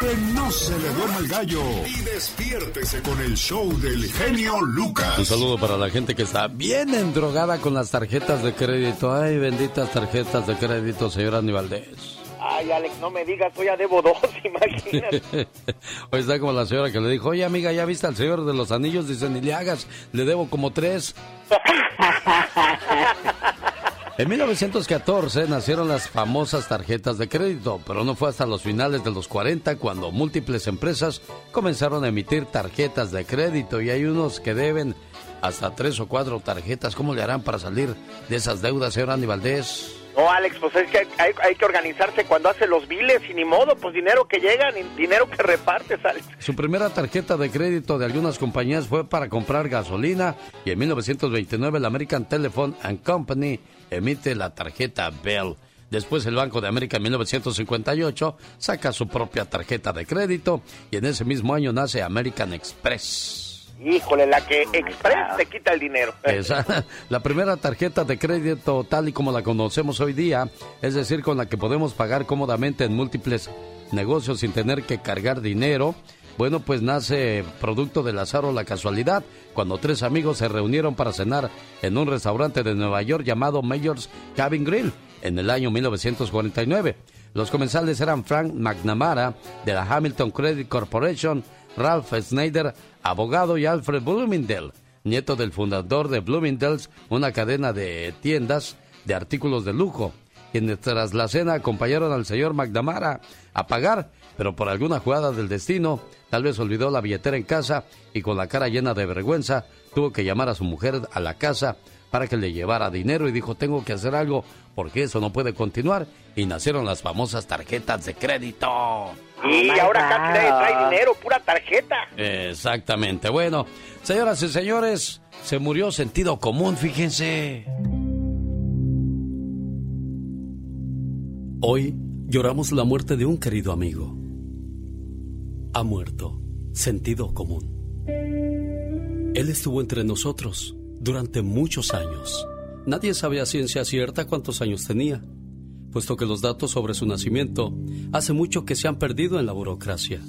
Que no se le duerma el gallo y despiértese con el show del genio Lucas. Un saludo para la gente que está bien endrogada con las tarjetas de crédito. Ay, benditas tarjetas de crédito, señor Aníbaldez. Ay, Alex, no me digas, hoy ya debo dos, imagínate. Hoy está como la señora que le dijo, oye amiga, ¿ya viste al señor de los anillos? Dice, ni le hagas, le debo como tres. En 1914 nacieron las famosas tarjetas de crédito, pero no fue hasta los finales de los 40 cuando múltiples empresas comenzaron a emitir tarjetas de crédito y hay unos que deben hasta tres o cuatro tarjetas. ¿Cómo le harán para salir de esas deudas, señor Andy Valdés? No, Alex, pues es que hay, que organizarse cuando hace los biles y ni modo, pues dinero que llega, ni dinero que repartes, Alex. Su primera tarjeta de crédito de algunas compañías fue para comprar gasolina y en 1929 la American Telephone and Company emite la tarjeta Bell. Después el Banco de América en 1958 saca su propia tarjeta de crédito y en ese mismo año nace American Express. Híjole, la que Express te quita el dinero. Esa, la primera tarjeta de crédito tal y como la conocemos hoy día, es decir, con la que podemos pagar cómodamente en múltiples negocios sin tener que cargar dinero. Bueno, pues nace producto del azar o la casualidad, cuando tres amigos se reunieron para cenar en un restaurante de Nueva York llamado Mayor's Cabin Grill en el año 1949. Los comensales eran Frank McNamara de la Hamilton Credit Corporation, Ralph Snyder, abogado, y Alfred Bloomingdale, nieto del fundador de Bloomingdale's, una cadena de tiendas de artículos de lujo, quienes tras la cena acompañaron al señor McNamara a pagar, pero por alguna jugada del destino, tal vez olvidó la billetera en casa y con la cara llena de vergüenza tuvo que llamar a su mujer a la casa para que le llevara dinero y dijo tengo que hacer algo porque eso no puede continuar y nacieron las famosas tarjetas de crédito. Y ahora acá trae dinero, pura tarjeta. Exactamente. Bueno, señoras y señores, se murió sentido común, fíjense. Hoy lloramos la muerte de un querido amigo. Ha muerto sentido común. Él estuvo entre nosotros durante muchos años. Nadie sabe ciencia cierta cuántos años tenía, puesto que los datos sobre su nacimiento hace mucho que se han perdido en la burocracia.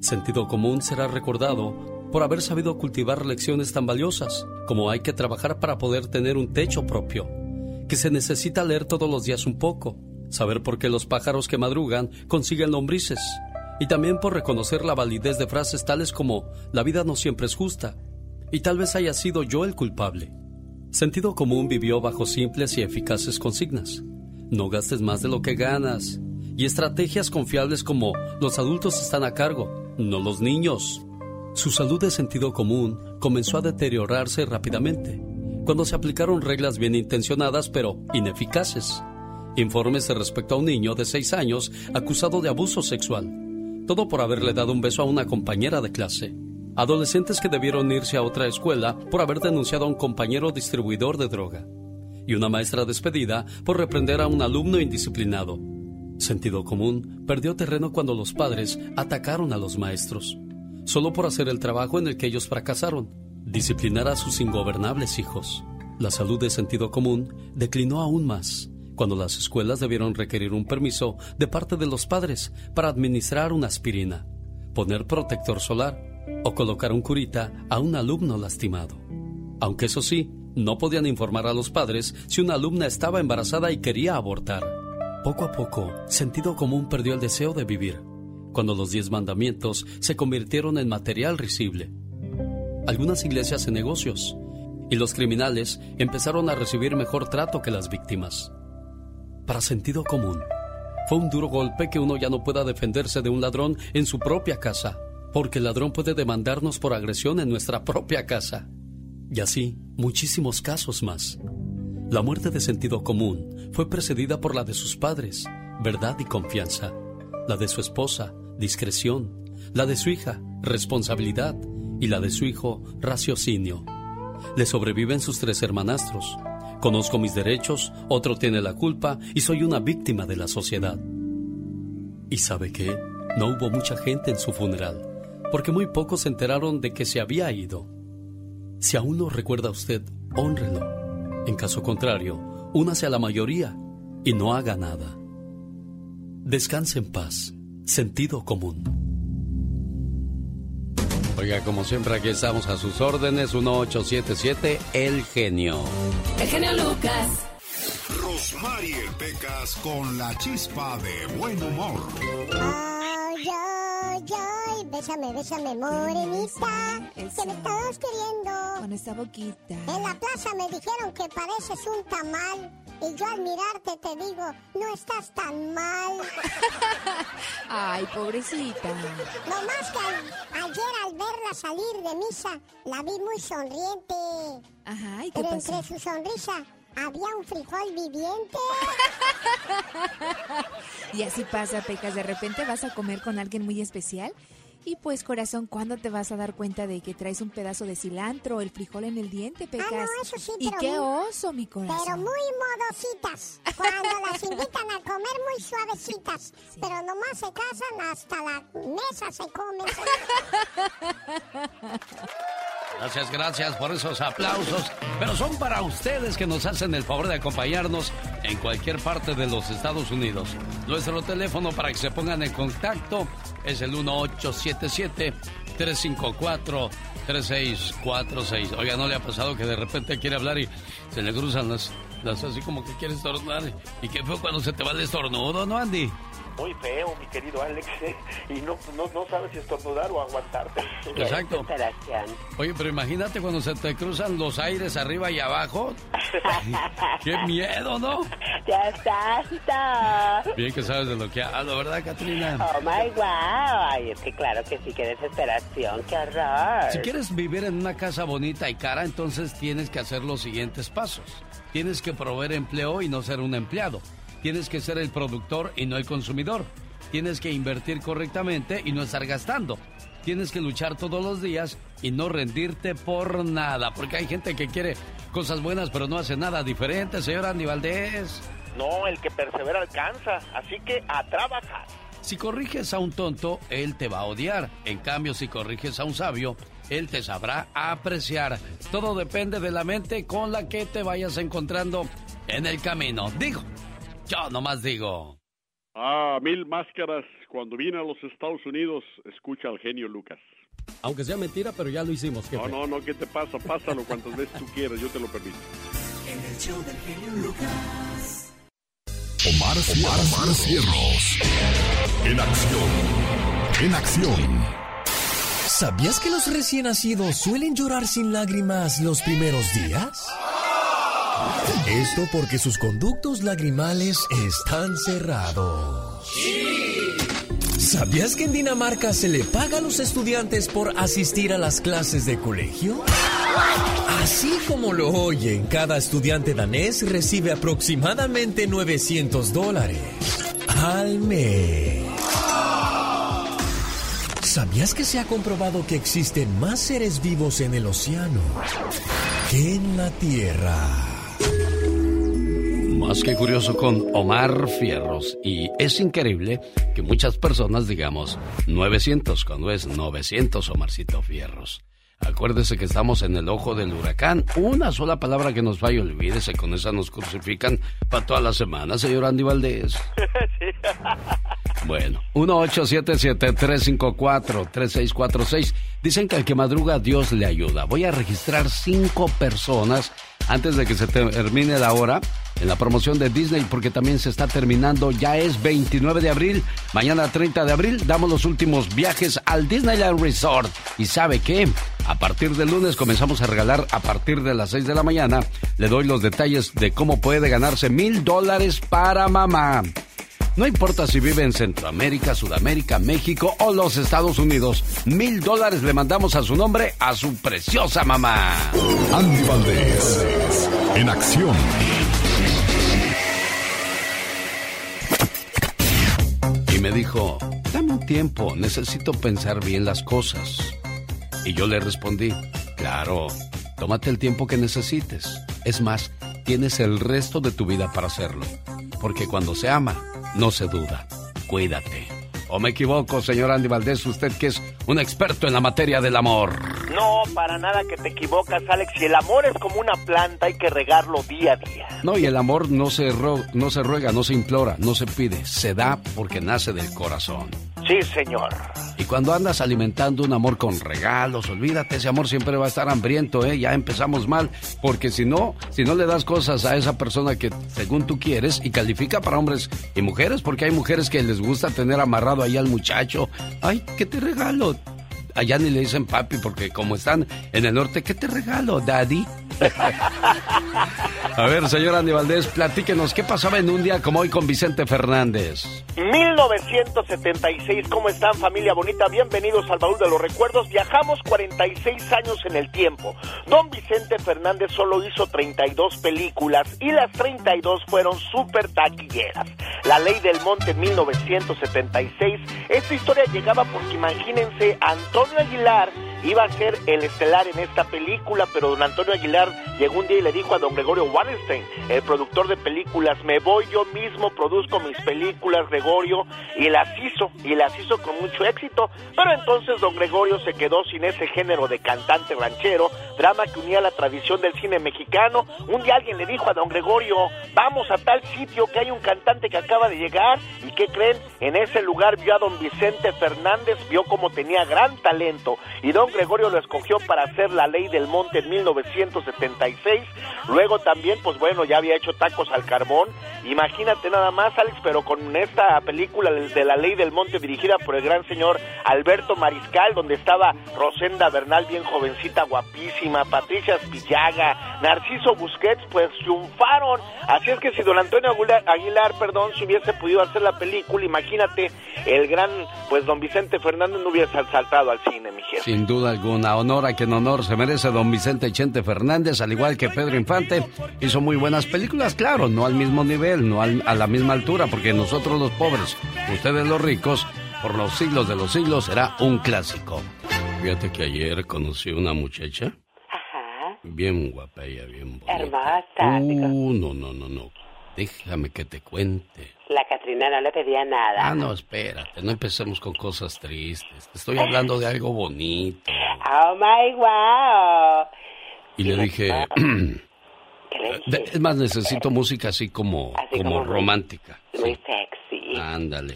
Sentido común será recordado por haber sabido cultivar lecciones tan valiosas como hay que trabajar para poder tener un techo propio, que se necesita leer todos los días un poco, saber por qué los pájaros que madrugan consiguen lombrices, y también por reconocer la validez de frases tales como la vida no siempre es justa, y tal vez haya sido yo el culpable. Sentido común vivió bajo simples y eficaces consignas. No gastes más de lo que ganas. Y estrategias confiables como los adultos están a cargo, no los niños. Su salud de sentido común comenzó a deteriorarse rápidamente cuando se aplicaron reglas bien intencionadas pero ineficaces. Informes respecto a un niño de 6 años acusado de abuso sexual, todo por haberle dado un beso a una compañera de clase adolescentes que debieron irse a otra escuela por haber denunciado a un compañero distribuidor de droga, y una maestra despedida por reprender a un alumno indisciplinado. Sentido común perdió terreno cuando los padres atacaron a los maestros, solo por hacer el trabajo en el que ellos fracasaron, disciplinar a sus ingobernables hijos. La salud de sentido común declinó aún más cuando las escuelas debieron requerir un permiso de parte de los padres para administrar una aspirina, poner protector solar o colocar un curita a un alumno lastimado. Aunque eso sí, no podían informar a los padres si una alumna estaba embarazada y quería abortar. Poco a poco, sentido común perdió el deseo de vivir, cuando los diez mandamientos se convirtieron en material risible. Algunas iglesias en negocios y los criminales empezaron a recibir mejor trato que las víctimas. Para sentido común, fue un duro golpe que uno ya no pueda defenderse de un ladrón en su propia casa, porque el ladrón puede demandarnos por agresión en nuestra propia casa. Y así, muchísimos casos más. La muerte de sentido común fue precedida por la de sus padres, verdad y confianza, la de su esposa, discreción, la de su hija, responsabilidad, y la de su hijo, raciocinio. Le sobreviven sus tres hermanastros. Conozco mis derechos, otro tiene la culpa y soy una víctima de la sociedad. ¿Y sabe qué? No hubo mucha gente en su funeral, porque muy pocos se enteraron de que se había ido. Si aún no recuerda usted, honrelo. En caso contrario, únase a la mayoría y no haga nada. Descanse en paz. Sentido común. Oiga, como siempre, aquí estamos a sus órdenes. 1877 El Genio. El Genio Lucas. Rosmarie Pecas con la chispa de buen humor. Ay, bésame, bésame, morenita. Que me estás queriendo. Con esa boquita. En la plaza me dijeron que pareces un tamal. Y yo al mirarte te digo, no estás tan mal. Ay, pobrecita. No más que ayer al verla salir de misa, la vi muy sonriente. Ajá, ¿y qué Pero pasó? entre su sonrisa había un frijol viviente. Y así pasa, Pecas. De repente vas a comer con alguien muy especial. Y pues, corazón, ¿cuándo te vas a dar cuenta de que traes un pedazo de cilantro o el frijol en el diente, Pecas? Ah, no, eso sí, y pero qué muy- oso, mi corazón. Pero muy modositas. Cuando las invitan a comer muy suavecitas. Pero nomás se casan hasta la mesa se comen. Gracias, gracias por esos aplausos. Pero son para ustedes que nos hacen el favor de acompañarnos en cualquier parte de los Estados Unidos. Nuestro teléfono para que se pongan en contacto es el 1877-354-3646. Oiga, ¿no le ha pasado que de repente quiere hablar y se le cruzan las, las así como que quiere estornudar? Y qué fue cuando se te va el estornudo, ¿no, Andy? Muy feo, mi querido Alex, ¿eh? y no, no, no sabes si estornudar o aguantarte. Exacto. Oye, pero imagínate cuando se te cruzan los aires arriba y abajo. ¡Qué miedo, ¿no? ¡Ya está! Bien que sabes de lo que hablo, ¿verdad, Katrina? Oh my wow. Ay, es que claro que sí, qué desesperación, qué horror. Si quieres vivir en una casa bonita y cara, entonces tienes que hacer los siguientes pasos. Tienes que proveer empleo y no ser un empleado. Tienes que ser el productor y no el consumidor. Tienes que invertir correctamente y no estar gastando. Tienes que luchar todos los días y no rendirte por nada. Porque hay gente que quiere cosas buenas pero no hace nada diferente, señor Andy Valdés. No, el que persevera alcanza, así que a trabajar. Si corriges a un tonto, él te va a odiar. En cambio, si corriges a un sabio, él te sabrá apreciar. Todo depende de la mente con la que te vayas encontrando en el camino. Digo, yo nomás digo. Ah, mil máscaras. Cuando vine a los Estados Unidos, escucha al genio Lucas. Aunque sea mentira, pero ya lo hicimos, jefe. No, no, no, ¿qué te pasa? Pásalo cuantas veces tú quieras, yo te lo permito. En el show del genio Lucas. Omar, Omar, Omar Cierros. En acción. En acción. ¿Sabías que los recién nacidos suelen llorar sin lágrimas los primeros días? Esto porque sus conductos lagrimales están cerrados. ¿Sabías que en Dinamarca se le paga a los estudiantes por asistir a las clases de colegio? Así como lo oyen, cada estudiante danés recibe aproximadamente 900 dólares al mes. ¿Sabías que se ha comprobado que existen más seres vivos en el océano que en la Tierra? Más que curioso con Omar Fierros. Y es increíble que muchas personas digamos 900 cuando es 900 Omarcito Fierros. Acuérdese que estamos en el ojo del huracán. Una sola palabra que nos falla, olvídese, con esa nos crucifican para toda la semana, señor Andy Valdés. Bueno, 1877-354-3646. Dicen que al que madruga Dios le ayuda. Voy a registrar cinco personas antes de que se termine la hora, en la promoción de Disney, porque también se está terminando, ya es 29 de abril, mañana 30 de abril, damos los últimos viajes al Disneyland Resort. ¿Y sabe qué? A partir del lunes comenzamos a regalar a partir de las 6 de la mañana. Le doy los detalles de cómo puede ganarse mil dólares para mamá. No importa si vive en Centroamérica, Sudamérica, México o los Estados Unidos, mil dólares le mandamos a su nombre a su preciosa mamá. Andy Valdés, en acción. Y me dijo, dame un tiempo, necesito pensar bien las cosas. Y yo le respondí, claro, tómate el tiempo que necesites. Es más, tienes el resto de tu vida para hacerlo. Porque cuando se ama, no se duda. Cuídate. ¿O me equivoco, señor Andy Valdés, usted que es un experto en la materia del amor? No, para nada que te equivocas, Alex. Si el amor es como una planta, hay que regarlo día a día. No, y el amor no se, ro- no se ruega, no se implora, no se pide. Se da porque nace del corazón. Sí, señor. Y cuando andas alimentando un amor con regalos, olvídate, ese amor siempre va a estar hambriento, ¿eh? Ya empezamos mal, porque si no, si no le das cosas a esa persona que según tú quieres, y califica para hombres y mujeres, porque hay mujeres que les gusta tener amarrado ahí al muchacho. Ay, ¿qué te regalo? Allá ni le dicen papi, porque como están en el norte, ¿qué te regalo, daddy? A ver, señor Andy Valdés, platíquenos, ¿qué pasaba en un día como hoy con Vicente Fernández? 1976, ¿cómo están familia bonita? Bienvenidos al baúl de los recuerdos. Viajamos 46 años en el tiempo. Don Vicente Fernández solo hizo 32 películas y las 32 fueron súper taquilleras. La Ley del Monte en 1976. Esta historia llegaba porque imagínense, Antonio Aguilar iba a ser el estelar en esta película, pero don Antonio Aguilar llegó un día y le dijo a don Gregorio Wallenstein, el productor de películas, me voy yo mismo, produzco mis películas, Gregorio, y las hizo, y las hizo con mucho éxito, pero entonces don Gregorio se quedó sin ese género de cantante ranchero, drama que unía la tradición del cine mexicano. Un día alguien le dijo a don Gregorio, vamos a tal sitio que hay un cantante que acaba de llegar, y ¿qué creen? En ese lugar vio a don Vicente Fernández, vio como tenía gran talento, y don Gregorio lo escogió para hacer la ley del monte en 1976. Luego también, pues bueno, ya había hecho tacos al carbón. Imagínate nada más, Alex, pero con esta película de la ley del monte dirigida por el gran señor Alberto Mariscal, donde estaba Rosenda Bernal, bien jovencita, guapísima, Patricia Spillaga, Narciso Busquets, pues triunfaron. Así es que si don Antonio Aguilar, Aguilar, perdón, si hubiese podido hacer la película, imagínate, el gran, pues don Vicente Fernández no hubiese saltado al cine, mi jefe. Sin duda alguna, honor a quien honor se merece don Vicente Chente Fernández, al igual que Pedro Infante, hizo muy buenas películas, claro, no al mismo nivel, no al- a la misma altura, porque nosotros los pobres, ustedes los ricos, por los siglos de los siglos, será un clásico. Fíjate que ayer conocí una muchacha, Ajá. bien guapa ella, bien bonita. Hermosa. Uh, no, no, no, no, déjame que te cuente. La Catrina no le pedía nada. Ah, no, espérate, no empecemos con cosas tristes, te estoy hablando de algo bonito. Oh my wow. Y le dije, es más, necesito música así como, Así como romántica. Muy sexy. Ándale.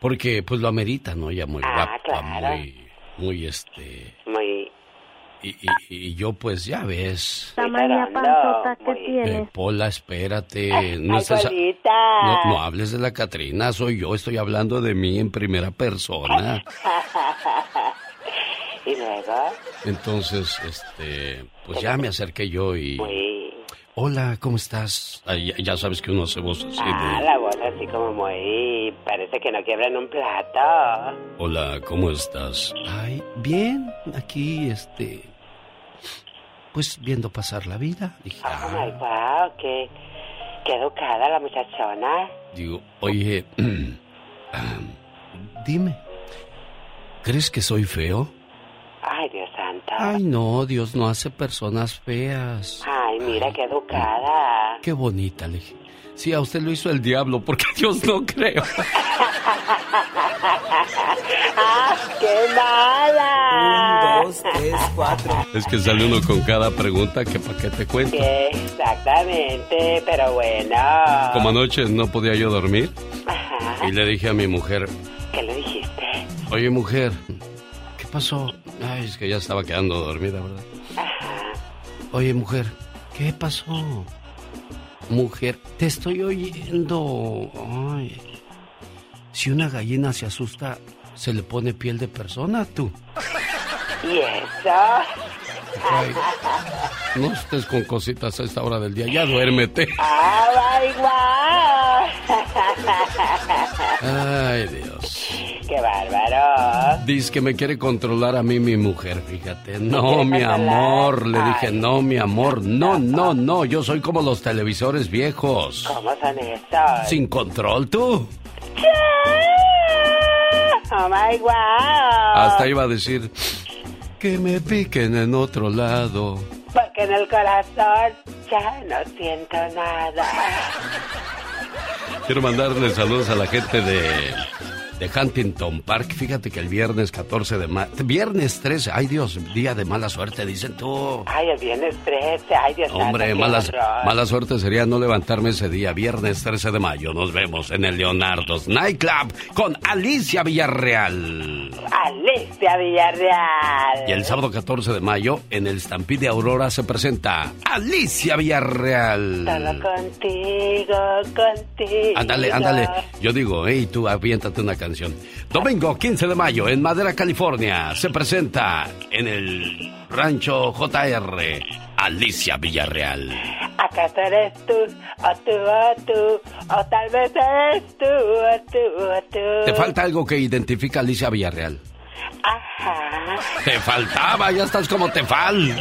Porque pues lo amerita, ¿no? Ella muy Ah, guapa, claro. muy, muy este... Muy. Y, y- y yo pues ya ves, Tamaña panzota que eh, Pola, espérate, no, Ay, hables de la Catrina, soy yo, estoy hablando de mí en primera persona. y luego. Entonces, este, pues ya me acerqué yo y... Hola, ¿cómo estás? Ay, ya, ya sabes que uno hace voz así Ah, de... la voz así como muy. Parece que no quiebran un plato. Hola, ¿cómo estás? Ay, bien, aquí, este... Pues viendo pasar la vida. Dije, Oh ah, my wow, qué. Qué educada la muchachona. digo, oye, ah, dime, ¿crees que soy feo? Ay, Dios santo. Ay, no, Dios no hace personas feas. Ay, mira qué educada. Qué bonita, le dije. Sí, a usted lo hizo el diablo, porque Dios no creo. ¡Ah, qué mala! Un, dos, tres, cuatro. Es que sale uno con cada pregunta que para qué te cuento. Exactamente, pero bueno. Como anoche no podía yo dormir Ajá. y le dije a mi mujer, ¿Qué le dijiste? oye mujer, ¿qué pasó? Ay, es que ya estaba quedando dormida, ¿verdad? Oye mujer, ¿Qué pasó? Mujer, te estoy oyendo. Ay. Si una gallina se asusta, se le pone piel de persona, tú. ¿Y eso? Ay, no estés con cositas a esta hora del día. Ya duérmete. ¡Ay, guau! Ay, Dios. ¡Qué bárbaro! Dice que me quiere controlar a mí mi mujer, fíjate. No, mi amor. Le dije, no, mi amor. No, no, no. Yo soy como los televisores viejos. ¿Cómo son esos? Sin control, tú. ¡Oh, my wow! Hasta iba a decir que me piquen en otro lado. Porque en el corazón ya no siento nada. Quiero mandarle saludos a la gente de, de Huntington Park. Fíjate que el viernes 14 de mayo, viernes 13, ay Dios, día de mala suerte, dicen tú. Ay, el viernes 13, ay Dios Hombre, mala, mala suerte sería no levantarme ese día, viernes 13 de mayo. Nos vemos en el Leonardo's Nightclub con Alicia Villarreal. Alicia Villarreal. Y el sábado 14 de mayo, en el Stampede Aurora se presenta Alicia Villarreal. Solo contigo, contigo. Ándale, ándale. Yo digo, hey, tú aviéntate una canción. Domingo 15 de mayo, en Madera, California, se presenta en el Rancho JR Alicia Villarreal. ¿Acaso eres tú, o tú, o tú, o tal vez eres tú, o tú, o tú? Te falta algo que identifica a Alicia Villarreal. Ajá. Te faltaba, ya estás como Tefal.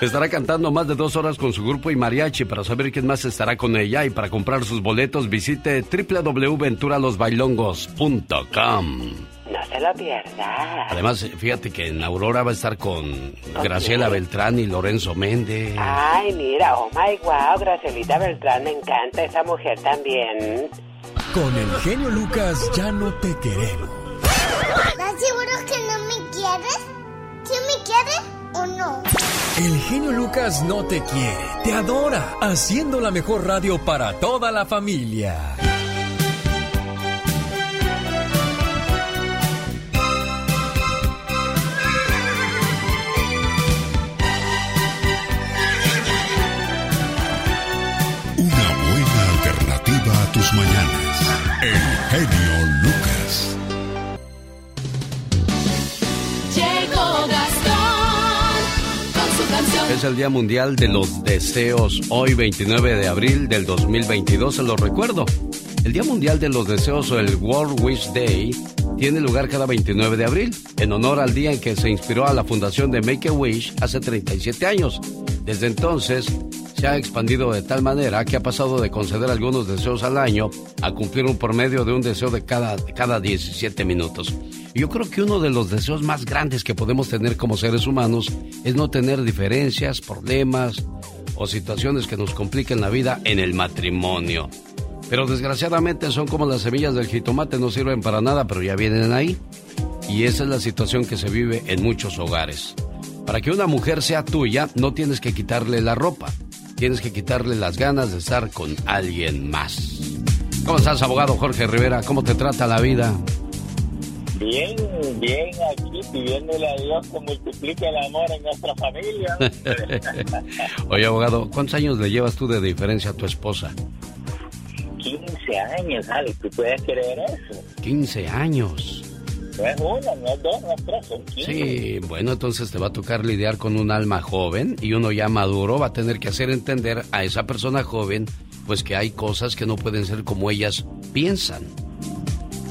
Estará cantando más de dos horas con su grupo y mariachi. Para saber quién más estará con ella y para comprar sus boletos, visite www.venturalosbailongos.com. No se lo pierda. Además, fíjate que en Aurora va a estar con Graciela Beltrán y Lorenzo Méndez. Ay, mira, oh my wow, Gracielita Beltrán, me encanta esa mujer también. Con el genio Lucas ya no te queremos. ¿Estás seguro que no me quieres? ¿Quién me quiere o no? El genio Lucas no te quiere, te adora, haciendo la mejor radio para toda la familia. Una buena alternativa a tus mañanas. El genio Es el Día Mundial de los Deseos. Hoy, 29 de abril del 2022, se lo recuerdo. El Día Mundial de los Deseos o el World Wish Day tiene lugar cada 29 de abril, en honor al día en que se inspiró a la fundación de Make a Wish hace 37 años. Desde entonces, se ha expandido de tal manera que ha pasado de conceder algunos deseos al año a cumplir un promedio de un deseo de cada, cada 17 minutos. Yo creo que uno de los deseos más grandes que podemos tener como seres humanos es no tener diferencias, problemas o situaciones que nos compliquen la vida en el matrimonio. Pero desgraciadamente son como las semillas del jitomate, no sirven para nada, pero ya vienen ahí. Y esa es la situación que se vive en muchos hogares. Para que una mujer sea tuya, no tienes que quitarle la ropa, tienes que quitarle las ganas de estar con alguien más. ¿Cómo estás, abogado Jorge Rivera? ¿Cómo te trata la vida? Bien, bien, aquí pidiéndole a Dios que multiplique el amor en nuestra familia. Oye, abogado, ¿cuántos años le llevas tú de diferencia a tu esposa? 15 años, Alex, ¿tú puedes creer eso? 15 años. No es no es dos, no es tres, son 15. Sí, bueno, entonces te va a tocar lidiar con un alma joven y uno ya maduro va a tener que hacer entender a esa persona joven pues que hay cosas que no pueden ser como ellas piensan.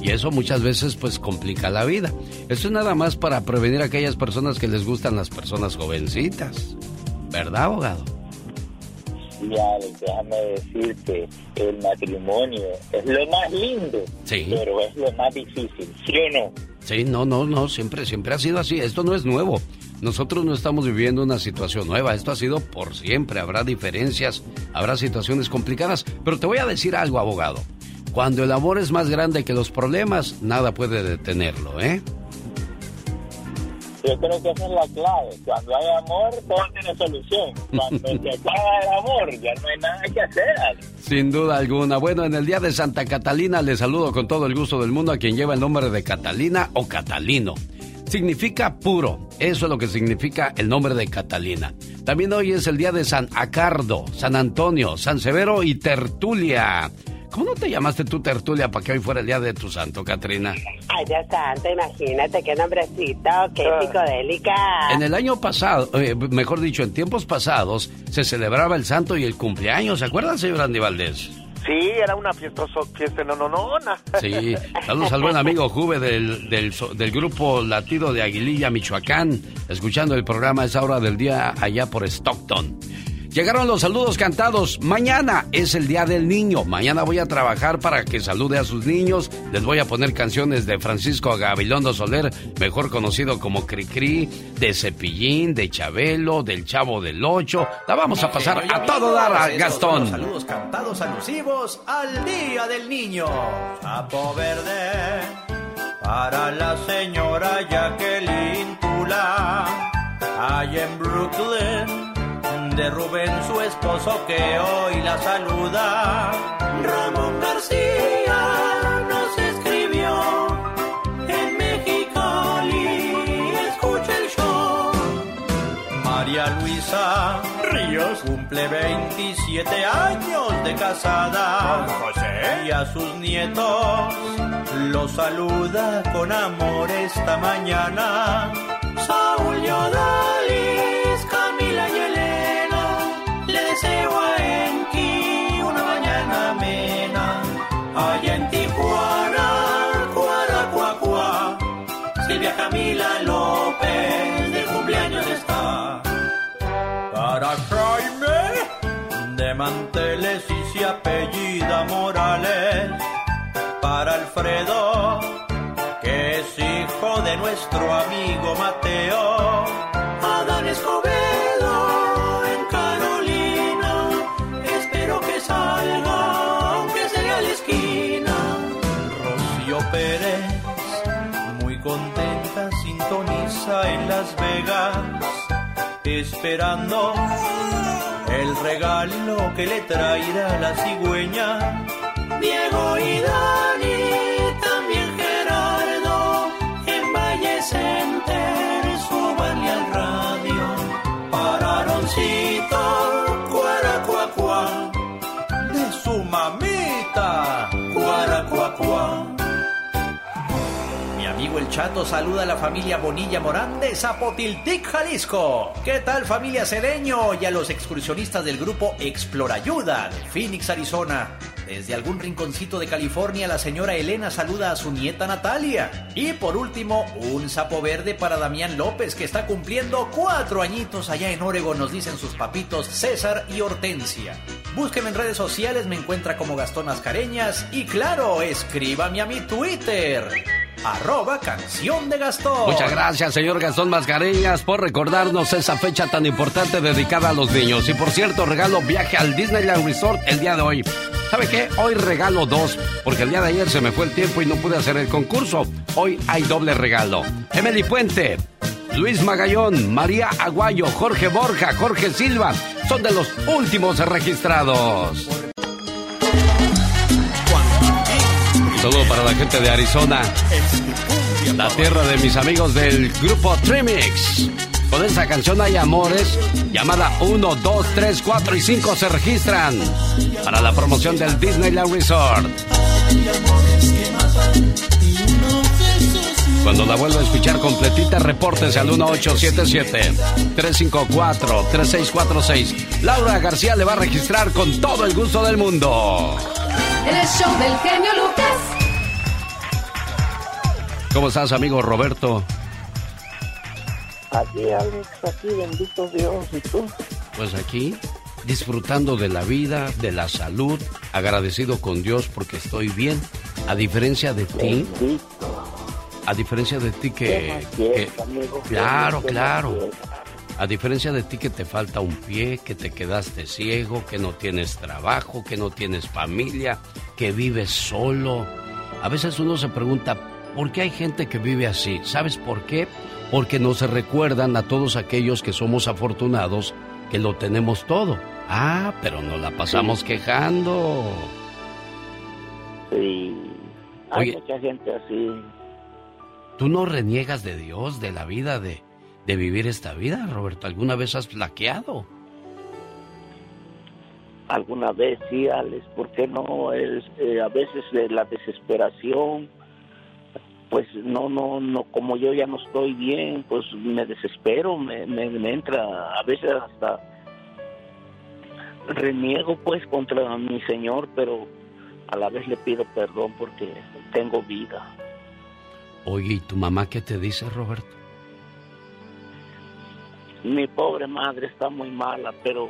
Y eso muchas veces pues complica la vida. Esto es nada más para prevenir a aquellas personas que les gustan las personas jovencitas. ¿Verdad, abogado? Y Alex, déjame decirte, el matrimonio es lo más lindo, Sí. pero es lo más difícil, ¿sí o no? Sí, no, no, no, siempre, siempre ha sido así. Esto no es nuevo. Nosotros no estamos viviendo una situación nueva. Esto ha sido por siempre. Habrá diferencias, habrá situaciones complicadas. Pero te voy a decir algo, abogado. Cuando el amor es más grande que los problemas, nada puede detenerlo, ¿eh? Yo creo que esa es la clave. Cuando hay amor, todo tiene solución. Cuando se acaba el amor, ya no hay nada que hacer. Sin duda alguna. Bueno, en el día de Santa Catalina le saludo con todo el gusto del mundo a quien lleva el nombre de Catalina o Catalino. Significa puro. Eso es lo que significa el nombre de Catalina. También hoy es el día de San Acardo, San Antonio, San Severo y Tertulia. ¿Cómo no te llamaste tú Tertulia para que hoy fuera el día de tu santo, Katrina? Ay, Dios santo, imagínate qué nombrecito, qué psicodélica. En el año pasado, eh, mejor dicho, en tiempos pasados, se celebraba el santo y el cumpleaños. ¿Se acuerdan, señor Andy Valdés? Sí, era una fiesta, fiesta no, no, no, no. Sí, saludos al buen amigo Juve del, del, del, grupo Latido de Aguililla, Michoacán, escuchando el programa a esa hora del día allá por Stockton. Llegaron los saludos cantados. Mañana es el Día del Niño. Mañana voy a trabajar para que salude a sus niños. Les voy a poner canciones de Francisco Gabilondo Soler, mejor conocido como Cricri, de Cepillín, de Chabelo, del Chavo del Ocho. La vamos a pasar a todo dar a Gastón. Saludos cantados alusivos al Día del Niño. Chapo Verde para la señora Jacqueline Tula. Allá en Brooklyn de Rubén, su esposo, que hoy la saluda. Ramón García nos escribió en Mexicali, escucha el show. María Luisa Ríos cumple 27 años de casada. Y a sus nietos los saluda con amor esta mañana. Saúl Yodalis, Allá en Tijuana, Cuaracuacua, Silvia Camila López, de cumpleaños está. Para Jaime, de manteles y se apellida Morales. Para Alfredo, que es hijo de nuestro amigo Mateo. Esperando el regalo que le traerá la cigüeña. Diego y Dani, también Gerardo, en Valle Center, súbanle al radio. Para Chato saluda a la familia Bonilla Morán de Zapotiltic, Jalisco. ¿Qué tal familia Cedeño? Y a los excursionistas del grupo Explorayuda de Phoenix, Arizona. Desde algún rinconcito de California, la señora Elena saluda a su nieta Natalia. Y por último, un sapo verde para Damián López, que está cumpliendo cuatro añitos allá en Oregon, nos dicen sus papitos César y Hortensia. Búsqueme en redes sociales, me encuentra como Gastón Mascareñas. Y claro, escríbame a mi Twitter. Arroba canción de Gastón. Muchas gracias, señor Gastón Mascareñas, por recordarnos esa fecha tan importante dedicada a los niños. Y por cierto, regalo viaje al Disneyland Resort el día de hoy. ¿Sabe qué? Hoy regalo dos, porque el día de ayer se me fue el tiempo y no pude hacer el concurso. Hoy hay doble regalo. Emily Puente, Luis Magallón, María Aguayo, Jorge Borja, Jorge Silva, son de los últimos registrados. Saludo para la gente de Arizona, la tierra de mis amigos del grupo Trimix. Con esa canción hay amores, llamada 1, 2, 3, 4 y 5 se registran para la promoción del Disneyland Resort. Cuando la vuelva a escuchar completita, repórtese al 1877-354-3646. Laura García le va a registrar con todo el gusto del mundo. El show del genio Lucas. ¿Cómo estás, amigo Roberto? Aquí, Alex, aquí, bendito Dios, ¿y tú? Pues aquí, disfrutando de la vida, de la salud, agradecido con Dios porque estoy bien. A diferencia de ti, a diferencia de ti que... que- claro, claro. A diferencia de ti que te falta un pie, que te quedaste ciego, que no tienes trabajo, que no tienes familia, que vives solo. A veces uno se pregunta, ¿por qué hay gente que vive así? ¿Sabes por qué? Porque no se recuerdan a todos aquellos que somos afortunados, que lo tenemos todo. Ah, pero nos la pasamos quejando. Sí, hay Oye. mucha gente así. ¿Tú no reniegas de Dios, de la vida, de, de vivir esta vida, Roberto? ¿Alguna vez has flaqueado? Alguna vez sí, Alex, ¿por qué no? Es, eh, a veces de la desesperación, pues no, no, no, como yo ya no estoy bien, pues me desespero, me, me, me entra, a veces hasta reniego pues contra mi Señor, pero a la vez le pido perdón porque tengo vida. Oye, ¿y tu mamá qué te dice, Roberto? Mi pobre madre está muy mala, pero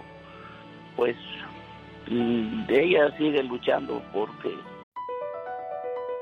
pues mm, ella sigue luchando porque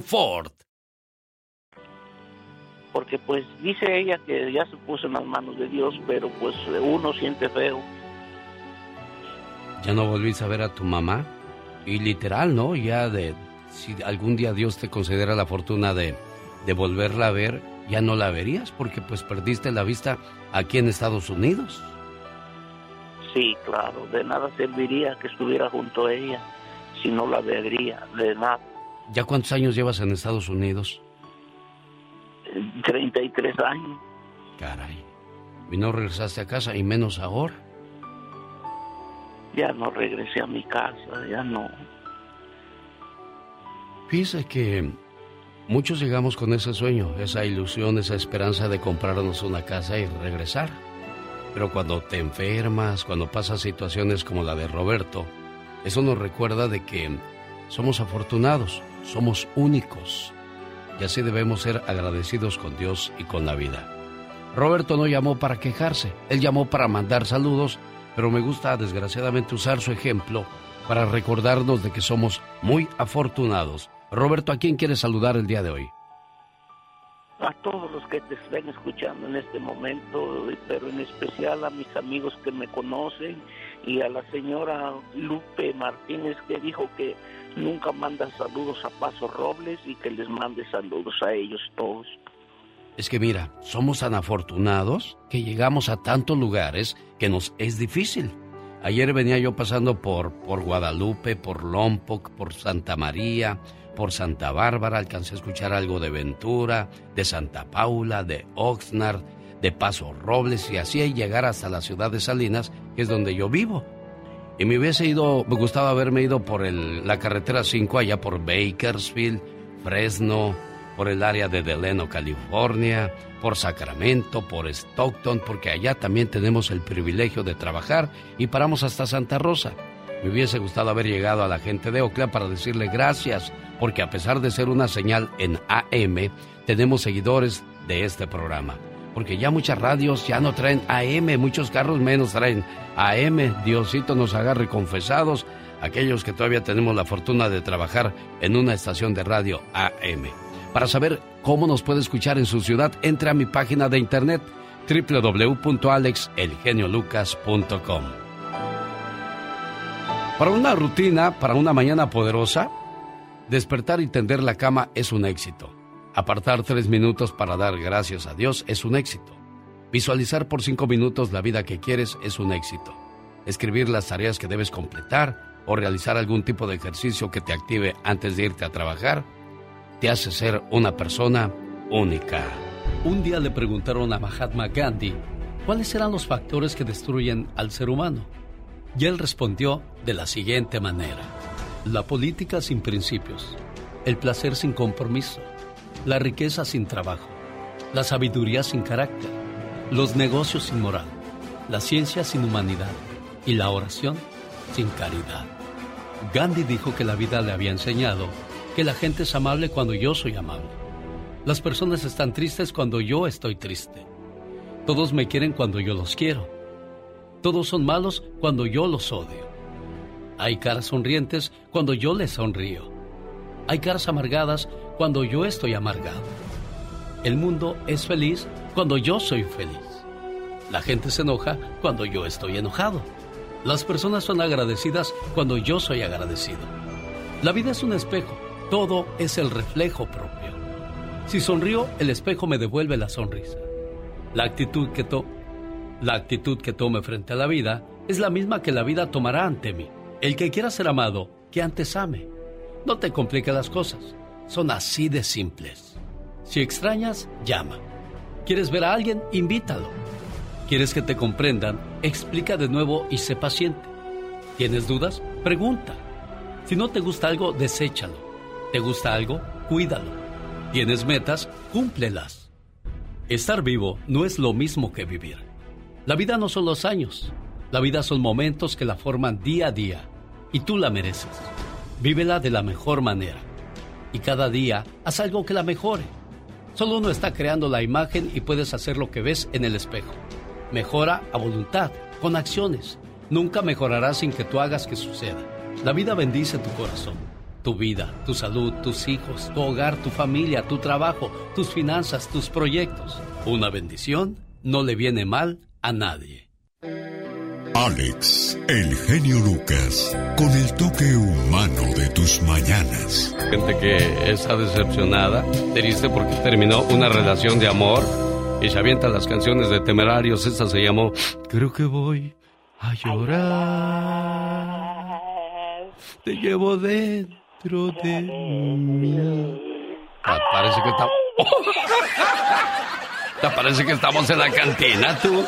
Ford. porque pues dice ella que ya se puso en las manos de Dios, pero pues uno siente feo. ¿Ya no volviste a ver a tu mamá? Y literal, ¿no? Ya de... Si algún día Dios te considera la fortuna de, de volverla a ver, ya no la verías porque pues perdiste la vista aquí en Estados Unidos. Sí, claro, de nada serviría que estuviera junto a ella si no la vería, de nada. ¿Ya cuántos años llevas en Estados Unidos? 33 años. Caray. Y no regresaste a casa y menos ahora. Ya no regresé a mi casa, ya no. Fíjese que muchos llegamos con ese sueño, esa ilusión, esa esperanza de comprarnos una casa y regresar. Pero cuando te enfermas, cuando pasas situaciones como la de Roberto, eso nos recuerda de que somos afortunados, somos únicos. Y así debemos ser agradecidos con Dios y con la vida. Roberto no llamó para quejarse, él llamó para mandar saludos, pero me gusta desgraciadamente usar su ejemplo para recordarnos de que somos muy afortunados. Roberto, ¿a quién quieres saludar el día de hoy? A todos los que te estén escuchando en este momento, pero en especial a mis amigos que me conocen y a la señora Lupe Martínez que dijo que nunca manda saludos a Paso Robles y que les mande saludos a ellos todos. Es que mira, somos tan afortunados que llegamos a tantos lugares que nos es difícil. Ayer venía yo pasando por, por Guadalupe, por Lompoc, por Santa María, por Santa Bárbara, alcancé a escuchar algo de Ventura, de Santa Paula, de Oxnard, de Paso Robles y así llegar hasta la ciudad de Salinas, que es donde yo vivo. Y me hubiese ido, me gustaba haberme ido por el, la carretera 5 allá por Bakersfield, Fresno, por el área de Delano, California, por Sacramento, por Stockton, porque allá también tenemos el privilegio de trabajar y paramos hasta Santa Rosa. Me hubiese gustado haber llegado a la gente de Ocla para decirle gracias, porque a pesar de ser una señal en AM, tenemos seguidores de este programa. Porque ya muchas radios ya no traen AM, muchos carros menos traen AM. Diosito nos agarre confesados, aquellos que todavía tenemos la fortuna de trabajar en una estación de radio AM. Para saber cómo nos puede escuchar en su ciudad, entre a mi página de internet www.alexelgeniolucas.com. Para una rutina, para una mañana poderosa, despertar y tender la cama es un éxito. Apartar tres minutos para dar gracias a Dios es un éxito. Visualizar por cinco minutos la vida que quieres es un éxito. Escribir las tareas que debes completar o realizar algún tipo de ejercicio que te active antes de irte a trabajar te hace ser una persona única. Un día le preguntaron a Mahatma Gandhi cuáles eran los factores que destruyen al ser humano. Y él respondió de la siguiente manera. La política sin principios, el placer sin compromiso, la riqueza sin trabajo, la sabiduría sin carácter, los negocios sin moral, la ciencia sin humanidad y la oración sin caridad. Gandhi dijo que la vida le había enseñado que la gente es amable cuando yo soy amable. Las personas están tristes cuando yo estoy triste. Todos me quieren cuando yo los quiero. Todos son malos cuando yo los odio. Hay caras sonrientes cuando yo les sonrío. Hay caras amargadas cuando yo estoy amargado. El mundo es feliz cuando yo soy feliz. La gente se enoja cuando yo estoy enojado. Las personas son agradecidas cuando yo soy agradecido. La vida es un espejo, todo es el reflejo propio. Si sonrío, el espejo me devuelve la sonrisa. La actitud que, to la actitud que tome frente a la vida es la misma que la vida tomará ante mí. El que quiera ser amado, que antes ame. No te complique las cosas, son así de simples. Si extrañas, llama. ¿Quieres ver a alguien? Invítalo. ¿Quieres que te comprendan? Explica de nuevo y sé paciente. ¿Tienes dudas? Pregunta. Si no te gusta algo, deséchalo. ¿Te gusta algo? Cuídalo. ¿Tienes metas? Cúmplelas. Estar vivo no es lo mismo que vivir. La vida no son los años. La vida son momentos que la forman día a día. Y tú la mereces. Vívela de la mejor manera. Y cada día haz algo que la mejore. Solo uno está creando la imagen y puedes hacer lo que ves en el espejo. Mejora a voluntad, con acciones. Nunca mejorará sin que tú hagas que suceda. La vida bendice tu corazón, tu vida, tu salud, tus hijos, tu hogar, tu familia, tu trabajo, tus finanzas, tus proyectos. Una bendición no le viene mal a nadie. Alex, el genio Lucas, con el toque humano de tus mañanas. Gente que está decepcionada, triste porque terminó una relación de amor y se avienta las canciones de temerarios. Esta se llamó Creo que voy a llorar. Te llevo dentro de mí. Ah, Parece que está. ¿Te parece que estamos en la cantina, tú?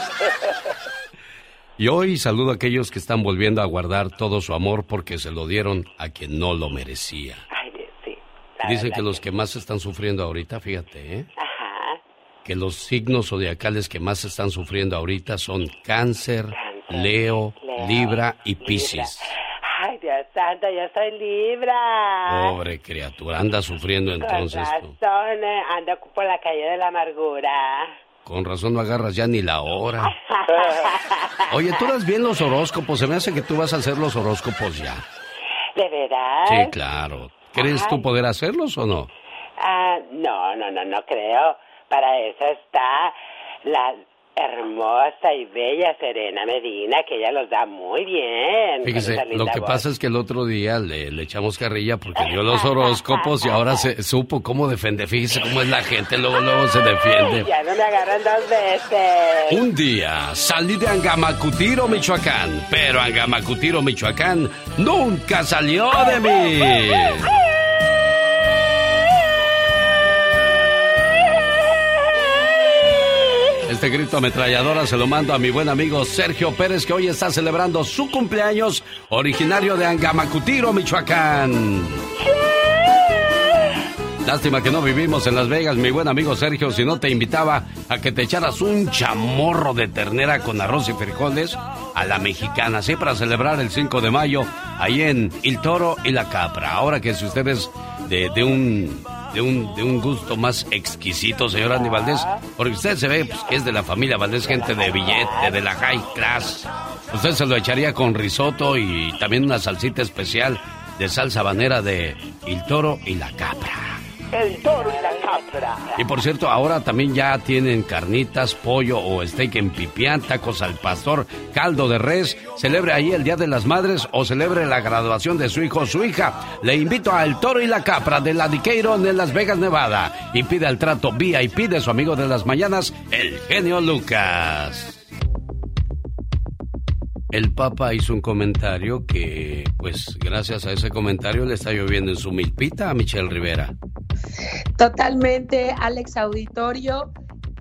Y hoy saludo a aquellos que están volviendo a guardar todo su amor porque se lo dieron a quien no lo merecía. Ay, sí. la Dicen que los que más están sufriendo ahorita, fíjate, ¿eh? Ajá. que los signos zodiacales que más están sufriendo ahorita son cáncer, Leo, Leo, Libra y Piscis. Ay, Dios santo, yo soy Libra. Pobre criatura, anda sufriendo entonces. Tú. eh, ando por la calle de la amargura. Con razón no agarras ya ni la hora. Oye, tú das bien los horóscopos, se me hace que tú vas a hacer los horóscopos ya. ¿De verdad? Sí, claro. ¿Crees tú poder hacerlos o no? Ah, no, no, no, no creo. Para eso está la hermosa y bella Serena Medina, que ella los da muy bien. Fíjese, lo que voz. pasa es que el otro día le, le echamos carrilla porque dio los horóscopos y ahora se supo cómo defender. Fíjese cómo es la gente, luego, luego se defiende. Ya no me agarran dos veces. Un día salí de Angamacutiro, Michoacán, pero Angamacutiro, Michoacán nunca salió de mí. Este grito ametralladora se lo mando a mi buen amigo Sergio Pérez, que hoy está celebrando su cumpleaños, originario de Angamacutiro, Michoacán. Lástima que no vivimos en Las Vegas, mi buen amigo Sergio, si no te invitaba a que te echaras un chamorro de ternera con arroz y frijoles a la mexicana, así para celebrar el 5 de mayo, ahí en El Toro y la Capra. Ahora que si ustedes de, de un de un, de un gusto más exquisito, señor Andy Valdés, porque usted se ve pues, que es de la familia Valdés, gente de billete, de la high class. Usted se lo echaría con risotto y también una salsita especial de salsa habanera de El Toro y la Capra. El toro y la capra. Y por cierto, ahora también ya tienen carnitas, pollo o steak en pipián, tacos al pastor, caldo de res. Celebre ahí el Día de las Madres o celebre la graduación de su hijo o su hija. Le invito a El Toro y la Capra de la Diqueiro en Las Vegas, Nevada. Y pide el trato VIP de su amigo de las mañanas, el genio Lucas. El Papa hizo un comentario que, pues, gracias a ese comentario le está lloviendo en su milpita a Michelle Rivera. Totalmente, Alex Auditorio.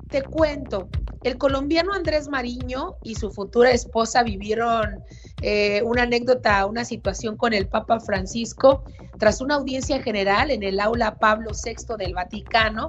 Te cuento, el colombiano Andrés Mariño y su futura esposa vivieron eh, una anécdota, una situación con el Papa Francisco tras una audiencia general en el aula Pablo VI del Vaticano.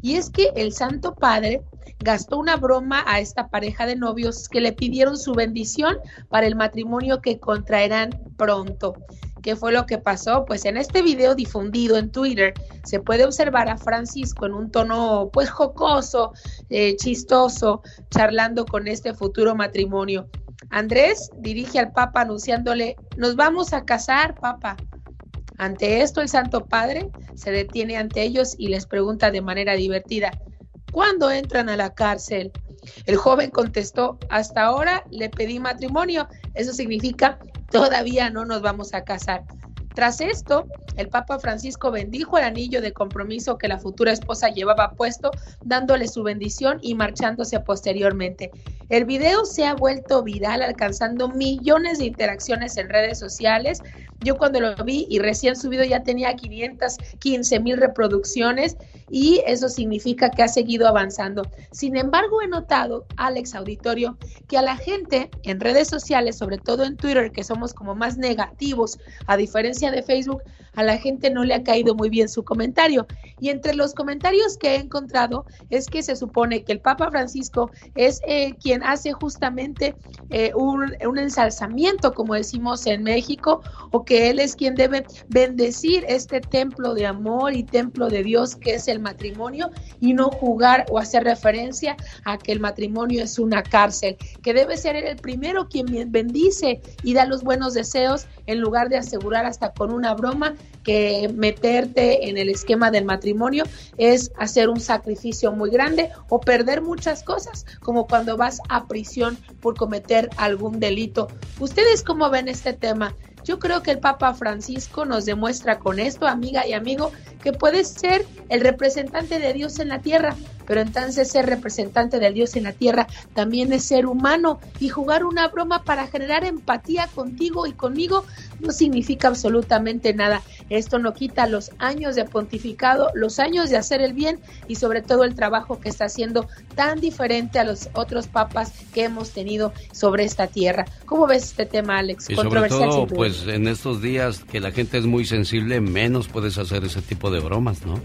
Y es que el Santo Padre gastó una broma a esta pareja de novios que le pidieron su bendición para el matrimonio que contraerán pronto. ¿Qué fue lo que pasó? Pues en este video difundido en Twitter se puede observar a Francisco en un tono pues jocoso, eh, chistoso, charlando con este futuro matrimonio. Andrés dirige al Papa anunciándole, nos vamos a casar, Papa. Ante esto, el Santo Padre se detiene ante ellos y les pregunta de manera divertida, ¿cuándo entran a la cárcel? El joven contestó, hasta ahora le pedí matrimonio. Eso significa, todavía no nos vamos a casar. Tras esto, el Papa Francisco bendijo el anillo de compromiso que la futura esposa llevaba puesto, dándole su bendición y marchándose posteriormente. El video se ha vuelto viral, alcanzando millones de interacciones en redes sociales. Yo cuando lo vi y recién subido ya tenía 515 mil reproducciones y eso significa que ha seguido avanzando. Sin embargo, he notado, Alex Auditorio, que a la gente en redes sociales, sobre todo en Twitter, que somos como más negativos, a diferencia de Facebook, a la gente no le ha caído muy bien su comentario. Y entre los comentarios que he encontrado es que se supone que el Papa Francisco es eh, quien hace justamente eh, un, un ensalzamiento, como decimos en México, o que Él es quien debe bendecir este templo de amor y templo de Dios que es el matrimonio y no jugar o hacer referencia a que el matrimonio es una cárcel, que debe ser Él el primero quien bendice y da los buenos deseos en lugar de asegurar hasta con una broma que meterte en el esquema del matrimonio es hacer un sacrificio muy grande o perder muchas cosas, como cuando vas a prisión por cometer algún delito. ¿Ustedes cómo ven este tema? Yo creo que el Papa Francisco nos demuestra con esto, amiga y amigo, que puedes ser el representante de Dios en la tierra, pero entonces ser representante de Dios en la tierra también es ser humano y jugar una broma para generar empatía contigo y conmigo no significa absolutamente nada. Esto no quita los años de pontificado, los años de hacer el bien y sobre todo el trabajo que está haciendo tan diferente a los otros papas que hemos tenido sobre esta tierra. ¿Cómo ves este tema, Alex? Y sobre todo, pues en estos días que la gente es muy sensible, menos puedes hacer ese tipo de bromas, ¿no?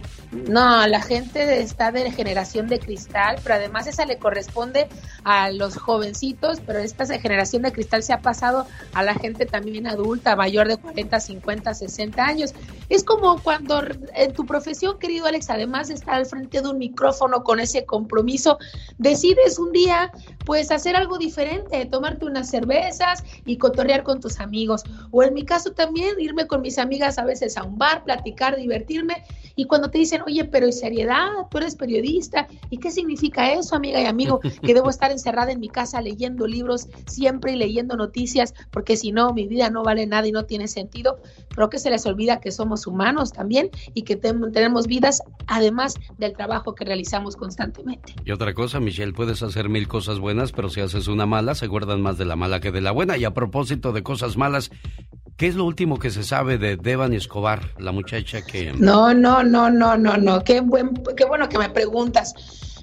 No, la gente está de generación de cristal, pero además esa le corresponde a los jovencitos, pero esta generación de cristal se ha pasado a la gente también adulta, mayor de 40, 50, 60 años. Es como cuando en tu profesión, querido Alex, además de estar al frente de un micrófono con ese compromiso, decides un día pues hacer algo diferente, tomarte unas cervezas y cotorrear con tus amigos. O en mi caso también irme con mis amigas a veces a un bar, platicar, divertirme. Y cuando te dicen, oye, pero ¿y seriedad? Tú eres periodista. ¿Y qué significa eso, amiga y amigo? Que debo estar encerrada en mi casa leyendo libros siempre y leyendo noticias, porque si no, mi vida no vale nada y no tiene sentido. Creo que se les olvida que somos humanos también y que tenemos vidas además del trabajo que realizamos constantemente. Y otra cosa, Michelle, puedes hacer mil cosas buenas, pero si haces una mala, se guardan más de la mala que de la buena. Y a propósito de cosas malas, ¿qué es lo último que se sabe de Devan Escobar, la muchacha que... No, no, no, no, no, no. Qué, buen, qué bueno que me preguntas.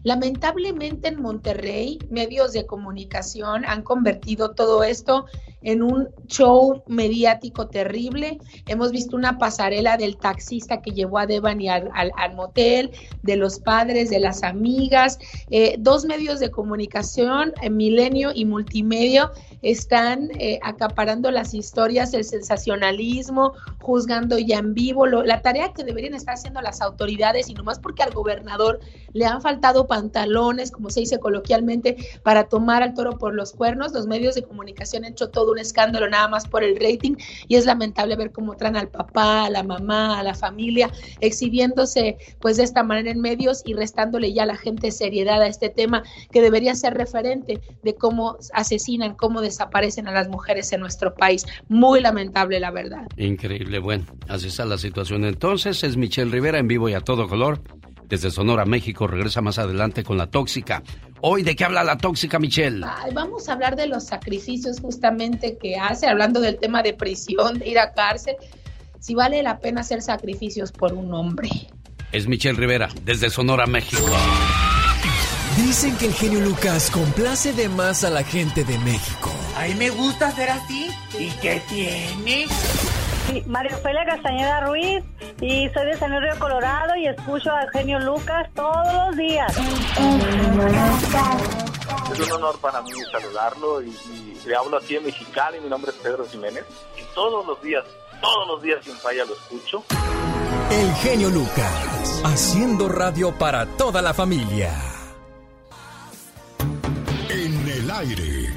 Lamentablemente en Monterrey, medios de comunicación han convertido todo esto en un show mediático terrible. Hemos visto una pasarela del taxista que llevó a Devani al, al, motel, de los padres, de las amigas. Eh, dos medios de comunicación, eh, Milenio y Multimedia, están eh, acaparando las historias, el sensacionalismo, juzgando ya en vivo. la tarea que deberían estar haciendo las autoridades, y nomás porque al gobernador le han faltado pantalones, como se dice coloquialmente, para tomar al toro por los cuernos, los medios de comunicación han hecho todo un escándalo nada más por el rating y es lamentable ver cómo traen al papá, a la mamá, a la familia exhibiéndose pues de esta manera en medios y restándole ya a la gente seriedad a este tema que debería ser referente de cómo asesinan, cómo desaparecen a las mujeres en nuestro país. Muy lamentable la verdad. Increíble, bueno, así está la situación. Entonces es Michelle Rivera en vivo y a todo color. Desde Sonora, México, regresa más adelante con la tóxica. Hoy, ¿de qué habla la tóxica, Michelle? vamos a hablar de los sacrificios justamente que hace, hablando del tema de prisión, de ir a cárcel. Si vale la pena hacer sacrificios por un hombre. Es Michelle Rivera, desde Sonora, México. Dicen que el genio Lucas complace de más a la gente de México. A mí me gusta ser así. ¿Y qué tiene? Sí, María Ofelia Castañeda Ruiz y soy de San Luis Río Colorado y escucho a Eugenio Lucas todos los días. Es un honor para mí saludarlo y, y le hablo aquí en Mexicali. Mi nombre es Pedro Jiménez y todos los días, todos los días sin falla lo escucho. El genio Lucas, haciendo radio para toda la familia. En el aire,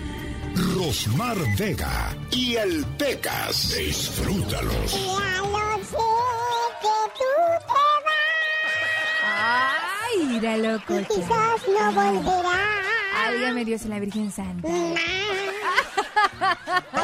Rosmar Vega y el Pecas. Disfrútalos. Ya lo sé que tú te vas. Ay, míralo, Y cocha. quizás no volverás. Álgame Dios en la Virgen Santa. Estoy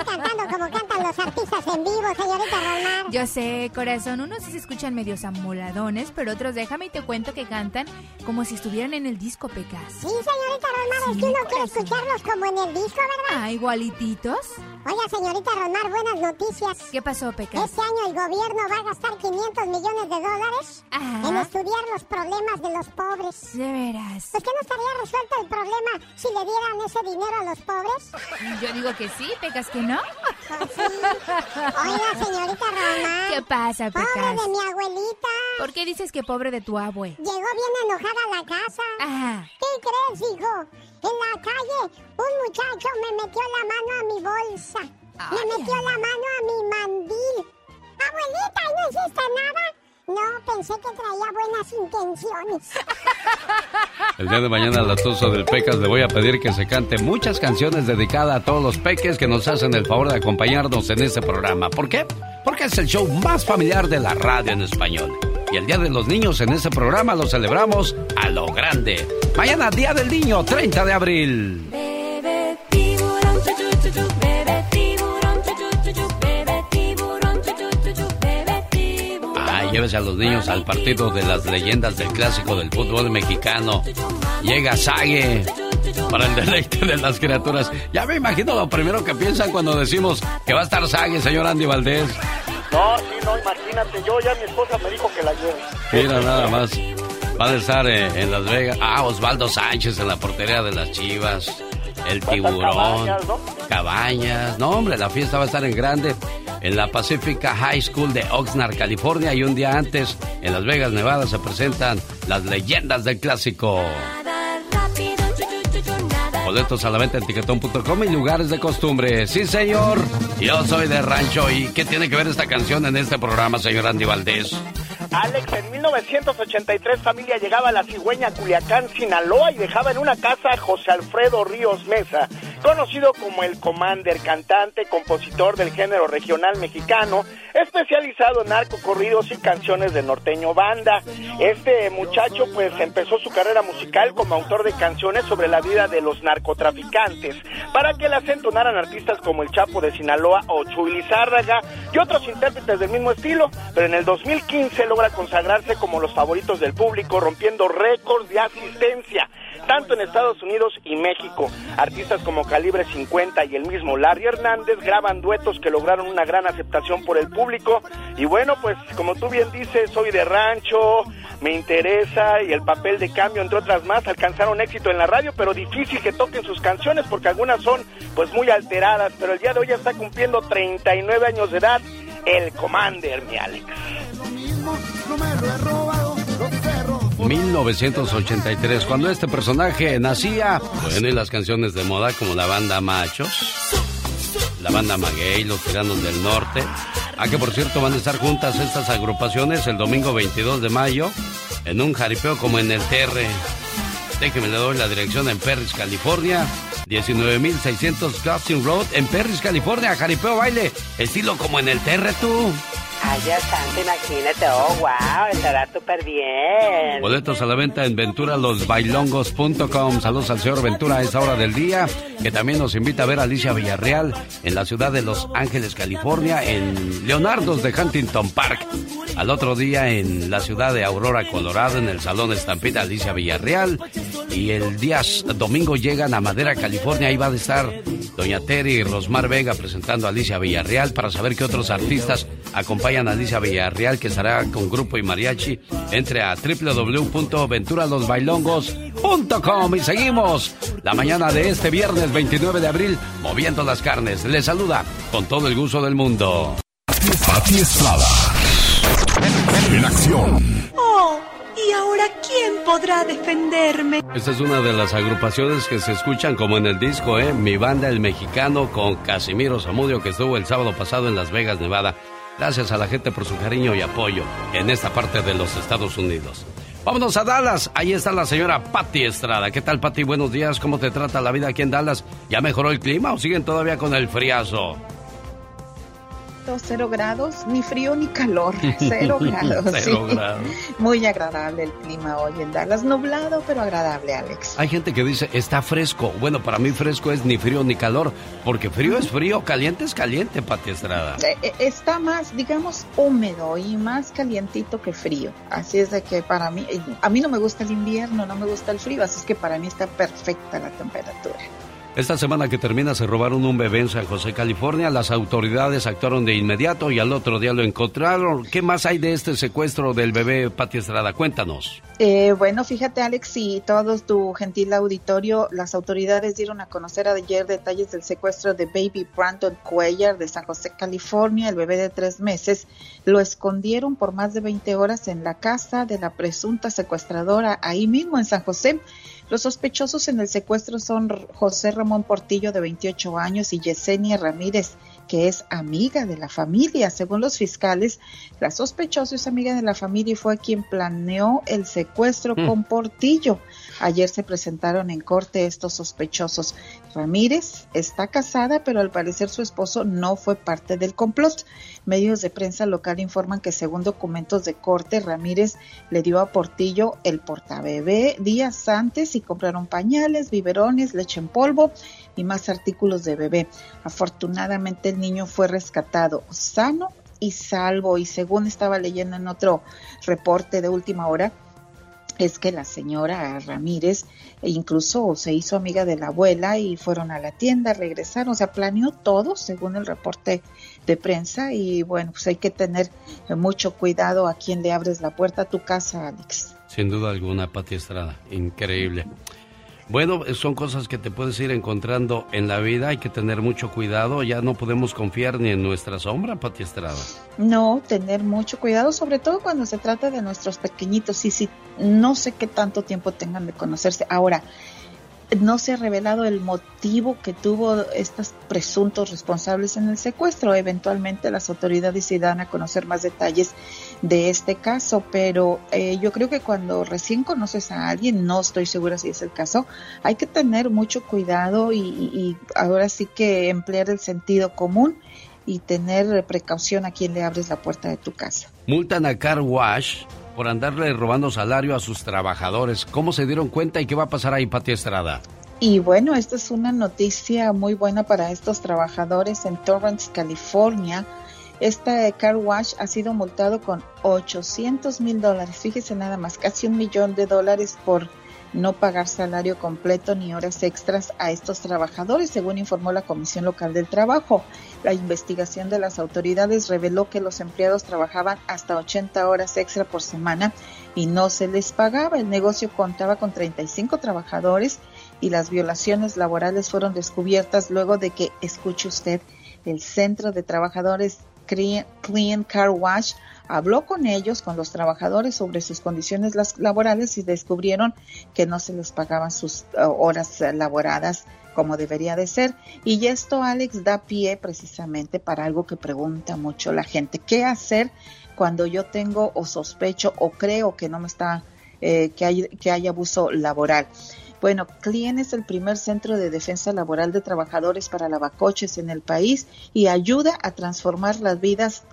cantando como los artistas en vivo, señorita Romar. Yo sé, corazón, unos sí se escuchan medios amoladones, pero otros déjame y te cuento que cantan como si estuvieran en el disco Pecas. Sí, señorita Romar, es que uno quiere escucharlos como en el disco, ¿verdad? Ah, igualititos. Oiga, señorita Romar, buenas noticias. ¿Qué pasó, Pecas? Este año el gobierno va a gastar 500 millones de dólares Ajá. en estudiar los problemas de los pobres. De veras. Pues que no estaría resuelto el problema si le dieran ese dinero a los pobres. Yo digo que sí, Pecas que no. Pues sí. Oiga, señorita Romar. ¿Qué pasa, Pobre Pecas? de mi abuelita. ¿Por qué dices que pobre de tu abue? Llegó bien enojada a la casa. Ajá. ¿Qué crees, hijo? En la calle, un muchacho me metió la mano a mi bolsa. Ay, me metió ay. la mano a mi mandil. Abuelita, ¿y no hiciste nada? No, pensé que traía buenas intenciones. El día de mañana a la Tusa del Pecas le voy a pedir que se cante muchas canciones dedicadas a todos los peques que nos hacen el favor de acompañarnos en este programa. ¿Por qué? Porque es el show más familiar de la radio en español. Y el Día de los Niños en este programa lo celebramos a lo grande. Mañana, Día del Niño, 30 de abril. Llévese a los niños al partido de las leyendas del clásico del fútbol mexicano. Llega Sague para el deleite de las criaturas. Ya me imagino lo primero que piensan cuando decimos que va a estar Sague, señor Andy Valdés. No, sí, no, imagínate. Yo ya mi esposa me dijo que la lleve. Mira nada más. Va a estar eh, en Las Vegas. Ah, Osvaldo Sánchez en la portería de las Chivas. El tiburón. Cabañas, ¿no? Cabañas. No, hombre, la fiesta va a estar en grande en la Pacifica High School de Oxnard, California. Y un día antes, en Las Vegas, Nevada, se presentan las leyendas del clásico. Boletos a la venta en tiquetón.com y lugares de costumbre. Sí, señor. Yo soy de rancho. ¿Y qué tiene que ver esta canción en este programa, señor Andy Valdés? Alex, en 1983 familia llegaba a la cigüeña Culiacán, Sinaloa y dejaba en una casa a José Alfredo Ríos Mesa, conocido como el Commander, cantante, compositor del género regional mexicano, especializado en narcocorridos y canciones de norteño banda. Este muchacho pues empezó su carrera musical como autor de canciones sobre la vida de los narcotraficantes, para que las entonaran artistas como el Chapo de Sinaloa o Chuy Lizárraga y otros intérpretes del mismo estilo, pero en el 2015 logra consagrarse como los favoritos del público, rompiendo récords de asistencia, tanto en Estados Unidos y México. Artistas como Calibre 50 y el mismo Larry Hernández graban duetos que lograron una gran aceptación por el público. Y bueno, pues como tú bien dices, soy de rancho, me interesa y el papel de cambio, entre otras más, alcanzaron éxito en la radio, pero difícil que toquen sus canciones porque algunas son pues muy alteradas. Pero el día de hoy ya está cumpliendo 39 años de edad el Commander, mi Alex. 1983, cuando este personaje nacía, bueno, y las canciones de moda como la banda Machos, la banda Maguey, los Tiranos del Norte. Ah, que por cierto van a estar juntas estas agrupaciones el domingo 22 de mayo en un jaripeo como en el TR. Déjeme le doy la dirección en Perris, California. 19.600 Crossing Road en Perris, California. Jaripeo baile, estilo como en el TR tú. Ay, Dios santo, imagínate. Oh, wow, estará súper bien. Boletos a la venta en venturalosbailongos.com. Saludos al señor Ventura a esa hora del día, que también nos invita a ver a Alicia Villarreal en la ciudad de Los Ángeles, California, en Leonardo's de Huntington Park. Al otro día en la ciudad de Aurora, Colorado, en el Salón Estampida Alicia Villarreal. Y el día domingo llegan a Madera, California. Ahí va a estar Doña Terry y Rosmar Vega presentando a Alicia Villarreal para saber qué otros artistas acompañan a Alicia Villarreal, que estará con grupo y mariachi. Entre a www.venturalosbailongos.com y seguimos la mañana de este viernes 29 de abril moviendo las carnes. Les saluda con todo el gusto del mundo. Pati Estrada. En acción. Oh, ¿y ahora quién podrá defenderme? Esta es una de las agrupaciones que se escuchan como en el disco, ¿eh? Mi banda El Mexicano con Casimiro Zamudio que estuvo el sábado pasado en Las Vegas, Nevada. Gracias a la gente por su cariño y apoyo en esta parte de los Estados Unidos. Vámonos a Dallas. Ahí está la señora Patti Estrada. ¿Qué tal, Patti? Buenos días. ¿Cómo te trata la vida aquí en Dallas? ¿Ya mejoró el clima o siguen todavía con el friazo? Cero grados, ni frío ni calor, cero grados. Cero sí. grados. Muy agradable el clima hoy en Dallas, nublado pero agradable, Alex. Hay gente que dice, está fresco. Bueno, para mí fresco es ni frío ni calor, porque frío es frío, caliente es caliente, Pati Estrada. Eh, eh, Está más, digamos, húmedo y más calientito que frío. Así es de que para mí, eh, a mí no me gusta el invierno, no me gusta el frío, así es que para mí está perfecta la temperatura. Esta semana que termina se robaron un bebé en San José, California. Las autoridades actuaron de inmediato y al otro día lo encontraron. ¿Qué más hay de este secuestro del bebé Pati Estrada? Cuéntanos. Eh, bueno, fíjate Alex y todo tu gentil auditorio, las autoridades dieron a conocer ayer detalles del secuestro de Baby Brandon Cuellar de San José, California, el bebé de tres meses. Lo escondieron por más de 20 horas en la casa de la presunta secuestradora ahí mismo en San José. Los sospechosos en el secuestro son José Ramón Portillo, de 28 años, y Yesenia Ramírez, que es amiga de la familia. Según los fiscales, la sospechosa es amiga de la familia y fue quien planeó el secuestro Mm. con Portillo. Ayer se presentaron en corte estos sospechosos. Ramírez está casada, pero al parecer su esposo no fue parte del complot. Medios de prensa local informan que según documentos de corte, Ramírez le dio a Portillo el portabebé días antes y compraron pañales, biberones, leche en polvo y más artículos de bebé. Afortunadamente el niño fue rescatado sano y salvo y según estaba leyendo en otro reporte de última hora, es que la señora Ramírez incluso se hizo amiga de la abuela y fueron a la tienda, regresaron, o sea, planeó todo según el reporte de prensa y bueno, pues hay que tener mucho cuidado a quien le abres la puerta a tu casa, Alex. Sin duda alguna, Pati Estrada. Increíble. Bueno, son cosas que te puedes ir encontrando en la vida. Hay que tener mucho cuidado. Ya no podemos confiar ni en nuestra sombra, Pati Estrada. No, tener mucho cuidado, sobre todo cuando se trata de nuestros pequeñitos. Y si no sé qué tanto tiempo tengan de conocerse. Ahora, no se ha revelado el motivo que tuvo estos presuntos responsables en el secuestro. Eventualmente las autoridades se dan a conocer más detalles de este caso, pero eh, yo creo que cuando recién conoces a alguien, no estoy segura si es el caso, hay que tener mucho cuidado y, y- ahora sí que emplear el sentido común y tener precaución a quien le abres la puerta de tu casa. Multan a Car Wash por andarle robando salario a sus trabajadores. ¿Cómo se dieron cuenta y qué va a pasar ahí, Pati Estrada? Y bueno, esta es una noticia muy buena para estos trabajadores en Torrance, California. Esta car wash ha sido multado con 800 mil dólares. Fíjese nada más, casi un millón de dólares por no pagar salario completo ni horas extras a estos trabajadores, según informó la Comisión Local del Trabajo. La investigación de las autoridades reveló que los empleados trabajaban hasta 80 horas extra por semana y no se les pagaba. El negocio contaba con 35 trabajadores y las violaciones laborales fueron descubiertas luego de que, escuche usted, el Centro de Trabajadores Clean Car Wash habló con ellos, con los trabajadores, sobre sus condiciones laborales y descubrieron que no se les pagaban sus eh, horas laboradas como debería de ser. Y esto, Alex, da pie precisamente para algo que pregunta mucho la gente. ¿Qué hacer cuando yo tengo o sospecho o creo que no me está, eh, que, hay, que hay abuso laboral? Bueno, CLIEN es el primer centro de defensa laboral de trabajadores para lavacoches en el país y ayuda a transformar las vidas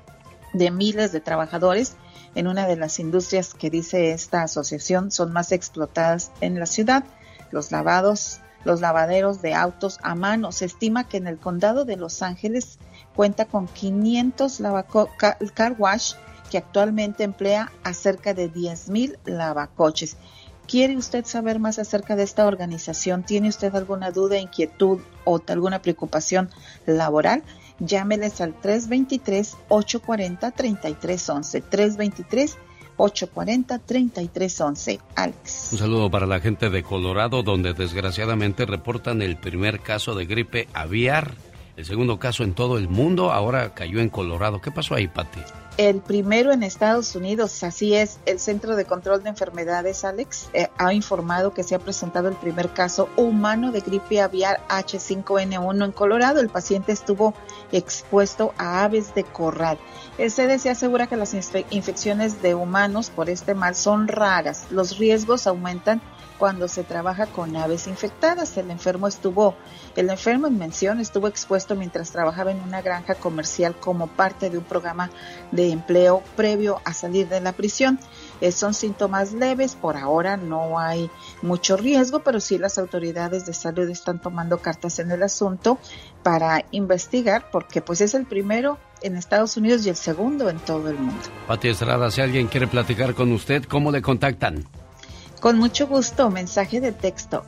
de miles de trabajadores en una de las industrias que dice esta asociación son más explotadas en la ciudad, los lavados, los lavaderos de autos a mano. Se estima que en el condado de Los Ángeles cuenta con 500 lavaco- ca- car wash que actualmente emplea a cerca de 10 mil lavacoches. ¿Quiere usted saber más acerca de esta organización? ¿Tiene usted alguna duda, inquietud o alguna preocupación laboral? Llámeles al 323-840-3311. 323-840-3311. Alex. Un saludo para la gente de Colorado, donde desgraciadamente reportan el primer caso de gripe aviar El segundo caso en todo el mundo ahora cayó en Colorado. ¿Qué pasó ahí, Pati? El primero en Estados Unidos, así es, el Centro de Control de Enfermedades, Alex, eh, ha informado que se ha presentado el primer caso humano de gripe aviar H5N1 en Colorado. El paciente estuvo expuesto a aves de corral. El CDC asegura que las infe- infecciones de humanos por este mal son raras. Los riesgos aumentan cuando se trabaja con aves infectadas. El enfermo estuvo, el enfermo en mención estuvo expuesto mientras trabajaba en una granja comercial como parte de un programa de empleo previo a salir de la prisión. Eh, son síntomas leves, por ahora no hay mucho riesgo, pero sí las autoridades de salud están tomando cartas en el asunto para investigar, porque pues es el primero en Estados Unidos y el segundo en todo el mundo. Pati Estrada, si alguien quiere platicar con usted, ¿cómo le contactan? Con mucho gusto, mensaje de texto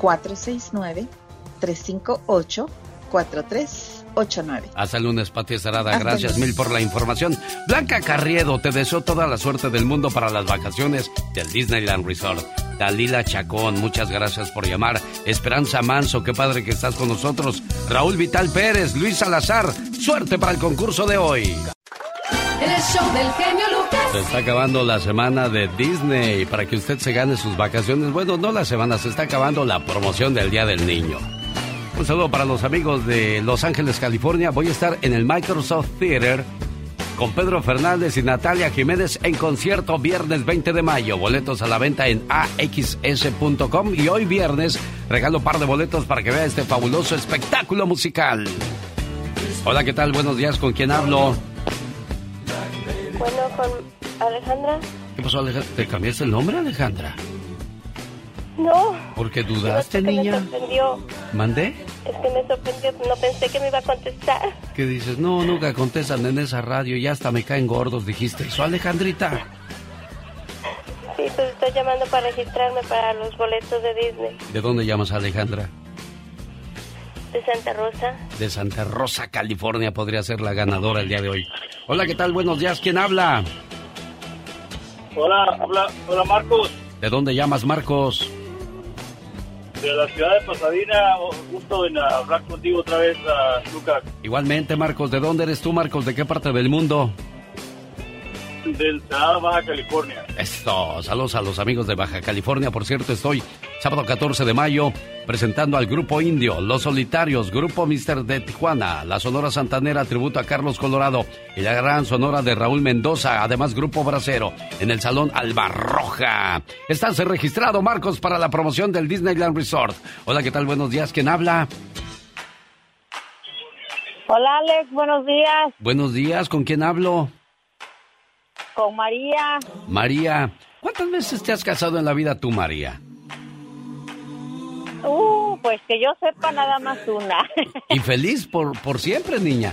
469-358-4389. Hasta el lunes, Pati. Hasta Gracias lunes. mil por la información. Blanca Carriedo, te deseo toda la suerte del mundo para las vacaciones del Disneyland Resort. Dalila Chacón, muchas gracias por llamar. Esperanza Manso, qué padre que estás con nosotros. Raúl Vital Pérez, Luis Salazar, suerte para el concurso de hoy. El show del genio Lucas. Se está acabando la semana de Disney para que usted se gane sus vacaciones. Bueno, no la semana, se está acabando la promoción del Día del Niño. Un saludo para los amigos de Los Ángeles, California. Voy a estar en el Microsoft Theater con Pedro Fernández y Natalia Jiménez en concierto viernes 20 de mayo. Boletos a la venta en axs.com y hoy viernes regalo par de boletos para que vea este fabuloso espectáculo musical. Hola, ¿qué tal? Buenos días, ¿con quién hablo? Bueno, con Alejandra. ¿Qué pasó, Alejandra? ¿Te cambiaste el nombre, Alejandra? No. ¿Porque dudaste, es que niña? Me sorprendió. ¿Mandé? Es que me sorprendió. No pensé que me iba a contestar. ¿Qué dices? No, nunca contestan en esa radio y hasta me caen gordos, dijiste. ¿Eso, Alejandrita? Sí, pues estoy llamando para registrarme para los boletos de Disney. ¿De dónde llamas, Alejandra? De Santa Rosa. De Santa Rosa, California, podría ser la ganadora el día de hoy. Hola, ¿qué tal? Buenos días, ¿quién habla? Hola, habla, hola Marcos, ¿De dónde llamas, Marcos? de la ciudad de Pasadena. Gusto en hablar contigo otra vez, ah, Lucas, Igualmente, Marcos, ¿de dónde eres tú, Marcos? ¿De qué parte del mundo? Del Baja California. Esto, saludos a los amigos de Baja California. Por cierto, estoy sábado 14 de mayo presentando al Grupo Indio, Los Solitarios, Grupo Mister de Tijuana, la Sonora Santanera, tributo a Carlos Colorado y la gran Sonora de Raúl Mendoza, además Grupo Bracero, en el Salón Albarroja. Estás registrado, Marcos, para la promoción del Disneyland Resort. Hola, ¿qué tal? Buenos días, ¿quién habla? Hola Alex, buenos días. Buenos días, ¿con quién hablo? Con María. María. ¿Cuántas veces te has casado en la vida tú, María? Uh, pues que yo sepa nada más una. Y feliz por, por siempre, niña.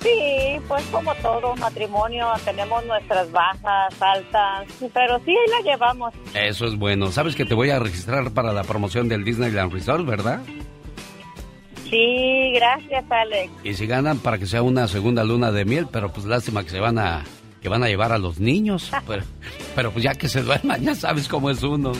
sí, pues como todo matrimonio tenemos nuestras bajas, altas, pero sí ahí la llevamos. Eso es bueno. Sabes que te voy a registrar para la promoción del Disneyland Resort, ¿verdad? Sí, gracias Alex. Y si ganan para que sea una segunda luna de miel, pero pues lástima que se van a que van a llevar a los niños, pero, pero pues ya que se duerman, ya sabes cómo es uno.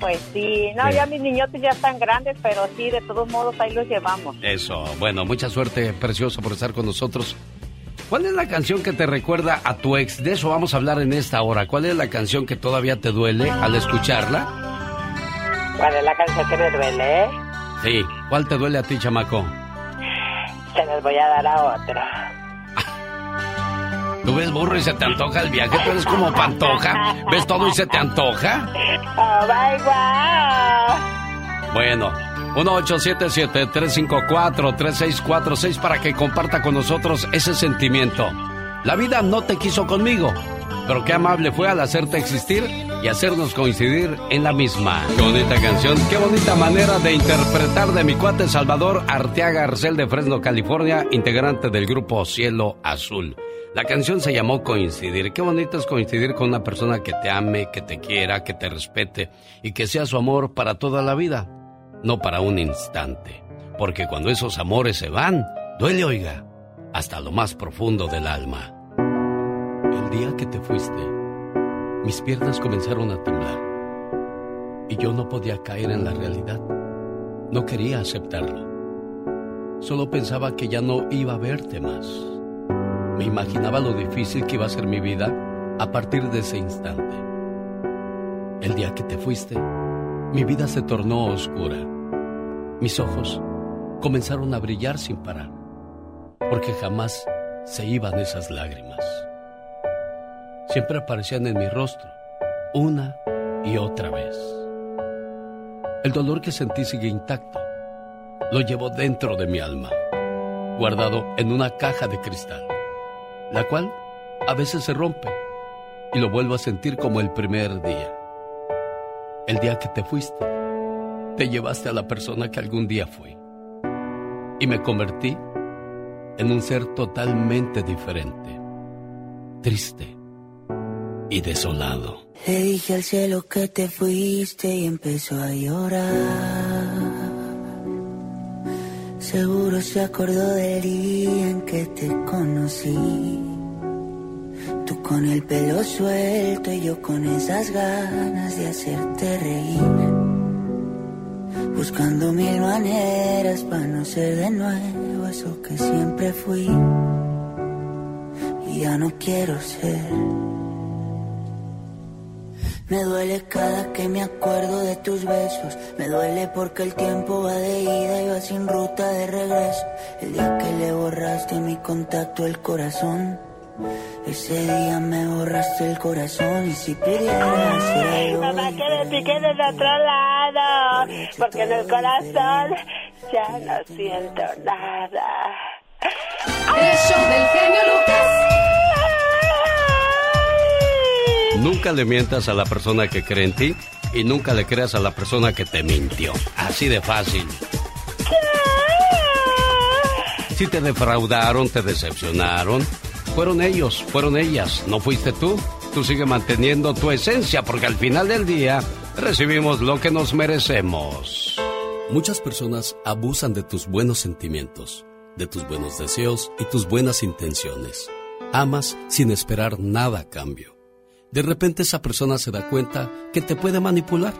Pues sí, no, Sí. ya mis niñotes ya están grandes, pero sí, de todos modos ahí los llevamos. Eso, bueno, mucha suerte, precioso, por estar con nosotros. ¿Cuál es la canción que te recuerda a tu ex? De eso vamos a hablar en esta hora. ¿Cuál es la canción que todavía te duele al escucharla? ¿Cuál es la canción que me duele? Sí, ¿cuál te duele a ti, chamaco? Se las voy a dar a otro. ¿Tú ves burro y se te antoja el viaje? ¿Tú eres como pantoja? ¿Ves todo y se te antoja? Oh my wow. Bueno, 1877-354-3646 para que comparta con nosotros ese sentimiento. La vida no te quiso conmigo, pero qué amable fue al hacerte existir y hacernos coincidir en la misma. Qué bonita canción, qué bonita manera de interpretar de mi cuate Salvador Arteaga Arcel de Fresno, California, integrante del grupo Cielo Azul. La canción se llamó Coincidir. Qué bonito es coincidir con una persona que te ame, que te quiera, que te respete y que sea su amor para toda la vida, no para un instante. Porque cuando esos amores se van, duele, oiga, hasta lo más profundo del alma. El día que te fuiste, mis piernas comenzaron a temblar y yo no podía caer en la realidad. No quería aceptarlo. Solo pensaba que ya no iba a verte más. Me imaginaba lo difícil que iba a ser mi vida a partir de ese instante. El día que te fuiste, mi vida se tornó oscura. Mis ojos comenzaron a brillar sin parar, porque jamás se iban esas lágrimas. Siempre aparecían en mi rostro, una y otra vez. El dolor que sentí sigue intacto. Lo llevo dentro de mi alma, guardado en una caja de cristal, la cual a veces se rompe y lo vuelvo a sentir como el primer día. El día que te fuiste, te llevaste a la persona que algún día fui y me convertí un ser totalmente diferente, triste y desolado. Le dije al cielo que te fuiste y empezó a llorar. Seguro se acordó del día en que te conocí. Tú con el pelo suelto y yo con esas ganas de hacerte reír. Buscando mil maneras para no ser de nuevo eso que siempre fui. Y ya no quiero ser. Me duele cada que me acuerdo de tus besos. Me duele porque el tiempo va de ida y va sin ruta de regreso. El día que le borraste mi contacto el corazón. Ese día me borraste el corazón y si pudieras Ay, mamá, que me piquen del otro lado, porque en el corazón ya no siento nada. El show del genio Lucas. Nunca le mientas a la persona que cree en ti y nunca le creas a la persona que te mintió. Así de fácil. Si te defraudaron, te decepcionaron, fueron ellos, fueron ellas, no fuiste tú. Tú sigue manteniendo tu esencia porque al final del día recibimos lo que nos merecemos. Muchas personas abusan de tus buenos sentimientos, de tus buenos deseos y tus buenas intenciones. Amas sin esperar nada a cambio. De repente esa persona se da cuenta que te puede manipular.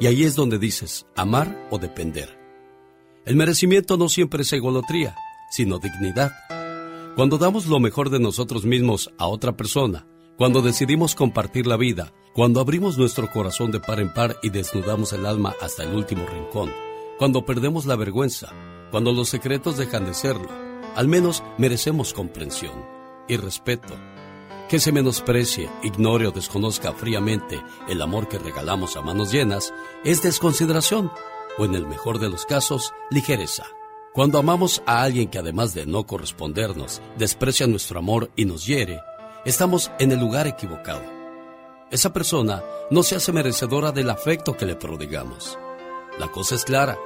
Y ahí es donde dices amar o depender. El merecimiento no siempre es egolotría, sino dignidad. Cuando damos lo mejor de nosotros mismos a otra persona, cuando decidimos compartir la vida, cuando abrimos nuestro corazón de par en par y desnudamos el alma hasta el último rincón, cuando perdemos la vergüenza, cuando los secretos dejan de serlo, al menos merecemos comprensión y respeto. Que se menosprecie, ignore o desconozca fríamente el amor que regalamos a manos llenas es desconsideración o en el mejor de los casos, ligereza. Cuando amamos a alguien que además de no correspondernos, desprecia nuestro amor y nos hiere, estamos en el lugar equivocado. Esa persona no se hace merecedora del afecto que le prodigamos. La cosa es clara.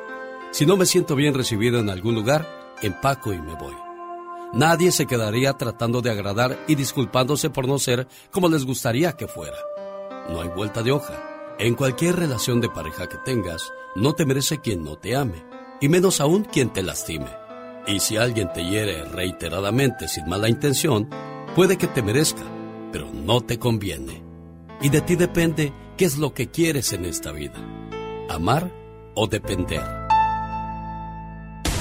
Si no me siento bien recibido en algún lugar, empaco y me voy. Nadie se quedaría tratando de agradar y disculpándose por no ser como les gustaría que fuera. No hay vuelta de hoja. En cualquier relación de pareja que tengas, no te merece quien no te ame, y menos aún quien te lastime. Y si alguien te hiere reiteradamente sin mala intención, puede que te merezca, pero no te conviene. Y de ti depende qué es lo que quieres en esta vida, amar o depender.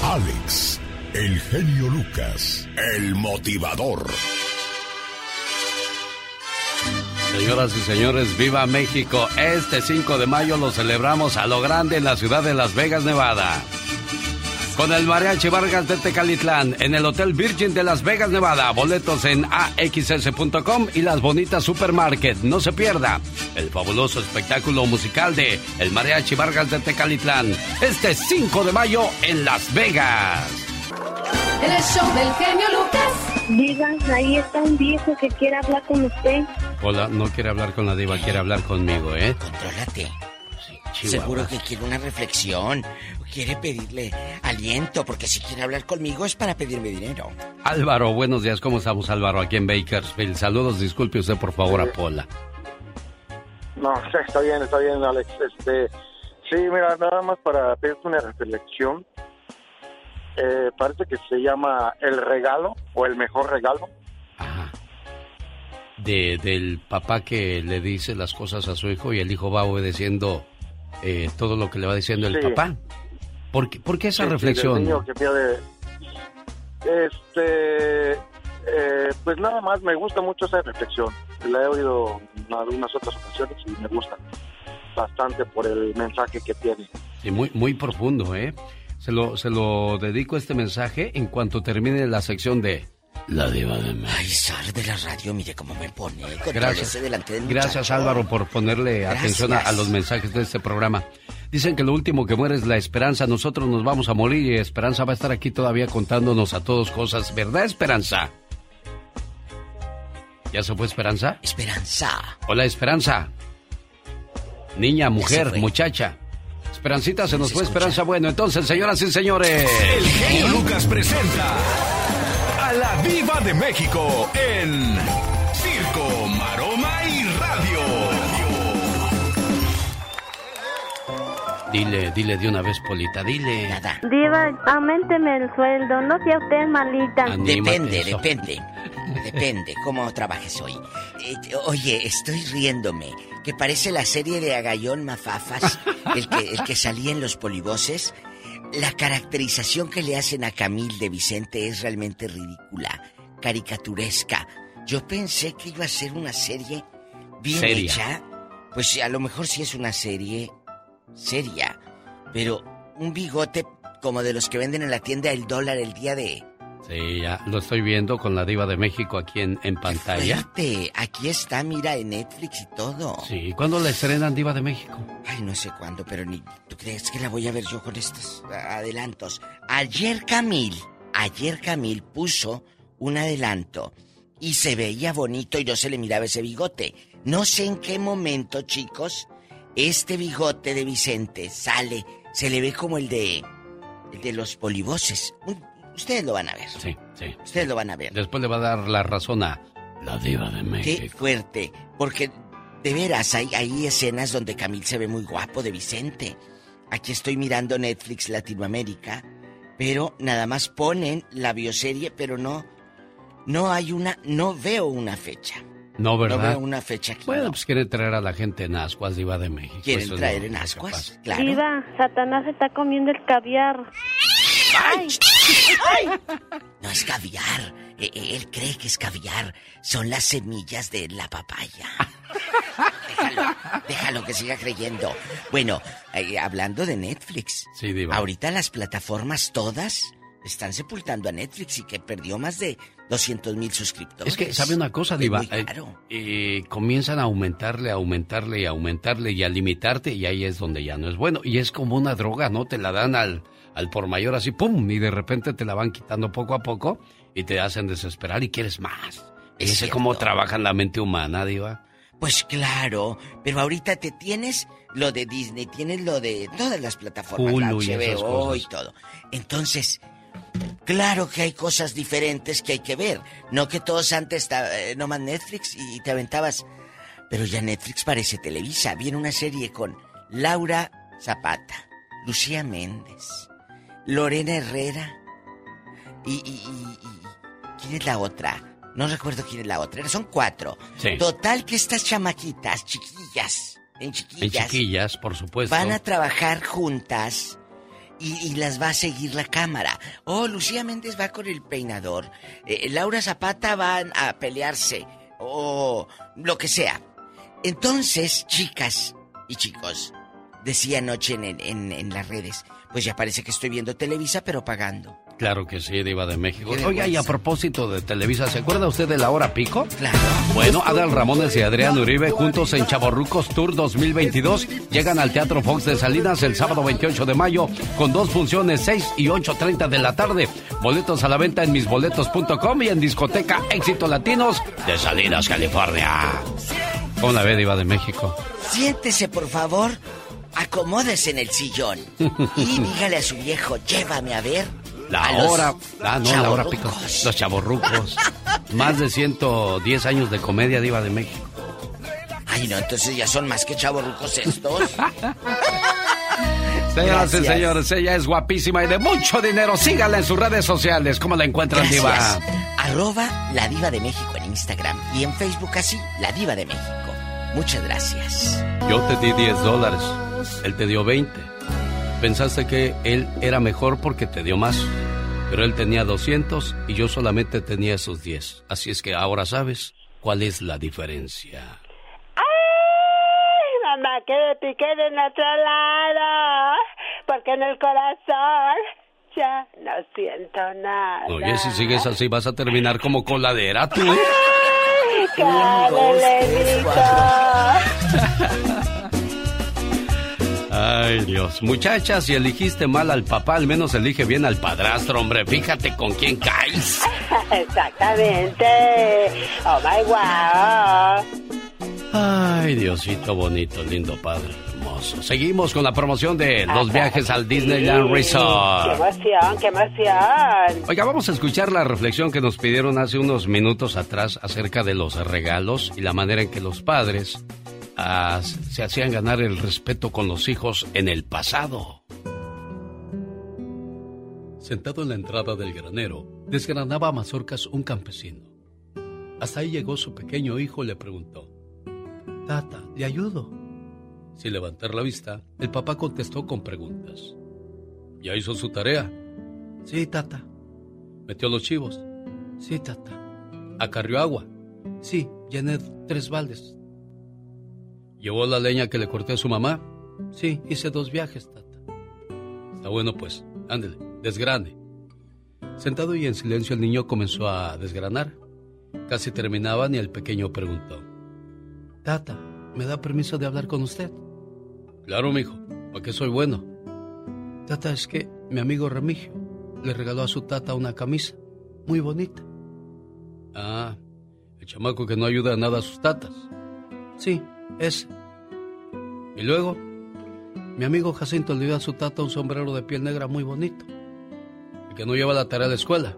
Alex, el genio Lucas, el motivador. Señoras y señores, viva México. Este 5 de mayo lo celebramos a lo grande en la ciudad de Las Vegas, Nevada. Con el Mariachi Vargas de Tecalitlán en el Hotel Virgin de Las Vegas, Nevada. Boletos en axs.com y las bonitas supermarket. No se pierda el fabuloso espectáculo musical de El Mariachi Vargas de Tecalitlán. Este 5 de mayo en Las Vegas. El show del genio Lucas. Diga, ahí está un viejo que quiere hablar con usted. Hola, no quiere hablar con la diva, quiere hablar conmigo, ¿eh? Contrólate. Chihuahua. Seguro que quiere una reflexión. Quiere pedirle aliento, porque si quiere hablar conmigo es para pedirme dinero. Álvaro, buenos días. ¿Cómo estamos, Álvaro? Aquí en Bakersfield. Saludos, disculpe usted, por favor, a Pola. No, está bien, está bien, Alex. Este, sí, mira, nada más para pedirte una reflexión. Eh, parece que se llama El Regalo o El Mejor Regalo. De, del papá que le dice las cosas a su hijo y el hijo va obedeciendo eh, todo lo que le va diciendo el papá. ¿Por qué, por qué esa Sí, reflexión? del niño que pierde. Este, eh, pues nada más me gusta mucho esa reflexión. La he oído en algunas otras ocasiones y me gusta bastante por el mensaje que tiene. Sí, muy, muy profundo, ¿eh? Se lo, se lo dedico este mensaje en cuanto termine la sección de La Diva de México. Ay, sal de la radio, mire cómo me pone. Gracias. Gracias. delante del Gracias muchacho. Álvaro por ponerle Gracias. atención a, a los mensajes de este programa. Dicen que lo último que muere es la esperanza. Nosotros nos vamos a morir y Esperanza va a estar aquí todavía contándonos a todos cosas. ¿Verdad, Esperanza? ¿Ya se fue Esperanza? Esperanza. Hola, Esperanza. Niña, mujer, muchacha. Esperancita, se nos fue Esperanza. Bueno, entonces, señoras y señores. El genio Lucas presenta de México en Circo, Maroma y Radio. Dile, dile de una vez, Polita, dile. Diva, aumenteme el sueldo, no sea usted malita. Depende, depende. Depende cómo trabajes hoy. Eh, oye, estoy riéndome. Que parece la serie de Agallón Mafafas, el que, el que salía en los polivoces. La caracterización que le hacen a Camil de Vicente es realmente ridícula, caricaturesca. Yo pensé que iba a ser una serie bien Seria. hecha. Pues a lo mejor sí es una serie seria, pero un bigote como de los que venden en la tienda El Dólar el día de... Sí, ya lo estoy viendo con la diva de México aquí en, en pantalla. Fuerte. Aquí está, mira, en Netflix y todo. Sí, ¿cuándo la estrenan Diva de México? Ay, no sé cuándo, pero ni... ¿Tú crees que la voy a ver yo con estos adelantos? Ayer Camil, ayer Camil puso un adelanto y se veía bonito y no se le miraba ese bigote. No sé en qué momento, chicos, este bigote de Vicente sale, se le ve como el de... el de los polivoces. Ustedes lo van a ver. Sí, sí. Ustedes lo van a ver. Después le va a dar la razón a la Diva de Qué México. fuerte. Porque de veras hay, hay escenas donde Camil se ve muy guapo de Vicente. Aquí estoy mirando Netflix Latinoamérica, pero nada más ponen la bioserie, pero no, no hay una, no veo una fecha. No, No ¿verdad? veo una fecha aquí. Bueno, pues quiere traer a la gente en ascuas, Diva de México. Quieren Eso traer en ascuas, claro. Diva, Satanás está comiendo el caviar. ¡Ay! No es caviar. Eh, eh, Él cree que es caviar. Son las semillas de la papaya. Déjalo, déjalo que siga creyendo. Bueno, eh, hablando de Netflix. Sí, Diva. Ahorita las plataformas todas están sepultando a Netflix y que perdió más de 200 mil suscriptores. Es que, ¿sabe una cosa, Diva? Eh, caro. eh, comienzan a aumentarle, a aumentarle y a aumentarle y a limitarte y ahí es donde ya no es bueno. Y es como una droga, ¿no? Te la dan al, al por mayor así, ¡pum! Y de repente te la van quitando poco a poco y te hacen desesperar y quieres más. Es Ese cómo trabaja la mente humana, Diva. Pues claro, pero ahorita te tienes lo de Disney, tienes lo de todas las plataformas, la Hulu HBO y todo. Entonces, claro que hay cosas diferentes que hay que ver. No que todos antes eh, nomás Netflix y te aventabas. Pero ya Netflix parece Televisa. Viene una serie con Laura Zapata, Lucía Méndez, Lorena Herrera y, y- y- y- ¿quién es la otra? No recuerdo quién es la otra. Son cuatro. Sí. Total que estas chamaquitas, chiquillas, en En chiquillas, chiquillas, por supuesto. van a trabajar juntas y, las va a seguir la cámara. Oh, Lucía Méndez va con el peinador. eh, Laura Zapata van a pelearse. O lo que sea. Entonces, chicas y chicos, decía anoche en, en- en las redes, pues ya parece que estoy viendo Televisa, pero pagando. Claro que sí, Diva de México. Oiga, y a propósito de Televisa, ¿se acuerda usted de la hora pico? Claro. Bueno, Adal Ramones y Adrián Uribe juntos en Chaborrucos Tour 2022 llegan al Teatro Fox de Salinas el sábado 28 de mayo con dos funciones 6 y 8.30 de la tarde. Boletos a la venta en misboletos.com y en discoteca Éxito Latinos de Salinas, California. ¿Cómo la ve, Diva de México? Siéntese, por favor, acomódese en el sillón y dígale a su viejo, llévame a ver. La a los hora, ah, no, la hora pico. chavorrucos". Los chaborrucos. Más de 110 años de comedia, Diva de México. Ay, no, entonces ya son más que chavorrucos estos. Señoras y Gracias. señores, ella es guapísima y de mucho dinero. Síganla en sus redes sociales. ¿Cómo la encuentran, Gracias. Diva? Arroba La Diva de México en Instagram y en Facebook así, La Diva de México. Muchas gracias. Yo te di 10 dólares. Él te dio 20. Pensaste que él era mejor porque te dio más, pero él tenía 200 y yo solamente tenía esos 10. Así es que ahora sabes cuál es la diferencia. ¡Ay, mamá, que me piqué en otro lado! Porque en el corazón ya no siento nada. Oye, si sigues así vas a terminar como coladera tú. ¿eh? Ay, Dios. Muchachas, si eligiste mal al papá, al menos elige bien al padrastro, hombre. Fíjate con quién caes. Exactamente. Oh my wow. Ay, Diosito bonito, lindo padre, hermoso. Seguimos con la promoción de los viajes al Disneyland ¡Qué Resort. emoción, qué emoción! Oiga, vamos a escuchar la reflexión que nos pidieron hace unos minutos atrás acerca de los regalos y la manera en que los padres ah, se hacían ganar el respeto con los hijos en el pasado. Sentado en la entrada del granero, desgranaba a mazorcas un campesino. Hasta ahí llegó su pequeño hijo y le preguntó, Tata, ¿le ayudo? Sin levantar la vista, el papá contestó con preguntas. ¿Ya hizo su tarea? Sí, tata. ¿Metió los chivos? Sí, tata. ¿Acarrió agua? Sí, llené tres baldes. ¿Llevó la leña que le corté a su mamá? Sí, hice dos viajes, tata. Está bueno, pues. Ándele, desgrane. Sentado y en silencio, el niño comenzó a desgranar. Casi terminaban y el pequeño preguntó: Tata, ¿me da permiso de hablar con usted? Claro, mijo, porque soy bueno. Tata, es que mi amigo Remigio le regaló a su tata una camisa muy bonita. Ah, el chamaco que no ayuda a nada a sus tatas. Sí, ese. Y luego, mi amigo Jacinto le dio a su tata un sombrero de piel negra muy bonito. El que no lleva la tarea la escuela.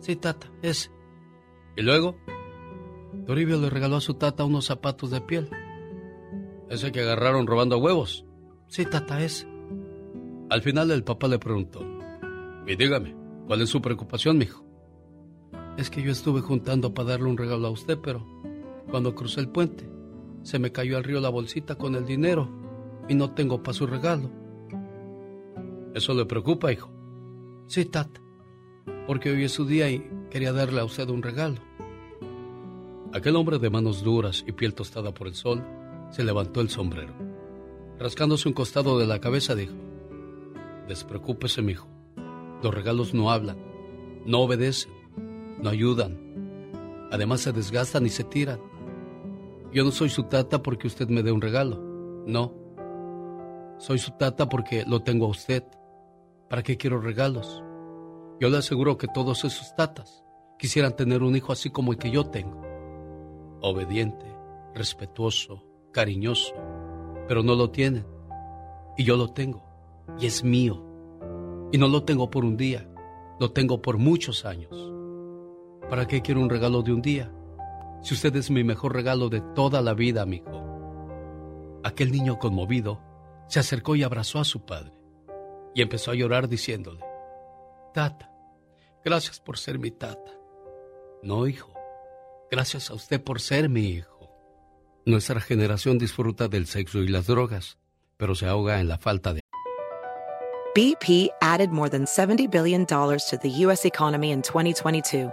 Sí, tata, ese. Y luego, Toribio le regaló a su tata unos zapatos de piel. Ese que agarraron robando huevos. Sí, tata, ese. Al final el papá le preguntó, y dígame, ¿cuál es su preocupación, mijo? Es que yo estuve juntando para darle un regalo a usted, pero cuando crucé el puente, se me cayó al río la bolsita con el dinero y no tengo para su regalo. ¿Eso le preocupa, hijo? Sí, tata, porque hoy es su día y quería darle a usted un regalo. Aquel hombre de manos duras y piel tostada por el sol se levantó el sombrero. Rascándose un costado de la cabeza dijo, Despreocúpese, mijo. Los regalos no hablan, no obedecen, no ayudan. Además se desgastan y se tiran. Yo no soy su tata porque usted me dé un regalo. No. Soy su tata porque lo tengo a usted. ¿Para qué quiero regalos? Yo le aseguro que todos esos tatas quisieran tener un hijo así como el que yo tengo. Obediente, respetuoso, cariñoso, pero no lo tienen. Y yo lo tengo. Y es mío. Y no lo tengo por un día, lo tengo por muchos años. ¿Para qué quiero un regalo de un día? Si usted es mi mejor regalo de toda la vida, amigo. Aquel niño conmovido se acercó y abrazó a su padre y empezó a llorar diciéndole, Tata, gracias por ser mi tata. No, hijo, gracias a usted por ser mi hijo. Nuestra generación disfruta del sexo y las drogas, pero se ahoga en la falta de... BP added more than $70 billion to the U.S. economy in 2022.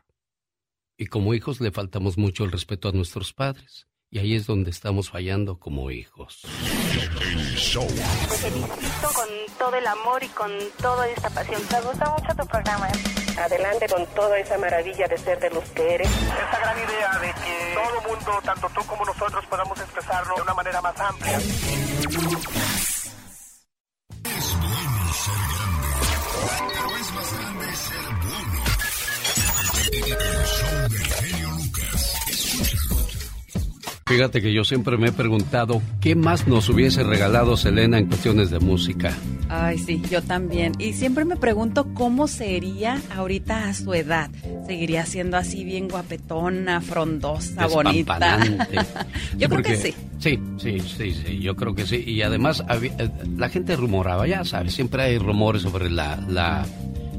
Y como hijos le faltamos mucho el respeto a nuestros padres. Y ahí es donde estamos fallando como hijos. Te felicito con todo el amor y con toda esta pasión. Me gusta mucho tu programa. Adelante con toda esa maravilla de ser de los que eres. Esa gran idea de que todo mundo, tanto tú como nosotros, podamos expresarlo de una manera más amplia. Es bueno ser grande, pero es más grande ser bueno. Fíjate que yo siempre me he preguntado qué más nos hubiese regalado Selena en cuestiones de música. Ay, sí, yo también. Y siempre me pregunto cómo sería ahorita a su edad. ¿Seguiría siendo así bien guapetona, frondosa, bonita? Yo creo que sí. Sí, sí, sí, sí, yo creo que sí. Y además había- eh, la gente rumoraba, ya sabes, siempre hay rumores sobre la, la,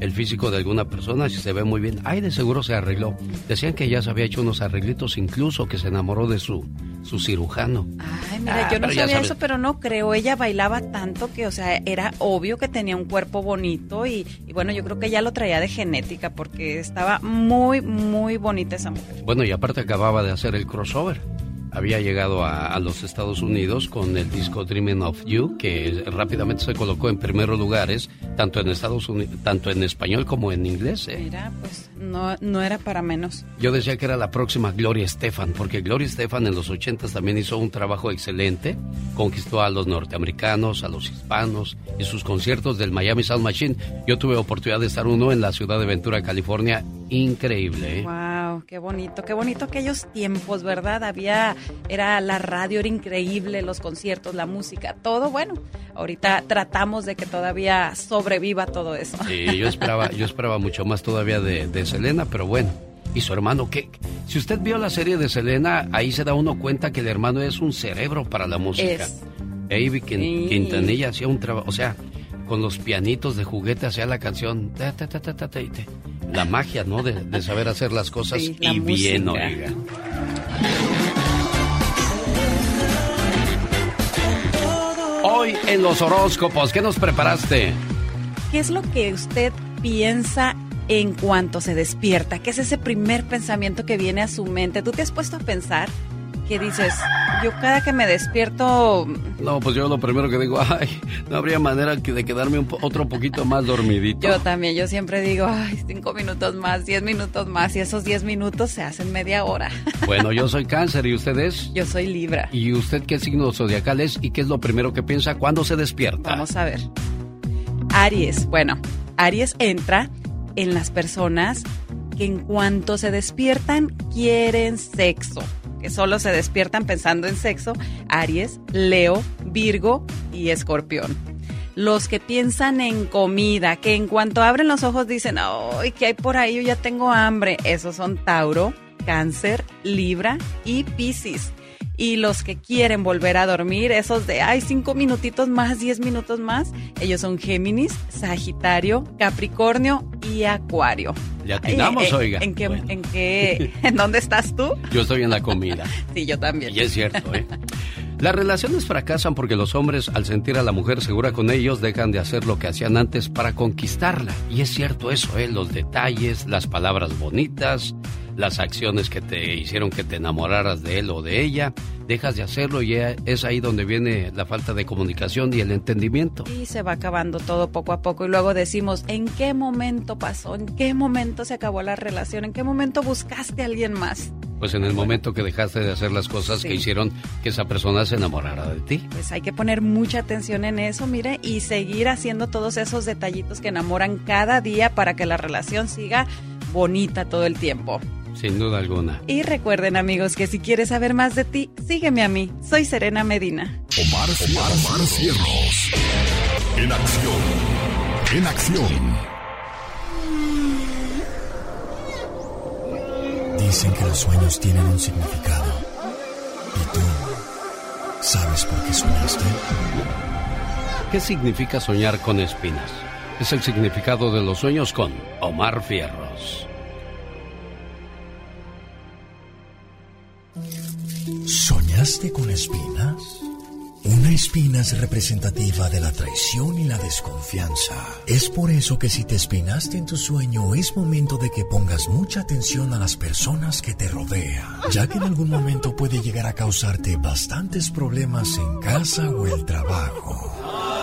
el físico de alguna persona, si se ve muy bien. Ay, de seguro se arregló. Decían que ya se había hecho unos arreglitos, incluso que se enamoró de su, su cirujano. Ay, mira, Ah, yo no sabía eso, pero no creo. Ella bailaba tanto que, o sea, era obvio que tenía un cuerpo bonito y, y bueno, yo creo que ya lo traía de genética porque estaba muy, muy bonita esa mujer. Bueno, y aparte acababa de hacer el crossover. Había llegado a, a los Estados Unidos con el disco Dreaming of You, que rápidamente se colocó en primeros lugares, tanto en Estados Unidos, tanto en español como en inglés. ¿eh? Mira, pues no, no era para menos. Yo decía que era la próxima Gloria Estefan, porque Gloria Estefan en los 80 también hizo un trabajo excelente, conquistó a los norteamericanos, a los hispanos, y sus conciertos del Miami Sound Machine. Yo tuve oportunidad de estar uno en la ciudad de Ventura, California, increíble. ¿eh? Wow, qué bonito, qué bonito aquellos tiempos, ¿verdad? Había, era la radio, era increíble, los conciertos, la música, todo bueno. Ahorita tratamos de que todavía sobreviva todo eso. Sí, yo esperaba, yo esperaba mucho más todavía de, de Selena, pero bueno. Y su hermano, ¿qué? Si usted vio la serie de Selena, ahí se da uno cuenta que el hermano es un cerebro para la música. Es. Avi. Quintanilla hacía un trabajo, o sea, con los pianitos de juguete hacía la canción. ta, ta, ta, La magia, ¿no? De, de saber hacer las cosas Sí, la y bien, oiga. Hoy en los horóscopos, ¿qué nos preparaste? ¿Qué es lo que usted piensa en cuanto se despierta? ¿Qué es ese primer pensamiento que viene a su mente? ¿Tú te has puesto a pensar que dices, yo cada que me despierto, No, pues yo lo primero que digo, ay, no habría manera que de quedarme un po- otro poquito más dormidito. yo también, yo siempre digo, ay, cinco minutos más, diez minutos más, y esos diez minutos se hacen media hora. Bueno, yo soy cáncer y usted es. Yo soy Libra. ¿Y usted qué signo zodiacal es y qué es lo primero que piensa cuando se despierta? Vamos a ver. Aries, bueno, Aries entra en las personas que en cuanto se despiertan quieren sexo, que solo se despiertan pensando en sexo, Aries, Leo, Virgo y Escorpión. Los que piensan en comida, que en cuanto abren los ojos dicen, ¡ay, qué hay por ahí! Yo ya tengo hambre. Esos son Tauro, Cáncer, Libra y Piscis. Y los que quieren volver a dormir, esos de, ay, cinco minutitos más, diez minutos más, ellos son Géminis, Sagitario, Capricornio y Acuario. Le atinamos, Ay, eh, oiga. ¿En qué, Bueno. en qué, en dónde estás tú? Yo estoy en la comida. Sí, yo también. Y es cierto, ¿eh? Las relaciones fracasan porque los hombres, al sentir a la mujer segura con ellos, dejan de hacer lo que hacían antes para conquistarla. Y es cierto eso, ¿eh? Los detalles, las palabras bonitas, las acciones que te hicieron que te enamoraras de él o de ella, dejas de hacerlo y es ahí donde viene la falta de comunicación y el entendimiento. Y se va acabando todo poco a poco y luego decimos, ¿en qué momento pasó? ¿En qué momento se acabó la relación? ¿En qué momento buscaste a alguien más? Pues en el momento que dejaste de hacer las cosas Sí. que hicieron que esa persona se enamorara de ti. Pues hay que poner mucha atención en eso, mire, y seguir haciendo todos esos detallitos que enamoran cada día para que la relación siga bonita todo el tiempo. Sin duda alguna. Y recuerden amigos que si quieres saber más de ti, sígueme a mí. Soy Serena Medina. Omar, Omar, Omar Cierros. En acción. En acción. Dicen que los sueños tienen un significado. ¿Y tú sabes por qué soñaste? ¿Qué significa soñar con espinas? Es el significado de los sueños con Omar Fierros. ¿Soñaste con espinas? Una espina es representativa de la traición y la desconfianza. Es por eso que si te espinaste en tu sueño es momento de que pongas mucha atención a las personas que te rodean, ya que en algún momento puede llegar a causarte bastantes problemas en casa o el trabajo.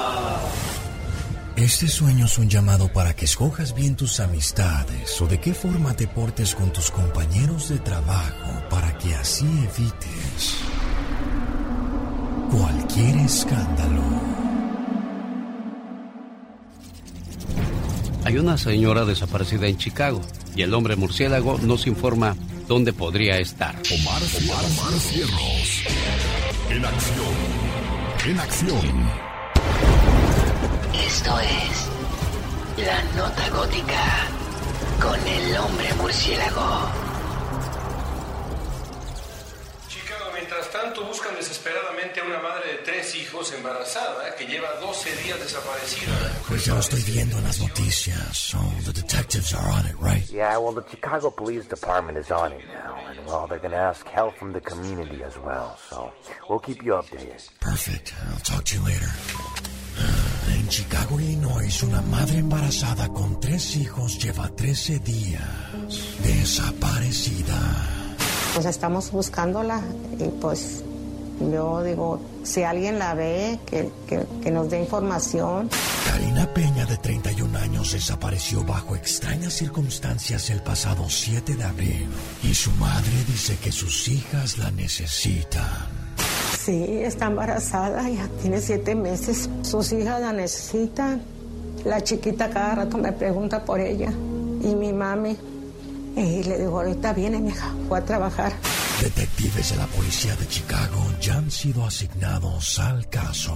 Este sueño es un llamado para que escojas bien tus amistades o de qué forma te portes con tus compañeros de trabajo para que así evites cualquier escándalo. Hay una señora desaparecida en Chicago y el hombre murciélago nos informa dónde podría estar. Omar, Omar, Omar Cierros. En acción. En acción. Esto es La Nota Gótica con el hombre murciélago. Chicago, mientras tanto, buscan desesperadamente a una madre de tres hijos embarazada que lleva 12 días desaparecida. Pues ya lo estoy viendo en las noticias. So the detectives are on it, right? Yeah, well, the Chicago Police Department is on it now. And, well, they're going to ask help from the community as well. So we'll keep you updated. Perfect. I'll talk to you later. En Chicago, Illinois, una madre embarazada con tres hijos lleva 13 días desaparecida. Pues estamos buscándola y pues yo digo, si alguien la ve, que, que- que nos dé información. Karina Peña, de 31 años, desapareció bajo extrañas circunstancias el pasado 7 de abril. Y su madre dice que sus hijas la necesitan. Sí, está embarazada, ya tiene siete meses. Sus hijas la necesitan. La chiquita cada rato me pregunta por ella. Y mi mami. Y le digo, ahorita viene, mija, fue a trabajar. Detectives de la policía de Chicago ya han sido asignados al caso.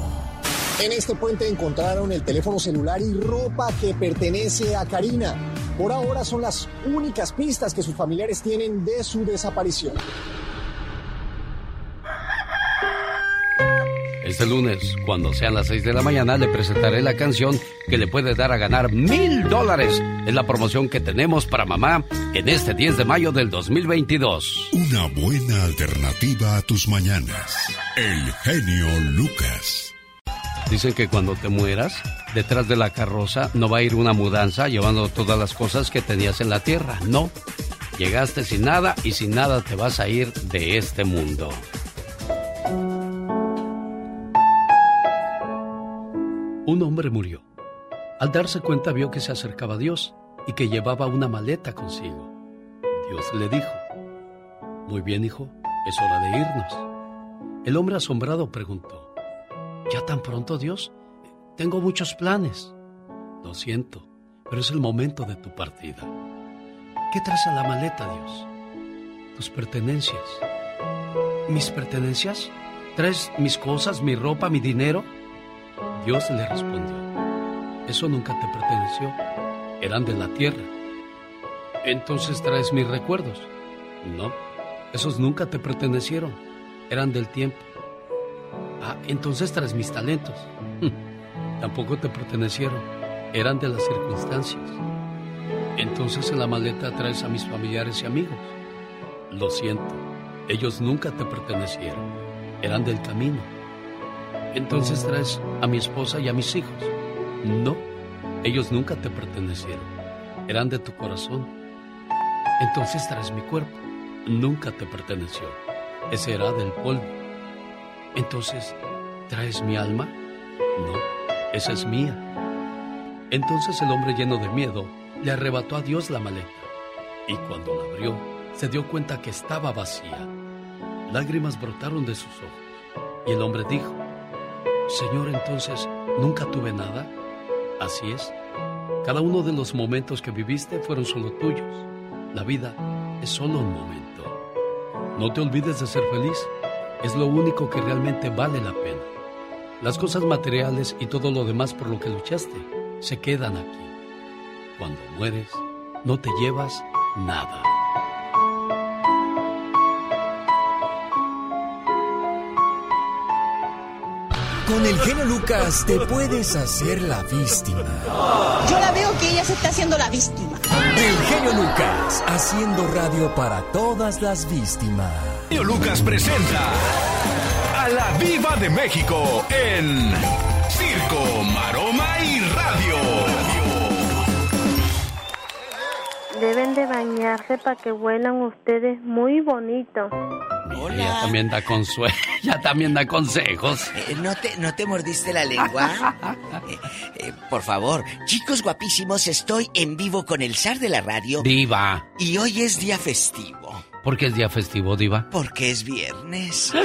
En este puente encontraron el teléfono celular y ropa que pertenece a Karina. Por ahora son las únicas pistas que sus familiares tienen de su desaparición. Este lunes, cuando sean las 6 de la mañana, le presentaré la canción que le puede dar a ganar mil dólares. Es la promoción que tenemos para mamá en este 10 de mayo del 2022. Una buena alternativa a tus mañanas. El genio Lucas. Dicen que cuando te mueras, detrás de la carroza no va a ir una mudanza llevando todas las cosas que tenías en la tierra. No. Llegaste sin nada y sin nada te vas a ir de este mundo. Un hombre murió. Al darse cuenta vio que se acercaba a Dios y que llevaba una maleta consigo. Dios le dijo, Muy bien, hijo, es hora de irnos. El hombre asombrado preguntó, ¿Ya tan pronto, Dios? Tengo muchos planes. Lo siento, pero es el momento de tu partida. ¿Qué traes a la maleta, Dios? Tus pertenencias. ¿Mis pertenencias? ¿Traes mis cosas, mi ropa, mi dinero? Dios le respondió, eso nunca te perteneció, eran de la tierra. Entonces traes mis recuerdos. No, esos nunca te pertenecieron, eran del tiempo. Ah, entonces traes mis talentos. Tampoco te pertenecieron, eran de las circunstancias. Entonces en la maleta traes a mis familiares y amigos. Lo siento, ellos nunca te pertenecieron, eran del camino. Entonces traes a mi esposa y a mis hijos. No, ellos nunca te pertenecieron, eran de tu corazón. Entonces traes mi cuerpo, nunca te perteneció, ese era del polvo. Entonces, ¿traes mi alma? No, esa es mía. Entonces el hombre lleno de miedo le arrebató a Dios la maleta y cuando la abrió se dio cuenta que estaba vacía. Lágrimas brotaron de sus ojos y el hombre dijo, Señor, entonces, ¿nunca tuve nada? Así es. Cada uno de los momentos que viviste fueron solo tuyos. La vida es solo un momento. No te olvides de ser feliz. Es lo único que realmente vale la pena. Las cosas materiales y todo lo demás por lo que luchaste se quedan aquí. Cuando mueres, no te llevas nada. Con el genio Lucas te puedes hacer la víctima. Yo la veo que ella se está haciendo la víctima. El genio Lucas, haciendo radio para todas las víctimas. Genio Lucas presenta a la Viva de México en Circo, Maroma Deben de bañarse para que huelan ustedes muy bonito. Ella también da consuelo, ella también da consejos. Eh, ¿No te, ¿No te mordiste la lengua? Eh, eh, por favor, chicos guapísimos, estoy en vivo con el zar de la radio. Diva. Y hoy es día festivo. ¿Por qué es día festivo, Diva? Porque es viernes.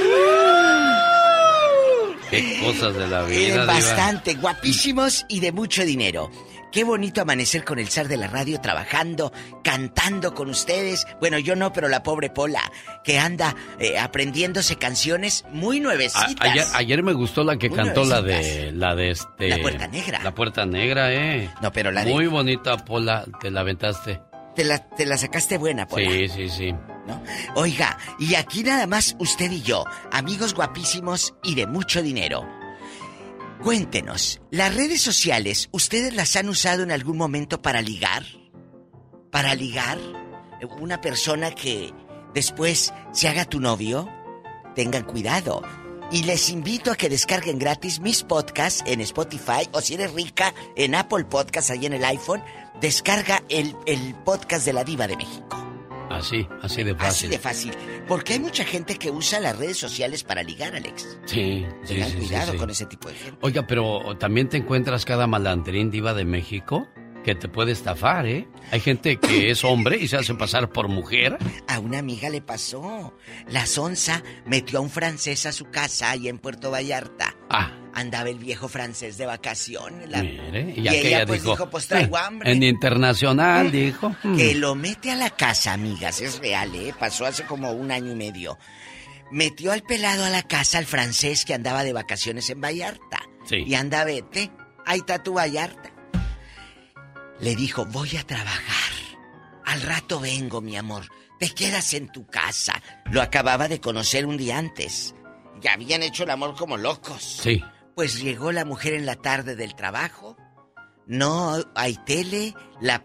Qué cosas de la Eh, vida, Diva. bastante, guapísimos y de mucho dinero. Qué bonito amanecer con el zar de la radio trabajando, cantando con ustedes. Bueno, yo no, pero la pobre Pola, que anda eh, aprendiéndose canciones muy A- nuevecitas. ayer, ayer me gustó la que Muy cantó la de la de este La Puerta Negra. La puerta negra, eh. No, pero la de- Muy bonita, Pola, te la aventaste. Te la, te la sacaste buena, Pola. Sí, sí, sí. ¿no? Oiga, y aquí nada más usted y yo, amigos guapísimos y de mucho dinero. Cuéntenos, ¿las redes sociales ustedes las han usado en algún momento para ligar? ¿Para ligar? ¿Una persona que después se haga tu novio? Tengan cuidado. Y les invito a que descarguen gratis mis podcasts en Spotify o si eres rica en Apple Podcasts ahí en el iPhone, descarga el, el podcast de la Diva de México. Así, así de Así fácil. de fácil. Porque hay mucha gente que usa las redes sociales para ligar, Alex. Sí, sí, Tengan sí, sí, cuidado sí. con ese tipo de gente. Oiga, pero también te encuentras cada malandrín diva de México que te puede estafar, ¿eh? Hay gente que es hombre y se hace pasar por mujer. A una amiga le pasó. La sonza metió a un francés a su casa ahí en Puerto Vallarta. Ah, Andaba el viejo francés de vacaciones. la- mire. Y, Y, ella pues dijo, dijo, pues traigo "Eh, hambre. En internacional, dijo. "Mm". Que lo mete a la casa, amigas. Es real, ¿eh? Pasó hace como un año y medio. Metió al pelado a la casa, al francés que andaba de vacaciones en Vallarta. Sí. Y anda, vete. Ahí está tu Vallarta. Le dijo, voy a trabajar. Al rato vengo, mi amor. Te quedas en tu casa. Lo acababa de conocer un día antes. Ya habían hecho el amor como locos. Sí. Pues llegó la mujer en la tarde del trabajo. No hay tele, la...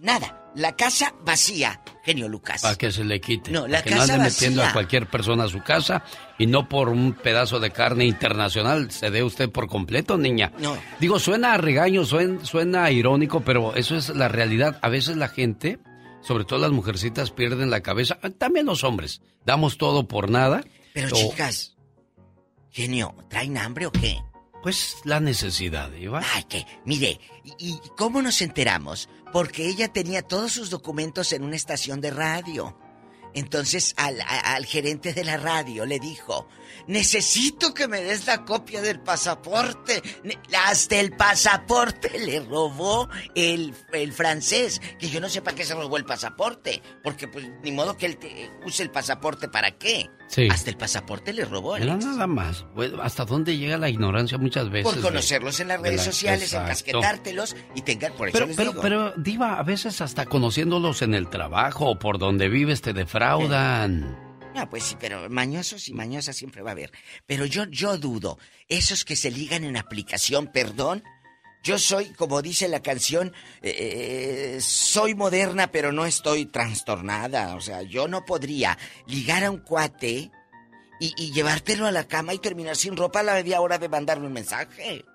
Nada. La casa vacía, genio Lucas. Para que se le quite. No, la Para que no ande metiendo a cualquier persona a su casa y no por un pedazo de carne internacional se dé usted por completo, niña. No. Digo, suena a regaño, suena, suena irónico, pero eso es la realidad. A veces la gente, sobre todo las mujercitas, pierden la cabeza. También los hombres. Damos todo por nada. Pero O- chicas, genio, ¿traen hambre o qué? Pues la necesidad, Iba. Ay, que, mire, ¿y, y cómo nos enteramos? Porque ella tenía todos sus documentos en una estación de radio. Entonces al, a- al gerente de la radio le dijo, necesito que me des la copia del pasaporte. Ne- Hasta el pasaporte le robó el, el francés. Que yo no sé para qué se robó el pasaporte. Porque pues ni modo que él te use el pasaporte para qué. Sí. Hasta el pasaporte le robó. Alex. nada más. ¿Hasta dónde llega la ignorancia muchas veces? Por de- conocerlos en las de redes la- sociales, Exacto. encasquetártelos y tengan por eso Pero, les pero, digo. pero, Diva, a veces hasta conociéndolos en el trabajo o por donde vives te defraudan. No, pues sí, pero mañosos y mañosas siempre va a haber. Pero yo, yo dudo. Esos que se ligan en aplicación, perdón. Yo soy, como dice la canción, eh, soy moderna, pero no estoy trastornada. O sea, yo no podría ligar a un cuate y, y llevártelo a la cama y terminar sin ropa a la media hora de mandarme un mensaje.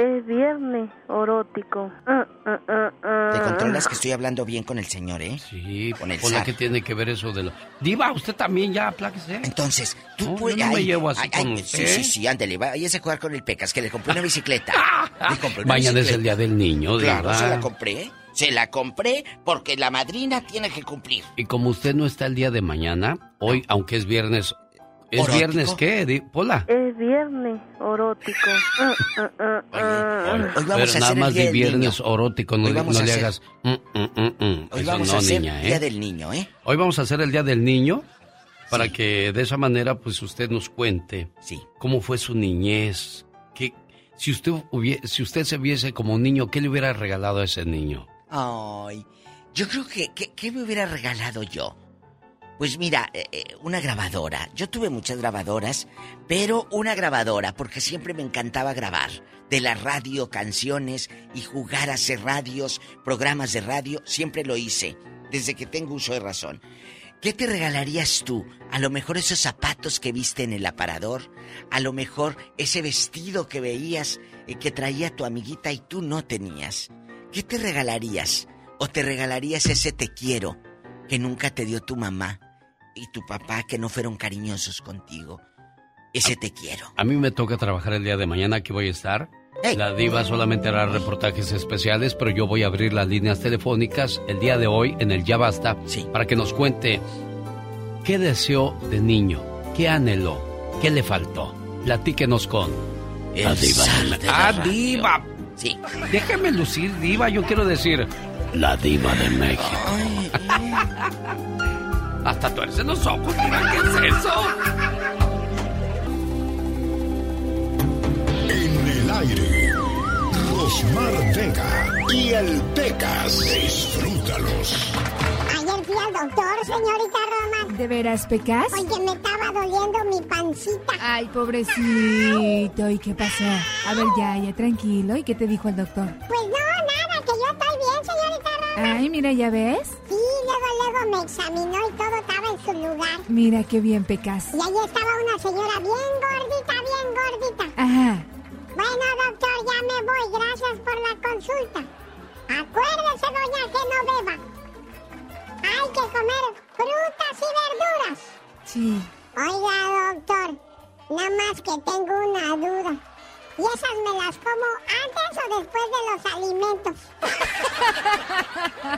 Es viernes erótico. Ah, ah, ah. Te controlas que estoy hablando bien con el señor, ¿eh? Sí, Con el zar. ¿qué tiene que ver eso de lo...? Diva, usted también ya, apláquese. Entonces, tú No, puedes... yo no me ay, llevo así ay, con ay, usted. Sí, sí, sí, ándale, váyase a jugar con el Pecas, que le compré una bicicleta. le compré una Mañana es el Día del Niño, Claro, Diva. se la compré. Se la compré porque la madrina tiene que cumplir. Y como usted no está el día de mañana, hoy, aunque es viernes... ¿Es ¿Orótico? viernes qué, Pola? Es viernes erótico. Ah, ah, ah. Hoy vamos Pero a nada hacer el más Día de del viernes Niño. orótico, no, Hoy le- vamos no a le hacer- hagas... mm, mm, mm. Hoy vamos no, a hacer niña, ¿eh? Día del Niño, ¿eh? Hoy vamos a hacer el Día del Niño para que de esa manera pues usted nos cuente Sí. cómo fue su niñez, qué, si usted hubie- si usted se viese como un niño, ¿qué le hubiera regalado a ese niño? Ay, yo creo que, que- ¿qué me hubiera regalado yo? Pues mira, eh, eh, una grabadora. Yo tuve muchas grabadoras, pero una grabadora, porque siempre me encantaba grabar. De la radio, canciones y jugar a hacer radios, programas de radio, siempre lo hice, desde que tengo uso de razón. ¿Qué te regalarías tú? A lo mejor esos zapatos que viste en el aparador, a lo mejor ese vestido que veías eh, que traía tu amiguita y tú no tenías. ¿Qué te regalarías? ¿O te regalarías ese te quiero que nunca te dio tu mamá y tu papá que no fueron cariñosos contigo? Ese te quiero. A mí me toca trabajar el día de mañana, aquí voy a estar. La diva solamente hará reportajes especiales, pero yo voy a abrir las líneas telefónicas el día de hoy en el Ya Basta para que nos cuente qué deseó de niño, qué anheló, qué le faltó. Platíquenos con la diva. de- ah, diva. Sí. Déjame lucir, diva. Yo quiero decir la diva de México. Hasta tuerce los ojos, diva. ¿Qué es eso? En el aire, Rosmar Vega y el Pecas. Disfrútalos. Ayer fui al doctor, señorita Roma. ¿De veras, Pecas? Oye, me estaba doliendo mi pancita. Ay, pobrecito. ¿Y qué pasó? A ver, ya, ya, tranquilo. ¿Y qué te dijo el doctor? Pues no, Ay, mira, ¿ya ves? Sí, luego, luego me examinó y todo estaba en su lugar. Mira qué bien, Pecas. Y ahí estaba una señora bien gordita, bien gordita. Ajá. Bueno, doctor, ya me voy. Gracias por la consulta. Acuérdese, doña, que no beba. Hay que comer frutas y verduras. Sí. Oiga, doctor, nada más que tengo una duda. ¿Y esas me las como antes o después de los alimentos?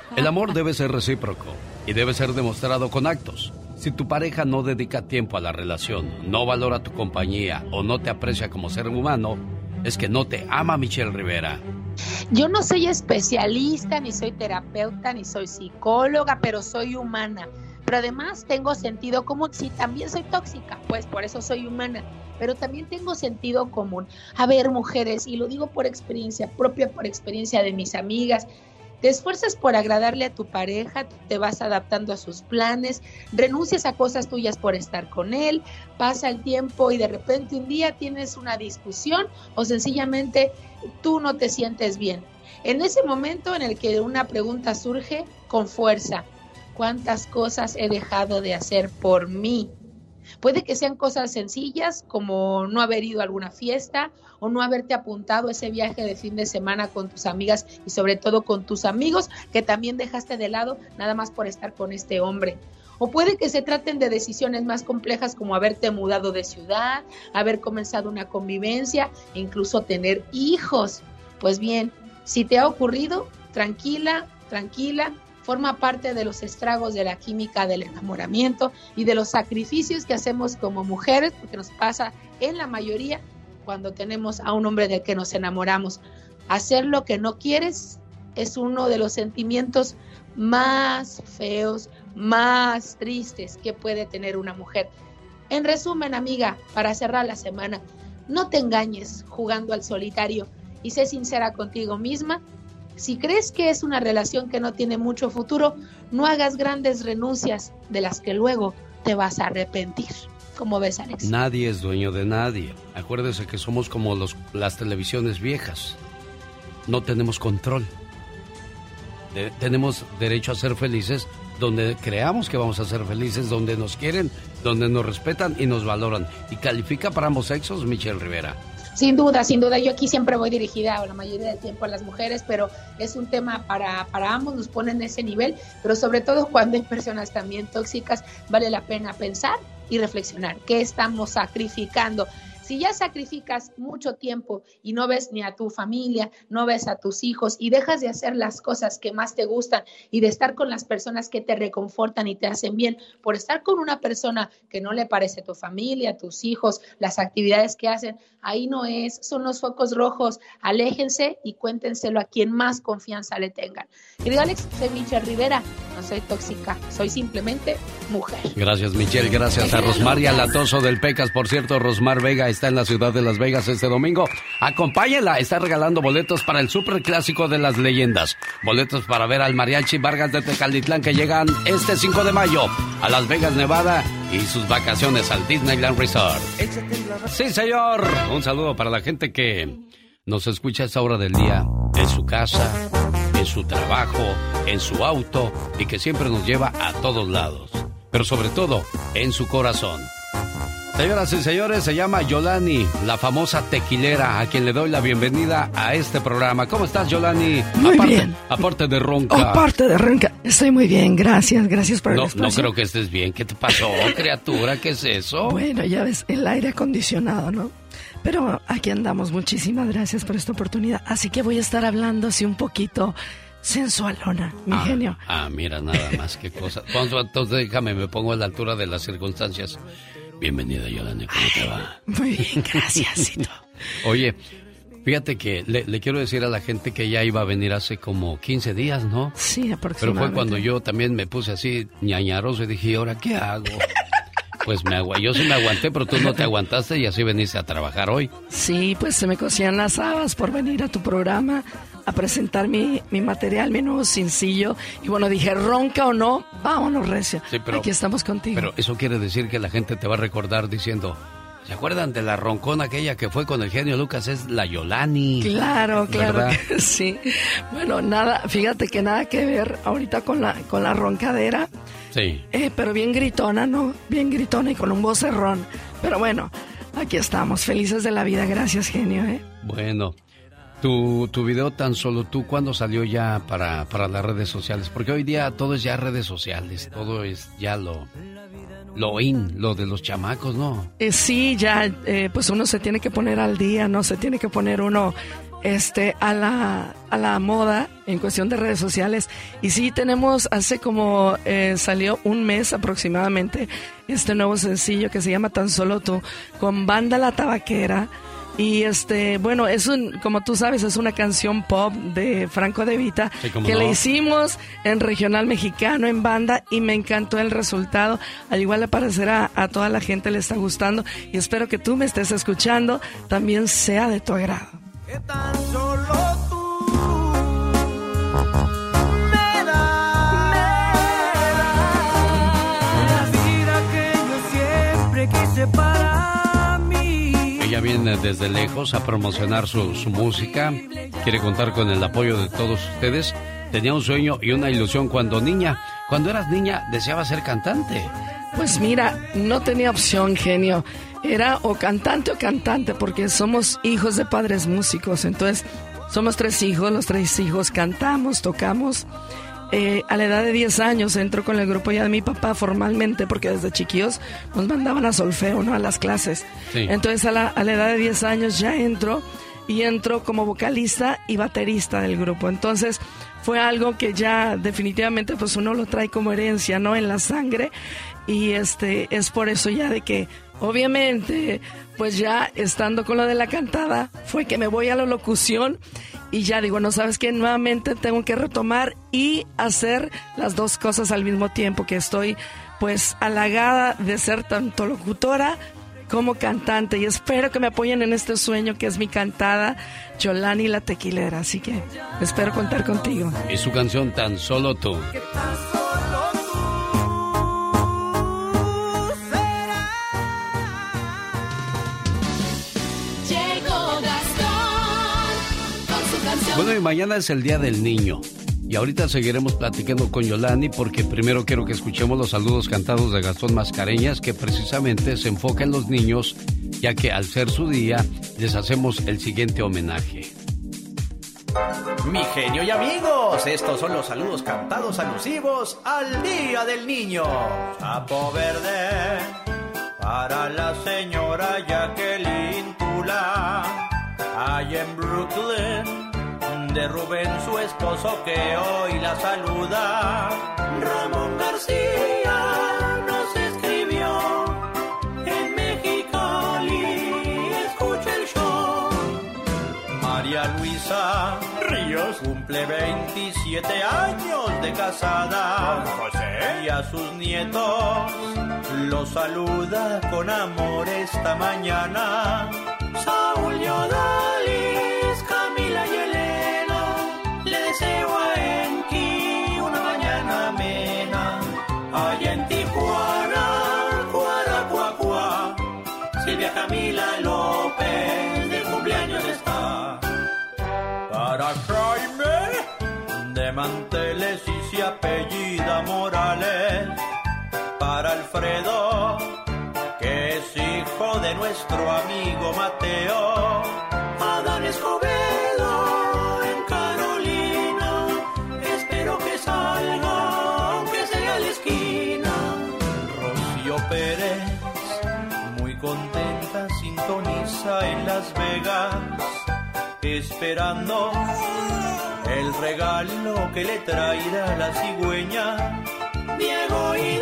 El amor debe ser recíproco y debe ser demostrado con actos. Si tu pareja no dedica tiempo a la relación, no valora tu compañía o no te aprecia como ser humano, es que no te ama Michelle Rivera. Yo no soy especialista, ni soy terapeuta, ni soy psicóloga, pero soy humana. Pero además tengo sentido común. Sí, también soy tóxica, pues por eso soy humana. Pero también tengo sentido común. A ver, mujeres, y lo digo por experiencia propia, por experiencia de mis amigas, te esfuerzas por agradarle a tu pareja, te vas adaptando a sus planes, renuncias a cosas tuyas por estar con él, pasa el tiempo y de repente un día tienes una discusión o sencillamente tú no te sientes bien. En ese momento en el que una pregunta surge con fuerza, ¿cuántas cosas he dejado de hacer por mí? Puede que sean cosas sencillas como no haber ido a alguna fiesta o no haberte apuntado ese viaje de fin de semana con tus amigas y sobre todo con tus amigos que también dejaste de lado nada más por estar con este hombre. O puede que se traten de decisiones más complejas como haberte mudado de ciudad, haber comenzado una convivencia e incluso tener hijos. Pues bien, si te ha ocurrido, tranquila, tranquila, forma parte de los estragos de la química del enamoramiento y de los sacrificios que hacemos como mujeres, porque nos pasa en la mayoría cuando tenemos a un hombre del que nos enamoramos. Hacer lo que no quieres es uno de los sentimientos más feos, más tristes que puede tener una mujer. En resumen, amiga, para cerrar la semana, no te engañes jugando al solitario y sé sincera contigo misma. Si crees que es una relación que no tiene mucho futuro, no hagas grandes renuncias de las que luego te vas a arrepentir. ¿Cómo ves, Alex? Nadie es dueño de nadie. Acuérdese que somos como las televisiones viejas. No tenemos control. Tenemos derecho a ser felices donde creamos que vamos a ser felices, donde nos quieren, donde nos respetan y nos valoran. Y califica para ambos sexos, Michelle Rivera. Sin duda, sin duda. Yo aquí siempre voy dirigida la mayoría del tiempo a las mujeres, pero es un tema para, para ambos, nos ponen en ese nivel, pero sobre todo cuando hay personas también tóxicas, vale la pena pensar y reflexionar. ¿Qué estamos sacrificando? Si ya sacrificas mucho tiempo y no ves ni a tu familia, no ves a tus hijos y dejas de hacer las cosas que más te gustan y de estar con las personas que te reconfortan y te hacen bien, por estar con una persona que no le parece tu familia, tus hijos, las actividades que hacen, ahí no es, son los focos rojos, aléjense y cuéntenselo a quien más confianza le tengan. Querido Alex, soy Michelle Rivera, no soy tóxica, soy simplemente mujer. Gracias, Michelle. Gracias a Rosmaria Latoso del Pecas. Por cierto, Rosmar Vega está en la ciudad de Las Vegas este domingo. Acompáñela. Está regalando boletos para el super clásico de las leyendas. Boletos para ver al Mariachi Vargas de Tecalitlán que llegan este 5 de mayo a Las Vegas, Nevada y sus vacaciones al Disneyland Resort. Sí, señor. Un saludo para la gente que nos escucha a esta hora del día en su casa, en su trabajo, en su auto y que siempre nos lleva a todos lados. pero sobre todo en su corazón. Señoras y señores, se llama Yolani, la famosa tequilera, a quien le doy la bienvenida a este programa. ¿Cómo estás, Yolani? Muy aparte, bien. Aparte de ronca. Aparte de ronca. Estoy muy bien, gracias, gracias por el espacio. no creo que estés bien. ¿Qué te pasó, criatura? ¿Qué es eso? Bueno, ya ves, el aire acondicionado, ¿no? Pero aquí andamos, muchísimas gracias por esta oportunidad. Así que voy a estar hablando así un poquito sensualona, mi ah, genio. Ah, mira, nada más que cosa. Entonces déjame, me pongo a la altura de las circunstancias. Bienvenida, Yolanda, ¿cómo te va? Muy bien, gracias. Oye, fíjate que le, le, quiero decir a la gente que ya iba a venir hace como 15 días, ¿no? Sí, aproximadamente. Pero fue cuando yo también me puse así ñañaroso y dije, ¿y ahora qué hago? Pues me agua, yo sí me aguanté, pero tú no te aguantaste y así veniste a trabajar hoy. Sí, pues se me cosían las habas por venir a tu programa a presentar mi, mi material, mi nuevo sencillo. Y bueno, dije, ronca o no, vámonos, Recio. Sí, pero, Aquí estamos contigo. Pero eso quiere decir que la gente te va a recordar diciendo, ¿se acuerdan de la roncona aquella que fue con el genio Lucas? Es la Yolani. Claro, claro sí. Bueno, nada, fíjate que nada que ver ahorita con la, con la roncadera. Sí. Eh, pero bien gritona, ¿no? Bien gritona y con un vocerrón. Pero bueno, aquí estamos, felices de la vida. Gracias, genio, ¿eh? Bueno. Tu, tu video tan solo tú, ¿cuándo salió ya para, para las redes sociales? Porque hoy día todo es ya redes sociales, todo es ya lo, lo in, lo de los chamacos, ¿no? Eh, sí, ya, eh, pues uno se tiene que poner al día, ¿no? Se tiene que poner uno este, a, la, a la moda en cuestión de redes sociales. Y sí, tenemos, hace como eh, salió un mes aproximadamente, este nuevo sencillo que se llama Tan Solo Tú, con Banda La Tabaquera. Y este, bueno, es un, como tú sabes, es una canción pop de Franco De Vita Sí, que no. le hicimos en regional mexicano, en banda, y me encantó el resultado. Al igual le parecerá a toda la gente le está gustando y espero que tú me estés escuchando, también sea de tu agrado. Solo tú me das, la vida que yo siempre quise para mí. Ella viene desde lejos a promocionar su, su música, quiere contar con el apoyo de todos ustedes. Tenía un sueño y una ilusión cuando niña. Cuando eras niña, deseaba ser cantante. Pues mira, no tenía opción, genio. Era o cantante o cantante, porque somos hijos de padres músicos. Entonces, somos tres hijos, los tres hijos cantamos, tocamos. Eh, a la edad de 10 años entro con el grupo ya de mi papá formalmente, porque desde chiquillos nos mandaban a solfeo, ¿no? A las clases. Sí. Entonces, a la, a la edad de 10 años ya entro y entro como vocalista y baterista del grupo. Entonces, fue algo que ya definitivamente pues uno lo trae como herencia, ¿no? En la sangre y este es por eso ya de que obviamente pues ya estando con lo de la cantada fue que me voy a la locución y ya digo, no sabes que nuevamente tengo que retomar y hacer las dos cosas al mismo tiempo que estoy pues halagada de ser tanto locutora como cantante y espero que me apoyen en este sueño que es mi cantada Yolani la tequilera, así que espero contar contigo. Y su canción Tan Solo Tú. Bueno, y mañana es el Día del Niño. Y ahorita seguiremos platicando con Yolani porque primero quiero que escuchemos los saludos cantados de Gastón Mascareñas que precisamente se enfoca en los niños ya que al ser su día les hacemos el siguiente homenaje. Mi genio y amigos, estos son los saludos cantados alusivos al Día del Niño. Sapo verde para la señora Jacqueline Tula, allá en Brooklyn, de Rubén su esposo que hoy la saluda. Ramón García nos escribió en Mexicali, escucha el show. María Luisa Ríos cumple 27 años de casada. José. Y a sus nietos los saluda con amor esta mañana. Saúl y manteles y se apellida Morales. para Alfredo, que es hijo de nuestro amigo Mateo. Adán Escobedo en Carolina, espero que salga, aunque sea la esquina. Rocío Pérez, muy contenta, sintoniza en Las Vegas, esperando el regalo que le traerá la cigüeña. Diego y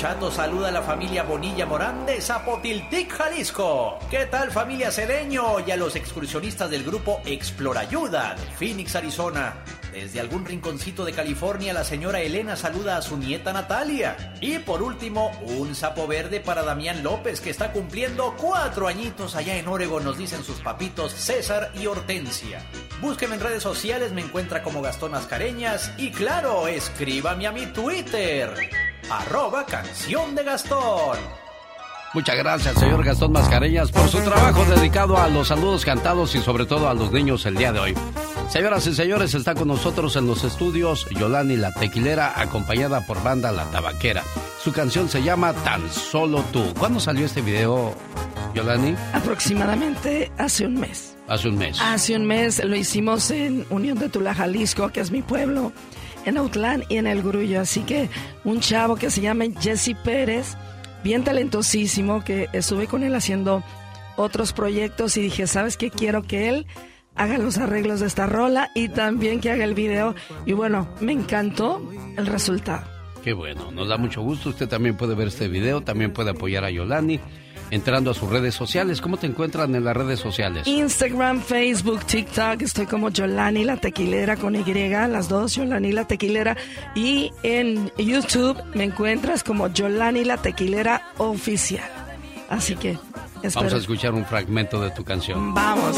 Chato saluda a la familia Bonilla Morán de Zapotiltic, Jalisco. ¿Qué tal familia Cedeño y a los excursionistas del grupo Explorayuda de Phoenix, Arizona? Desde algún rinconcito de California, la señora Elena saluda a su nieta Natalia. Y por último, un sapo verde para Damián López, que está cumpliendo cuatro añitos allá en Oregon, nos dicen sus papitos César y Hortensia. Búsqueme en redes sociales, me encuentra como Gastón Mascareñas. Y claro, escríbame a mi Twitter, arroba canción de Gastón. Muchas gracias, señor Gastón Mascareñas, por su trabajo dedicado a los saludos cantados y sobre todo a los niños el día de hoy. Señoras y señores, está con nosotros en los estudios Yolani la Tequilera, acompañada por Banda La Tabaquera. Su canción se llama Tan Solo Tú. ¿Cuándo salió este video, Yolani? Aproximadamente hace un mes. Hace un mes. Hace un mes lo hicimos en Unión de Tula, Jalisco, que es mi pueblo, en Autlán y en El Grullo. Así que un chavo que se llama Jesse Pérez, bien talentosísimo, que estuve con él haciendo otros proyectos y dije, ¿sabes qué? Quiero que él haga los arreglos de esta rola y también que haga el video. Y bueno, me encantó el resultado. Qué bueno, nos da mucho gusto. Usted también puede ver este video, también puede apoyar a Yolani entrando a sus redes sociales. ¿Cómo te encuentran en las redes sociales? Instagram, Facebook, TikTok, estoy como Yolani la Tequilera con Y, las dos, Yolani la Tequilera. Y en YouTube me encuentras como Yolani la Tequilera Oficial. Así que espero. Vamos a escuchar un fragmento de tu canción. Vamos.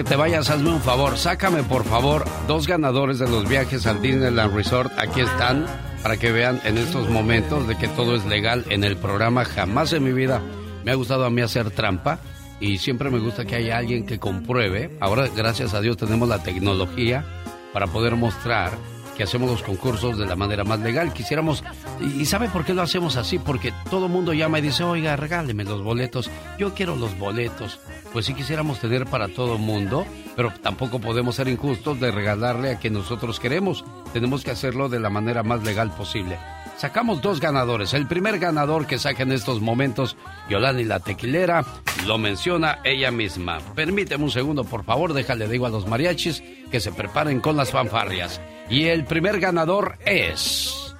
Que te vayas, hazme un favor. Sácame, por favor, dos ganadores de los viajes al Disneyland Resort. Aquí están, para que vean en estos momentos de que todo es legal en el programa. Jamás en mi vida me ha gustado a mí hacer trampa. Y siempre me gusta que haya alguien que compruebe. Ahora, gracias a Dios, tenemos la tecnología para poder mostrar que hacemos los concursos de la manera más legal. Quisiéramos, y, ¿sabe por qué lo hacemos así? Porque todo el mundo llama y dice, oiga, regáleme los boletos, yo quiero los boletos. Pues sí quisiéramos tener para todo mundo, pero tampoco podemos ser injustos de regalarle a quien nosotros queremos. Tenemos que hacerlo de la manera más legal posible. Sacamos dos ganadores. El primer ganador que saque en estos momentos, Yolani la Tequilera, lo menciona ella misma. Permíteme un segundo, por favor, déjale, digo a los mariachis que se preparen con las fanfarrias. Y el primer ganador es...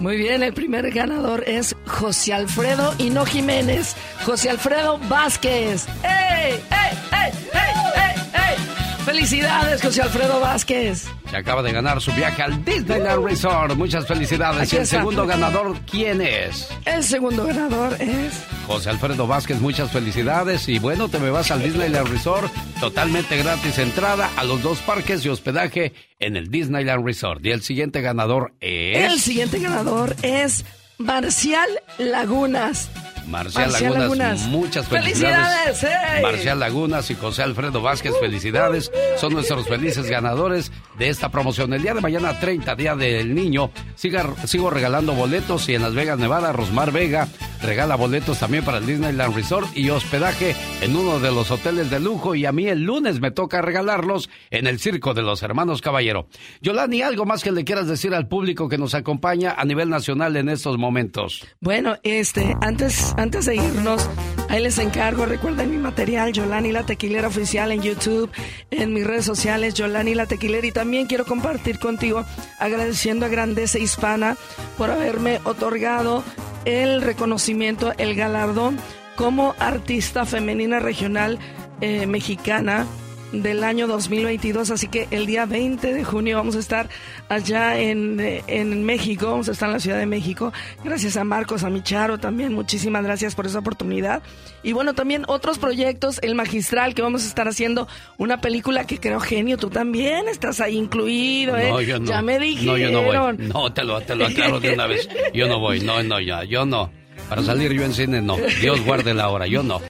Muy bien, el primer ganador es José Alfredo y no Jiménez. José Alfredo Vázquez. ¡Ey! ¡Ey! ¡Ey! ¡Ey! ¡Ey! ey! ¡Felicidades, José Alfredo Vázquez! Se acaba de ganar su viaje al Disneyland Resort. Muchas felicidades. Aquí y el está. segundo ganador, ¿quién es? El segundo ganador es José Alfredo Vázquez, muchas felicidades. Y bueno, te me vas al Disneyland Resort, totalmente gratis entrada a los dos parques y hospedaje en el Disneyland Resort. Y el siguiente ganador es... El siguiente ganador es Marcial Lagunas. Marcial, Marcial Lagunas, Lagunas. muchas felicidades. ¡Felicidades! Marcial Lagunas y José Alfredo Vázquez, felicidades. Son nuestros felices ganadores de esta promoción. El día de mañana, 30, Día del Niño, siga- sigo regalando boletos y en Las Vegas, Nevada, Rosmar Vega regala boletos también para el Disneyland Resort y hospedaje en uno de los hoteles de lujo. Y a mí el lunes me toca regalarlos en el Circo de los Hermanos Caballero. Yolani, ¿algo más que le quieras decir al público que nos acompaña a nivel nacional en estos momentos? Bueno, este, antes, antes de irnos, ahí les encargo, recuerden mi material, Yolani la Tequilera Oficial en YouTube, en mis redes sociales, Yolani la Tequilera, y también quiero compartir contigo, agradeciendo a Grandeza Hispana por haberme otorgado el reconocimiento, el galardón como artista femenina regional eh, mexicana del año 2022. Así que el día 20 de junio vamos a estar allá en, eh, en México, vamos a estar en la Ciudad de México. Gracias a Marcos, a Micharo también, muchísimas gracias por esa oportunidad. Y bueno, también otros proyectos, El Magistral, que vamos a estar haciendo una película que creo genio, tú también estás ahí incluido, ¿eh? No, yo no. Ya me dijeron. No, yo no voy. No, te lo, te lo aclaro de una vez. Yo no voy, no, no, ya, yo no. Para salir yo en cine, no. Dios guarde la hora, yo no.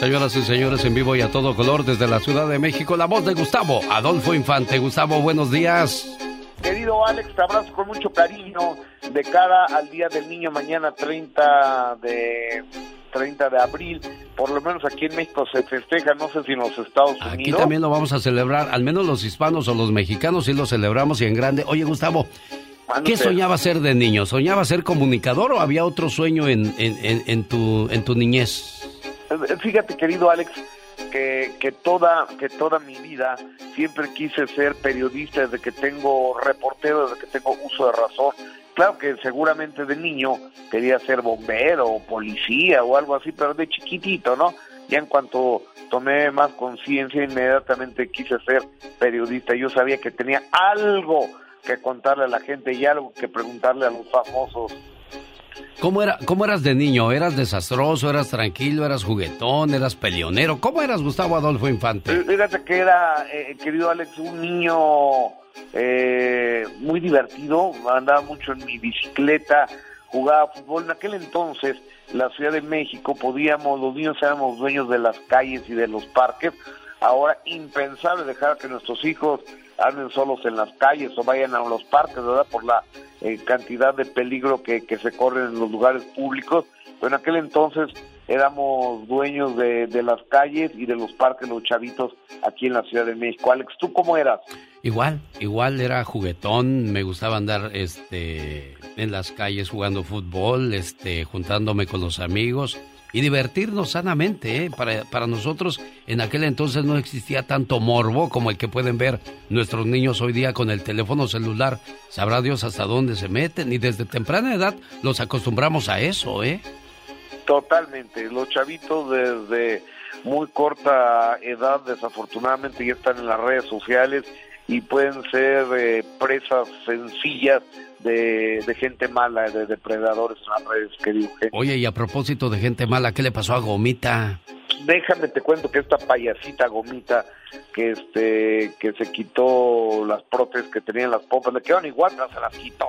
Señoras y señores, en vivo y a todo color desde la Ciudad de México, la voz de Gustavo Adolfo Infante. Gustavo, buenos días. Querido Alex, te abrazo con mucho cariño de cara al Día del Niño mañana 30 de 30 de abril. Por lo menos aquí en México se festeja, no sé si en los Estados Unidos. Aquí también lo vamos a celebrar, al menos los hispanos o los mexicanos sí lo celebramos y en grande. Oye, Gustavo, ¿qué soñaba ser de niño? ¿Soñaba ser comunicador o había otro sueño en, en, en, en tu, en tu niñez? Eh, Fíjate, querido Alex, que, que toda que toda mi vida siempre quise ser periodista desde que tengo reportero, desde que tengo uso de razón. Claro que seguramente de niño quería ser bombero o policía o algo así, pero de chiquitito, ¿no? Ya en cuanto tomé más conciencia, inmediatamente quise ser periodista. Yo sabía que tenía algo que contarle a la gente y algo que preguntarle a los famosos. ¿Cómo, era, ¿Cómo eras de niño? ¿Eras desastroso? ¿Eras tranquilo? ¿Eras juguetón? ¿Eras peleonero? ¿Cómo eras Gustavo Adolfo Infante? Fíjate que era, eh, querido Alex, un niño eh, muy divertido, andaba mucho en mi bicicleta, jugaba fútbol. En aquel entonces, la Ciudad de México, podíamos, los niños éramos dueños de las calles y de los parques. Ahora, impensable dejar que nuestros hijos anden solos en las calles o vayan a los parques, ¿verdad? Por la eh, cantidad de peligro que, que se corre en los lugares públicos. Pero en aquel entonces éramos dueños de, de las calles y de los parques, los chavitos aquí en la Ciudad de México. Alex, ¿tú cómo eras? Igual, igual era juguetón, me gustaba andar este en las calles jugando fútbol, este juntándome con los amigos y divertirnos sanamente, ¿eh? para, para nosotros en aquel entonces no existía tanto morbo como el que pueden ver nuestros niños hoy día con el teléfono celular. Sabrá Dios hasta dónde se meten y desde temprana edad los acostumbramos a eso, ¿eh? Totalmente. Los chavitos desde muy corta edad desafortunadamente ya están en las redes sociales y pueden ser eh, presas sencillas de, de gente mala, de depredadores en las redes, querido genio. Oye, y a propósito de gente mala, ¿qué le pasó a Gomita? Déjame te cuento que esta payasita gomita que este que se quitó las prótesis que tenía en las pompas, le quedaron igual, pero se las quitó.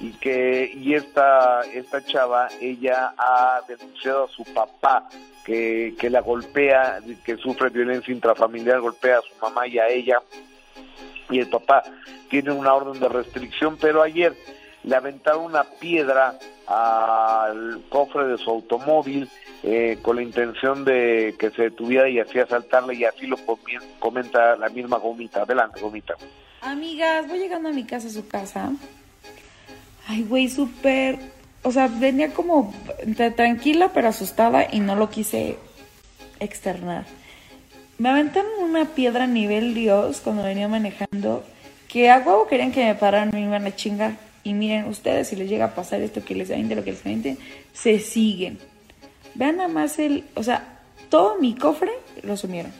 Y que y esta esta chava, ella ha denunciado a su papá que, que la golpea, que sufre violencia intrafamiliar, golpea a su mamá y a ella y el papá tiene una orden de restricción, pero ayer le aventaron una piedra al cofre de su automóvil eh, con la intención de que se detuviera y así asaltarle y así lo comenta la misma gomita. Adelante, gomita. Amigas, voy llegando a mi casa, a su casa. Ay, güey, súper... O sea, venía como tranquila pero asustada y no lo quise externar. Me aventaron una piedra a nivel Dios cuando venía manejando que a huevo querían que me pararan me iban a chingar. Y miren, ustedes, si les llega a pasar esto que les aviente, lo que les aviente, se siguen. Vean nada más el... O sea, todo mi cofre lo sumieron.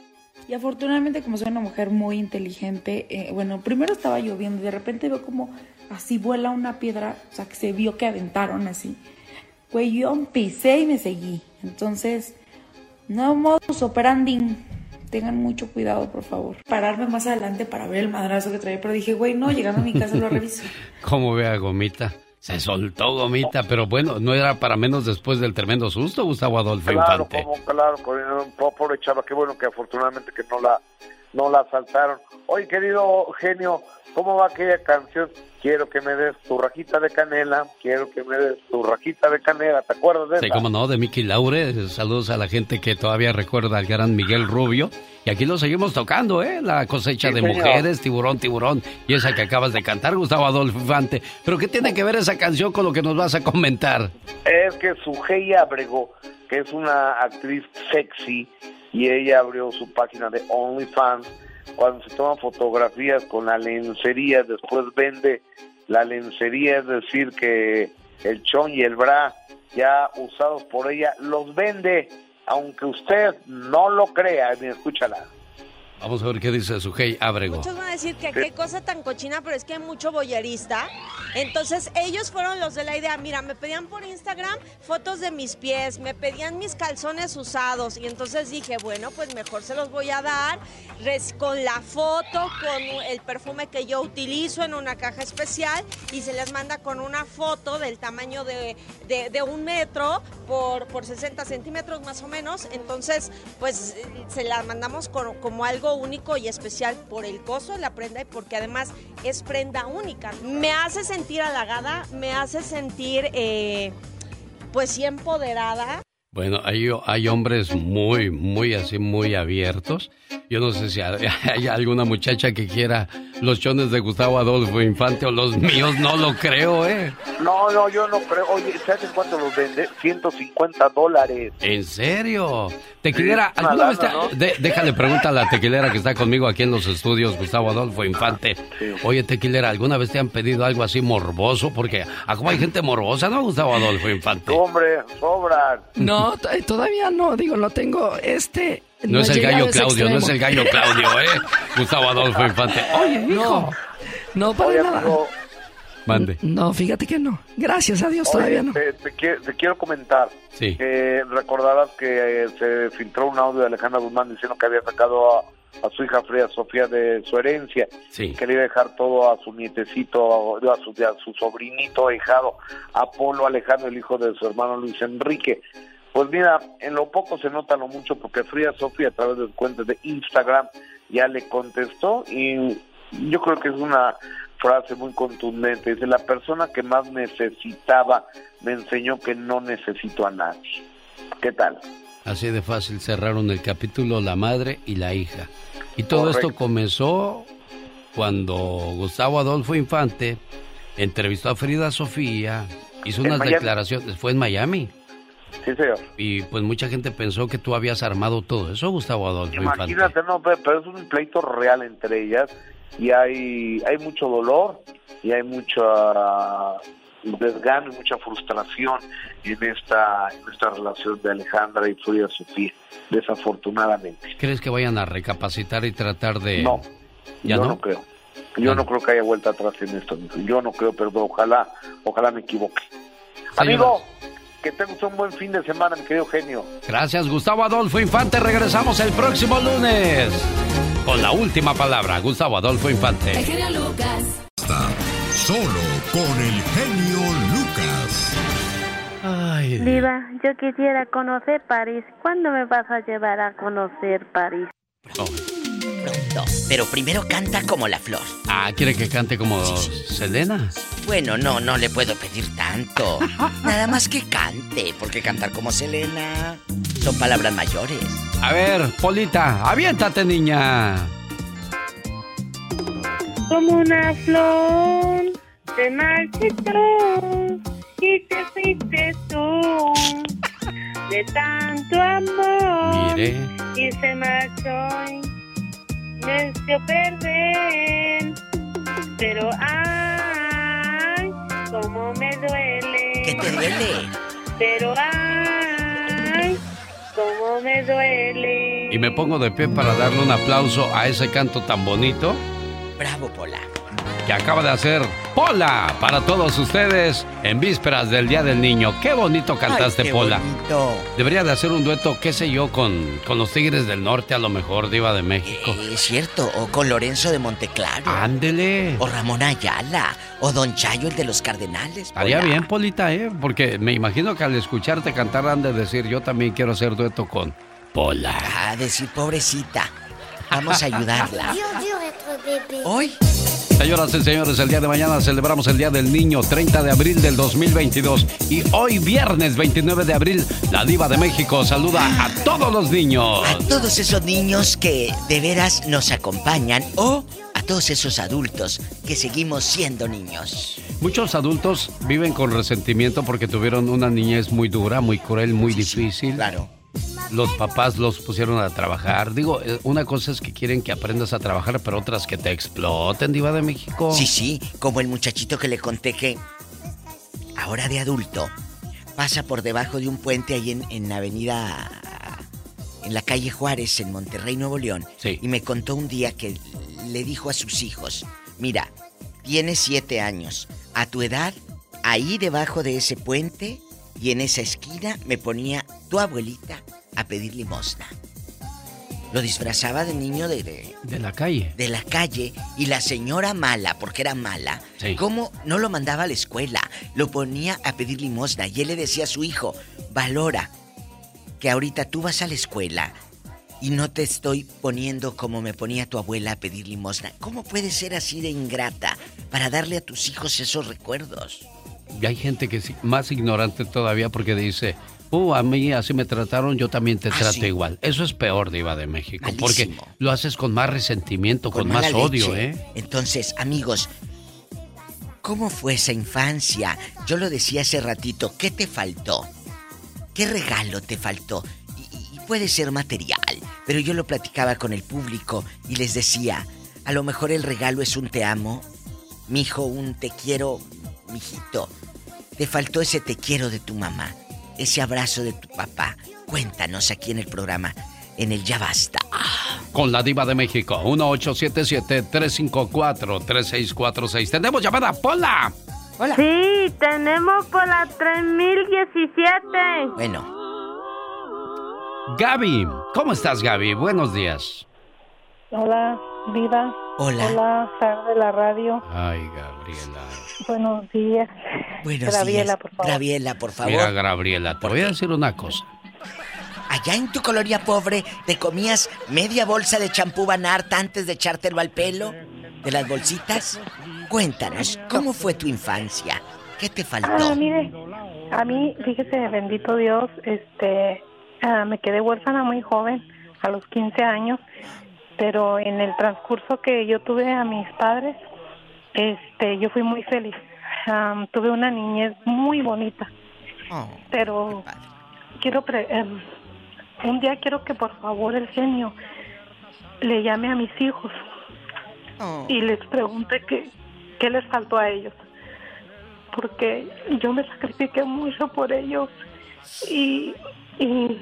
Y afortunadamente, como soy una mujer muy inteligente, eh, bueno, primero estaba lloviendo y de repente veo como así vuela una piedra, o sea, que se vio que aventaron así. Güey, yo pisé y me seguí. Entonces, no modus operandi. Tengan mucho cuidado, por favor. Pararme más adelante para ver el madrazo que traía, pero dije, güey, no, llegando a mi casa lo reviso. ¿Cómo ve a Gomita? Se soltó Gomita, pero bueno, no era para menos después del tremendo susto, Gustavo Adolfo Claro, Infante. como, claro, pobre chava, qué bueno que afortunadamente que no la, no la asaltaron. Oye, querido genio, ¿cómo va aquella canción? Quiero que me des tu rajita de canela, quiero que me des tu rajita de canela, ¿te acuerdas de Sí, esa? cómo no, de Mickey Laure. Saludos a la gente que todavía recuerda al gran Miguel Rubio. Y aquí lo seguimos tocando, ¿eh? La cosecha Sí, de señor. mujeres, tiburón, tiburón. Y esa que acabas de cantar, Gustavo Adolfo Infante. Pero ¿qué tiene que ver esa canción con lo que nos vas a comentar? Es que Sujei Abrego, que es una actriz sexy, y ella abrió su página de OnlyFans, cuando se toman fotografías con la lencería, después vende la lencería, es decir, que el chon y el bra ya usados por ella, los vende aunque usted no lo crea, escúchala. Vamos a ver qué dice su hey Abrego. Muchos van a decir que qué cosa tan cochina, pero es que hay mucho boyerista. Entonces ellos fueron los de la idea. Mira, me pedían por Instagram fotos de mis pies, me pedían mis calzones usados. Y entonces dije, bueno, pues mejor se los voy a dar con la foto, con el perfume que yo utilizo en una caja especial y se les manda con una foto del tamaño de, de- un metro por, por 60 centímetros más o menos. Entonces, pues se la mandamos con- como algo único y especial por el costo de la prenda y porque además es prenda única. Me hace sentir halagada, me hace sentir eh, pues sí empoderada. Bueno, hay, hay hombres muy, muy así, muy abiertos. Yo no sé si hay, alguna muchacha que quiera los chones de Gustavo Adolfo Infante o los míos, no lo creo, ¿eh? No, no, yo no creo. Oye, ¿sabes en cuánto los vende? 150 dólares. ¿En serio? Tequilera, ¿alguna vez te- ¿no? de- déjale pregunta a la tequilera que está conmigo aquí en los estudios, Gustavo Adolfo Infante. Oye, tequilera, ¿alguna vez te han pedido algo así morboso? Porque ¿a cómo hay gente morbosa, no, Gustavo Adolfo Infante? Hombre, sobran. No, t- todavía no, digo, no tengo este... No, es el gallo Claudio, no es el gallo Claudio, ¿eh? Gustavo Adolfo Infante. Oye, hijo. No, para Oye, nada. amigo, Mande. No, fíjate que no. Gracias a Dios, Oye, todavía no. Te, te qui- te quiero comentar Sí. que recordarás que eh, se filtró un audio de Alejandra Guzmán diciendo que había sacado a, a su hija Frida Sofía de su herencia, Sí. que le iba a dejar todo a su nietecito, a su, a su sobrinito ahijado, Apolo Alejandro, el hijo de su hermano Luis Enrique. Pues mira, en lo poco se nota lo mucho porque Frida Sofía a través de su cuenta de Instagram ya le contestó y yo creo que es una frase muy contundente. Dice, la persona que más necesitaba me enseñó que no necesito a nadie. ¿Qué tal? Así de fácil cerraron el capítulo la madre y la hija. Y todo Correcto. esto comenzó cuando Gustavo Adolfo Infante entrevistó a Frida Sofía, hizo unas declaraciones, fue en Miami. Sí, señor. Y pues mucha gente pensó que tú habías armado todo eso, Gustavo Adolfo Infante. Imagínate, no, pero, es un pleito real entre ellas y hay, hay mucho dolor y hay mucha desgano y mucha frustración en esta, en esta relación de Alejandra y Frida Sofía, desafortunadamente. ¿Crees que vayan a recapacitar y tratar de... No, ¿Ya yo no? no, creo. Yo no creo que haya vuelta atrás en esto. Yo no creo, pero ojalá, ojalá me equivoque. Amigo, que tengas un buen fin de semana, mi querido genio. Gracias, Gustavo Adolfo Infante. Regresamos el próximo lunes con la última palabra. Gustavo Adolfo Infante. El genio Lucas. Solo con el genio Lucas. Ay, Diva, yo quisiera conocer París. ¿Cuándo me vas a llevar a conocer París? Pronto. Pero primero canta como la flor. Ah, ¿quiere que cante como Selena? Bueno, no, no le puedo pedir tanto. Nada más que cante, porque cantar como Selena son palabras mayores. A ver, Polita, aviéntate, niña. Como una flor te marchitó y te fuiste tú de tanto amor Mire. y se marchó me hizo perder pero ay como me duele ¿Qué te duele? pero ay como me duele Y me pongo de pie para darle un aplauso a ese canto tan bonito Bravo, Pola. Que acaba de hacer Pola para todos ustedes en vísperas del Día del Niño. Qué bonito cantaste, Ay, qué Pola. bonito. Debería de hacer un dueto, qué sé yo, con, con los Tigres del Norte, a lo mejor, Diva de México. Es cierto, o con Lorenzo de Monteclaro. Ándele. O Ramón Ayala. O Don Chayo, el de los Cardenales. Estaría bien, Polita, ¿eh? Porque me imagino que al escucharte cantar han de decir, yo también quiero hacer dueto con Pola. A decir, pobrecita. Vamos a ayudarla. Hoy. Señoras y señores, el día de mañana celebramos el Día del Niño, 30 de abril del 2022. Y hoy, viernes 29 de abril, la Diva de México saluda a todos los niños. A todos esos niños que de veras nos acompañan o a todos esos adultos que seguimos siendo niños. Muchos adultos viven con resentimiento porque tuvieron una niñez muy dura, muy cruel, muy difícil. Claro. Los papás los pusieron a trabajar. Digo, eh, una cosa es que quieren que aprendas a trabajar, pero otras que te exploten, Diva de México. Sí, sí, como el muchachito que le conté que ahora de adulto pasa por debajo de un puente ahí en, en Avenida en la calle Juárez, en Monterrey, Nuevo León. Y me contó un día que le dijo a sus hijos, mira, tienes siete años. A tu edad, ahí debajo de ese puente y en esa esquina me ponía tu abuelita a pedir limosna. Lo disfrazaba de niño de, de, De la calle. de la calle y la señora mala, porque era mala, Sí. ¿cómo no lo mandaba a la escuela? Lo ponía a pedir limosna y él le decía a su hijo, valora que ahorita tú vas a la escuela y no te estoy poniendo como me ponía tu abuela a pedir limosna. ¿Cómo puedes ser así de ingrata para darle a tus hijos esos recuerdos? Y hay gente que es más ignorante todavía porque dice, uh, a mí así me trataron, yo también te trato Ah, sí. igual. Eso es peor, Diva de México, Malísimo. porque lo haces con más resentimiento, con, más odio, leche. ¿eh? Entonces, amigos, ¿cómo fue esa infancia? Yo lo decía hace ratito, ¿qué te faltó? ¿Qué regalo te faltó? Y, y puede ser material, pero yo lo platicaba con el público y les decía, a lo mejor el regalo es un te amo, mijo, un te quiero, mijito. Te faltó ese te quiero de tu mamá, ese abrazo de tu papá. Cuéntanos aquí en el programa, en el Ya Basta. Con la Diva de México, 1877-354-3646. Tenemos llamada, Pola. Sí, tenemos por la 3017. Bueno. Gaby, ¿cómo estás, Gaby? Buenos días. Hola, Viva. Hola. Hola, Sar de la radio. Ay, Gabriela. Buenos días. Buenos Graviela, días. por favor. Graviela, por favor. Mira, Gabriela, te voy a decir una cosa. Allá en tu colonia pobre, ¿te comías media bolsa de champú Banart antes de echártelo al pelo? ¿De las bolsitas? Cuéntanos, ¿cómo fue tu infancia? ¿Qué te faltó? Ah, mire, a mí, fíjese, bendito Dios, este, ah, me quedé huérfana muy joven, a los 15 años, pero en el transcurso que yo tuve a mis padres, este, yo fui muy feliz. Am, tuve una niñez muy bonita, pero quiero, pre- em, un día quiero que por favor el genio le llame a mis hijos y les pregunte qué, qué les faltó a ellos. Porque yo me sacrifiqué mucho por ellos y, y,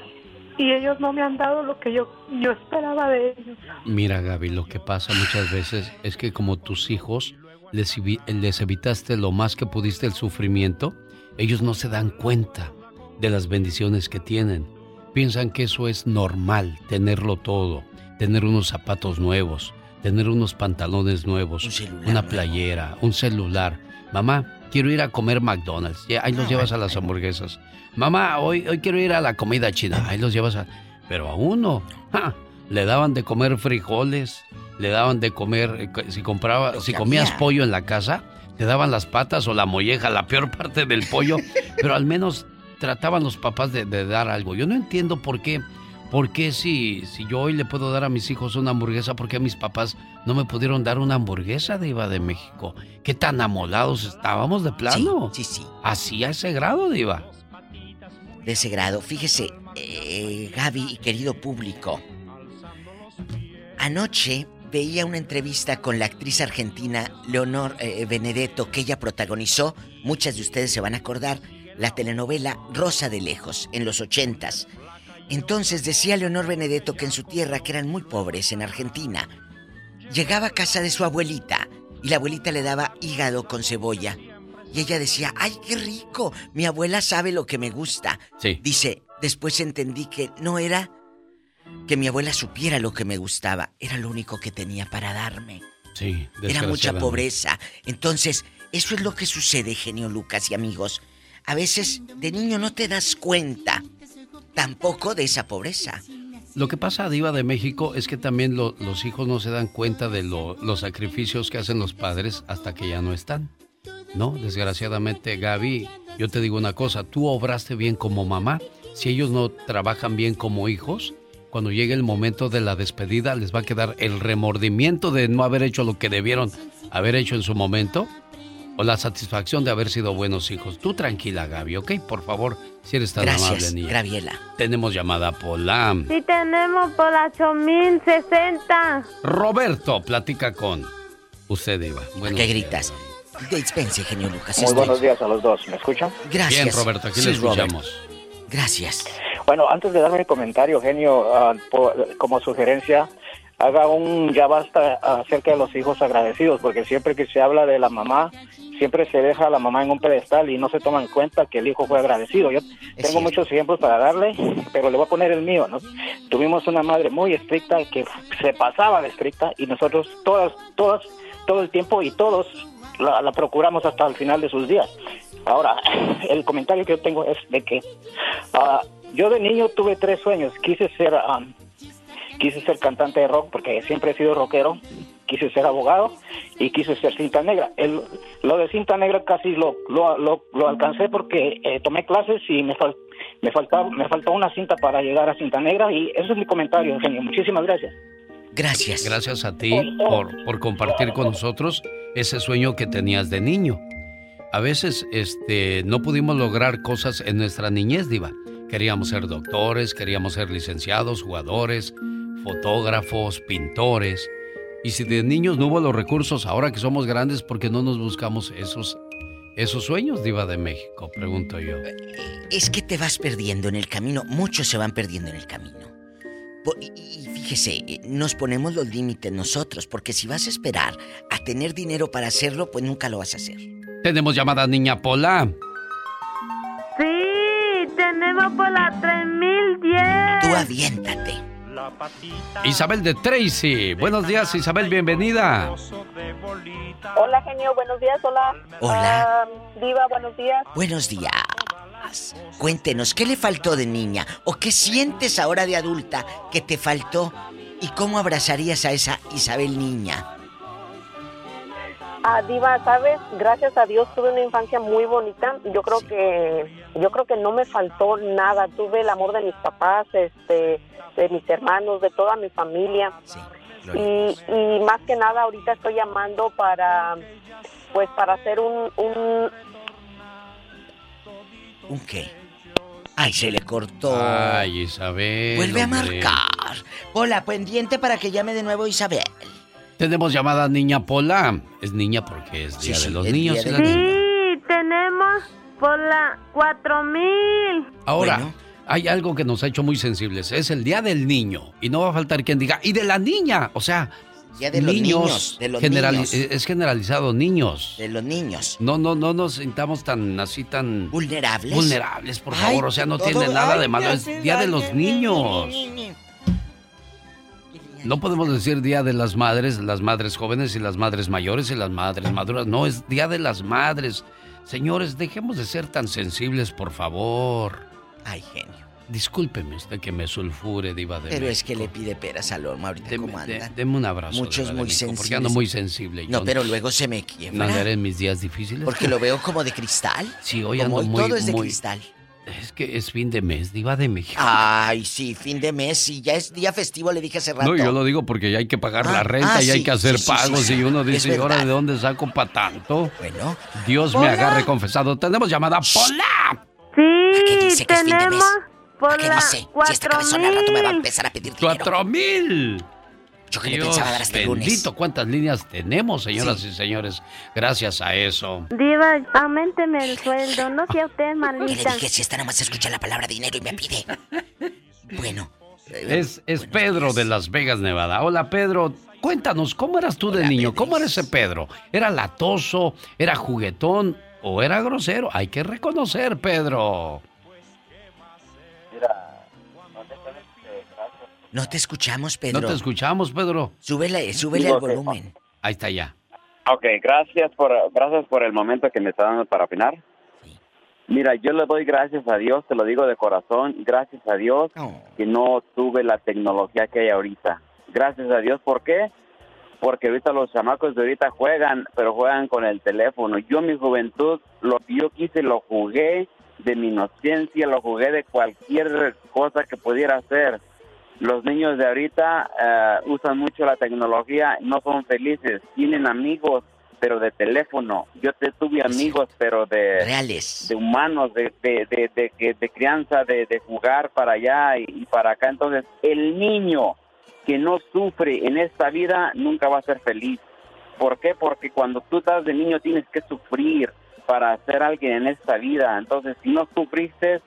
y ellos no me han dado lo que yo, yo esperaba de ellos. Mira, Gaby, lo que pasa muchas veces es que como tus hijos les, les evitaste lo más que pudiste el sufrimiento, ellos no se dan cuenta de las bendiciones que tienen. Piensan que eso es normal, tenerlo todo, tener unos zapatos nuevos, tener unos pantalones nuevos, una playera, un celular. Mamá, quiero ir a comer McDonald's. Ahí los llevas a las hamburguesas. Mamá, hoy, hoy quiero ir a la comida china. Ahí los llevas a... Pero a uno, ¡ja! le daban de comer frijoles, le daban de comer, eh, si compraba, si comías pollo en la casa, te daban las patas o la molleja, la peor parte del pollo, pero al menos trataban los papás de, de dar algo. Yo no entiendo por qué, por qué si, si yo hoy le puedo dar a mis hijos una hamburguesa, ¿por qué mis papás no me pudieron dar una hamburguesa de Iba de México? ¿Qué tan amolados estábamos de plano? Sí, sí, sí. Así a ese grado, Diva. De ese grado. Fíjese, eh, Gaby y querido público. Anoche veía una entrevista con la actriz argentina Leonor eh, Benedetto que ella protagonizó, muchas de ustedes se van a acordar, la telenovela Rosa de Lejos en los ochentas. Entonces decía Leonor Benedetto que en su tierra, que eran muy pobres en Argentina, llegaba a casa de su abuelita y la abuelita le daba hígado con cebolla. Y ella decía, ¡ay, qué rico! Mi abuela sabe lo que me gusta. Sí. Dice, después entendí que no era que mi abuela supiera lo que me gustaba, era lo único que tenía para darme. Sí, Era mucha pobreza. Entonces, eso es lo que sucede, genio Lucas y amigos. A veces de niño no te das cuenta tampoco de esa pobreza. Lo que pasa, Diva de México, es que también lo- los hijos no se dan cuenta de lo- los sacrificios que hacen los padres hasta que ya no están. No, desgraciadamente, Gaby, yo te digo una cosa, tú obraste bien como mamá. Si ellos no trabajan bien como hijos, cuando llegue el momento de la despedida, les va a quedar el remordimiento de no haber hecho lo que debieron haber hecho en su momento o la satisfacción de haber sido buenos hijos. Tú tranquila, Gaby, ¿ok? Por favor, si eres tan Gracias, amable, niña. Graviela. Tenemos llamada Pola. Sí, tenemos por la 8060. Roberto, platica con usted, Eva. Buenos ¿Qué días. Dispense, genio Lucas. Muy estoy- buenos días a los dos, ¿me escuchan? Gracias. Bien, Roberto, aquí Sí, le Robert. escuchamos. Gracias. Bueno, antes de darme mi comentario, genio, por- como sugerencia, haga un ya basta acerca de los hijos agradecidos, porque siempre que se habla de la mamá, siempre se deja a la mamá en un pedestal y no se toma en cuenta que el hijo fue agradecido. Yo tengo muchos ejemplos para darle, pero le voy a poner el mío, ¿no? Tuvimos una madre muy estricta que se pasaba de estricta y nosotros todas, todas, todo el tiempo y todos la, la procuramos hasta el final de sus días. Ahora, el comentario que yo tengo es de que ah, yo de niño tuve tres sueños. Quise ser, ah, quise ser cantante de rock porque siempre he sido rockero. Quise ser abogado y quise ser cinta negra. El, lo de cinta negra casi lo, lo, lo, alcancé porque eh, tomé clases y me, fal- me, faltaba, me faltó una cinta para llegar a cinta negra y ese es mi comentario, Eugenio. Muchísimas gracias. Gracias. Gracias a ti por, por compartir con nosotros ese sueño que tenías de niño. A veces este, no pudimos lograr cosas en nuestra niñez, Diva. Queríamos ser doctores, queríamos ser licenciados, jugadores, fotógrafos, pintores. Y si de niños no hubo los recursos, ahora que somos grandes, ¿por qué no nos buscamos esos, esos sueños, Diva de México? Pregunto yo. Es que te vas perdiendo en el camino, muchos se van perdiendo en el camino. Y, y fíjese, eh, nos ponemos los límites nosotros, porque si vas a esperar a tener dinero para hacerlo, pues nunca lo vas a hacer. Tenemos llamada niña Pola. Sí, tenemos por la 3010. Tú aviéntate. Isabel de Tracy. Buenos días, Isabel, bienvenida. Hola, genio, buenos días. Hola. Hola. Ah, Diva, buenos días. Buenos días. Cuéntenos, ¿qué le faltó de niña? ¿O qué sientes ahora de adulta que te faltó? ¿Y cómo abrazarías a esa Isabel niña? Ah, Diva, sabes, gracias a Dios tuve una infancia muy bonita. Yo creo que yo creo que no me faltó nada. Tuve el amor de mis papás, este, de mis hermanos, de toda mi familia. y, y más que nada ahorita estoy llamando para pues para hacer un, un ¿Un qué? Ay, se le cortó. Ay, Isabel. Vuelve a marcar. Hola, pendiente para que llame de nuevo Isabel. Tenemos llamada niña Pola. Es niña porque es Día de los Niños. De. Sí, tenemos por la 4000. Ahora, hay algo que nos ha hecho muy sensibles. Es el Día del Niño. Y no va a faltar quien diga, y de la niña. O sea, Día de los niños, de los niños. Es generalizado, niños. De los niños. No, no, no nos sintamos tan así tan... Vulnerables. Vulnerables, por Ay, favor. O sea, no todo- tiene nada de malo. Es Día de los niños. No podemos decir Día de las Madres, las madres jóvenes y las madres mayores y las madres maduras. No, es Día de las Madres. Señores, dejemos de ser tan sensibles, por favor. Ay, genio. Discúlpeme usted que me sulfure, Diva de Pero es que le pide peras al horno ahorita Deme, cómo de- anda. deme un abrazo. Muchos muy México, sensibles. Porque ando muy sensible. No, Yo pero luego se me quiebra. Andaré en mis días difíciles. Porque lo veo como de cristal. Sí, hoy Como ando hoy muy, todo es de muy- cristal. Es que es fin de mes, Diva de México. Ay, sí, fin de mes y ya es día festivo, le dije hace rato. No, yo lo digo porque ya hay que pagar la Ah, renta ah, y hay que hacer sí, pagos sí, sí. y uno dice, ¿y ahora de dónde saco para tanto? Bueno. Dios me agarre confesado. Tenemos llamada Pola. Sí, dice que es fin de tenemos mes? Por qué la dice? Si esta cabezona al rato me va a 4000. empezar a pedir dinero. ¡Cuatro mil! Yo que le Dios pensaba dar hasta el lunes. bendito, cuántas líneas tenemos, señoras y señores. Gracias a eso. Diva, aumenteme el sueldo, no sea usted ¿Qué le dije? Si esta nomás escucha la palabra dinero y me pide. Bueno. Es, es Pedro de Las Vegas, Nevada. Hola, Pedro. Cuéntanos, ¿cómo eras tú de niño? ¿Cómo era ese Pedro? ¿Era latoso? ¿Era juguetón? ¿O era grosero? Hay que reconocer, Pedro. No te escuchamos, Pedro. No te escuchamos, Pedro. Súbele, súbele el volumen. Ahí está ya. Ok, gracias por, gracias por el momento que me está dando para opinar. Mira, yo le doy gracias a Dios, te lo digo de corazón, gracias a Dios que no tuve la tecnología que hay ahorita. Gracias a Dios, ¿por qué? Porque ahorita los chamacos de ahorita juegan, pero juegan con el teléfono. Yo en mi juventud, lo que yo quise lo jugué de mi inocencia, lo jugué de cualquier cosa que pudiera hacer. Los niños de ahorita eh, usan mucho la tecnología, no son felices, tienen amigos, pero de teléfono. Yo te tuve amigos, pero de reales, de humanos, de de, de, de, crianza, de, de jugar para allá y, y para acá. Entonces, el niño que no sufre en esta vida nunca va a ser feliz. ¿Por qué? Porque cuando tú estás de niño tienes que sufrir para ser alguien en esta vida. Entonces, si no sufriste,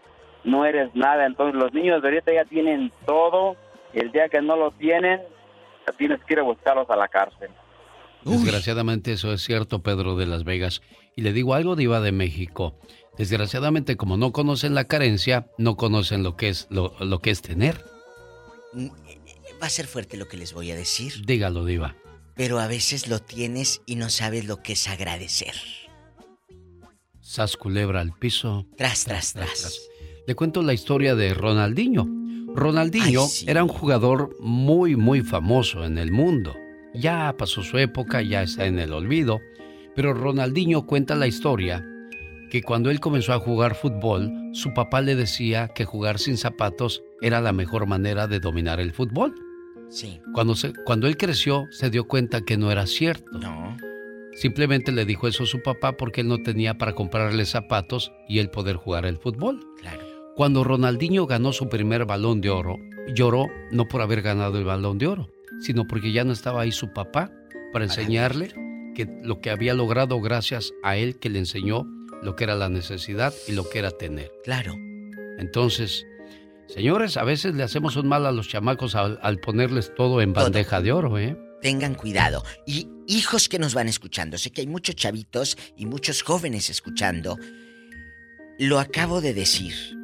no eres nada. Entonces los niños de ahorita ya tienen todo. y El día que no lo tienen, tienes que ir a buscarlos a la cárcel. Desgraciadamente eso es cierto, Pedro de Las Vegas. Y le digo algo, Diva de México. Desgraciadamente, como no conocen la carencia, no conocen lo que es, lo, lo que es tener. Va a ser fuerte lo que les voy a decir. Dígalo, Diva. Pero a veces lo tienes y no sabes lo que es agradecer. Sas culebra al piso. Tras, tras, tras. Le cuento la historia de Ronaldinho. Ronaldinho Ay, sí. era un jugador muy, muy famoso en el mundo. Ya pasó su época, ya está en el olvido. Pero Ronaldinho cuenta la historia que cuando él comenzó a jugar fútbol, su papá le decía que jugar sin zapatos era la mejor manera de dominar el fútbol. Sí. Cuando, se, cuando él creció, se dio cuenta que no era cierto. No. Simplemente le dijo eso a su papá porque él no tenía para comprarle zapatos y él poder jugar el fútbol. Claro. Cuando Ronaldinho ganó su primer balón de oro, lloró no por haber ganado el balón de oro, sino porque ya no estaba ahí su papá para enseñarle que lo que había logrado gracias a él que le enseñó lo que era la necesidad y lo que era tener. Claro. Entonces, señores, a veces le hacemos un mal a los chamacos al, al ponerles todo en bandeja de oro, ¿eh? Tengan cuidado. Y hijos que nos van escuchando, sé que hay muchos chavitos y muchos jóvenes escuchando. Lo acabo de decir.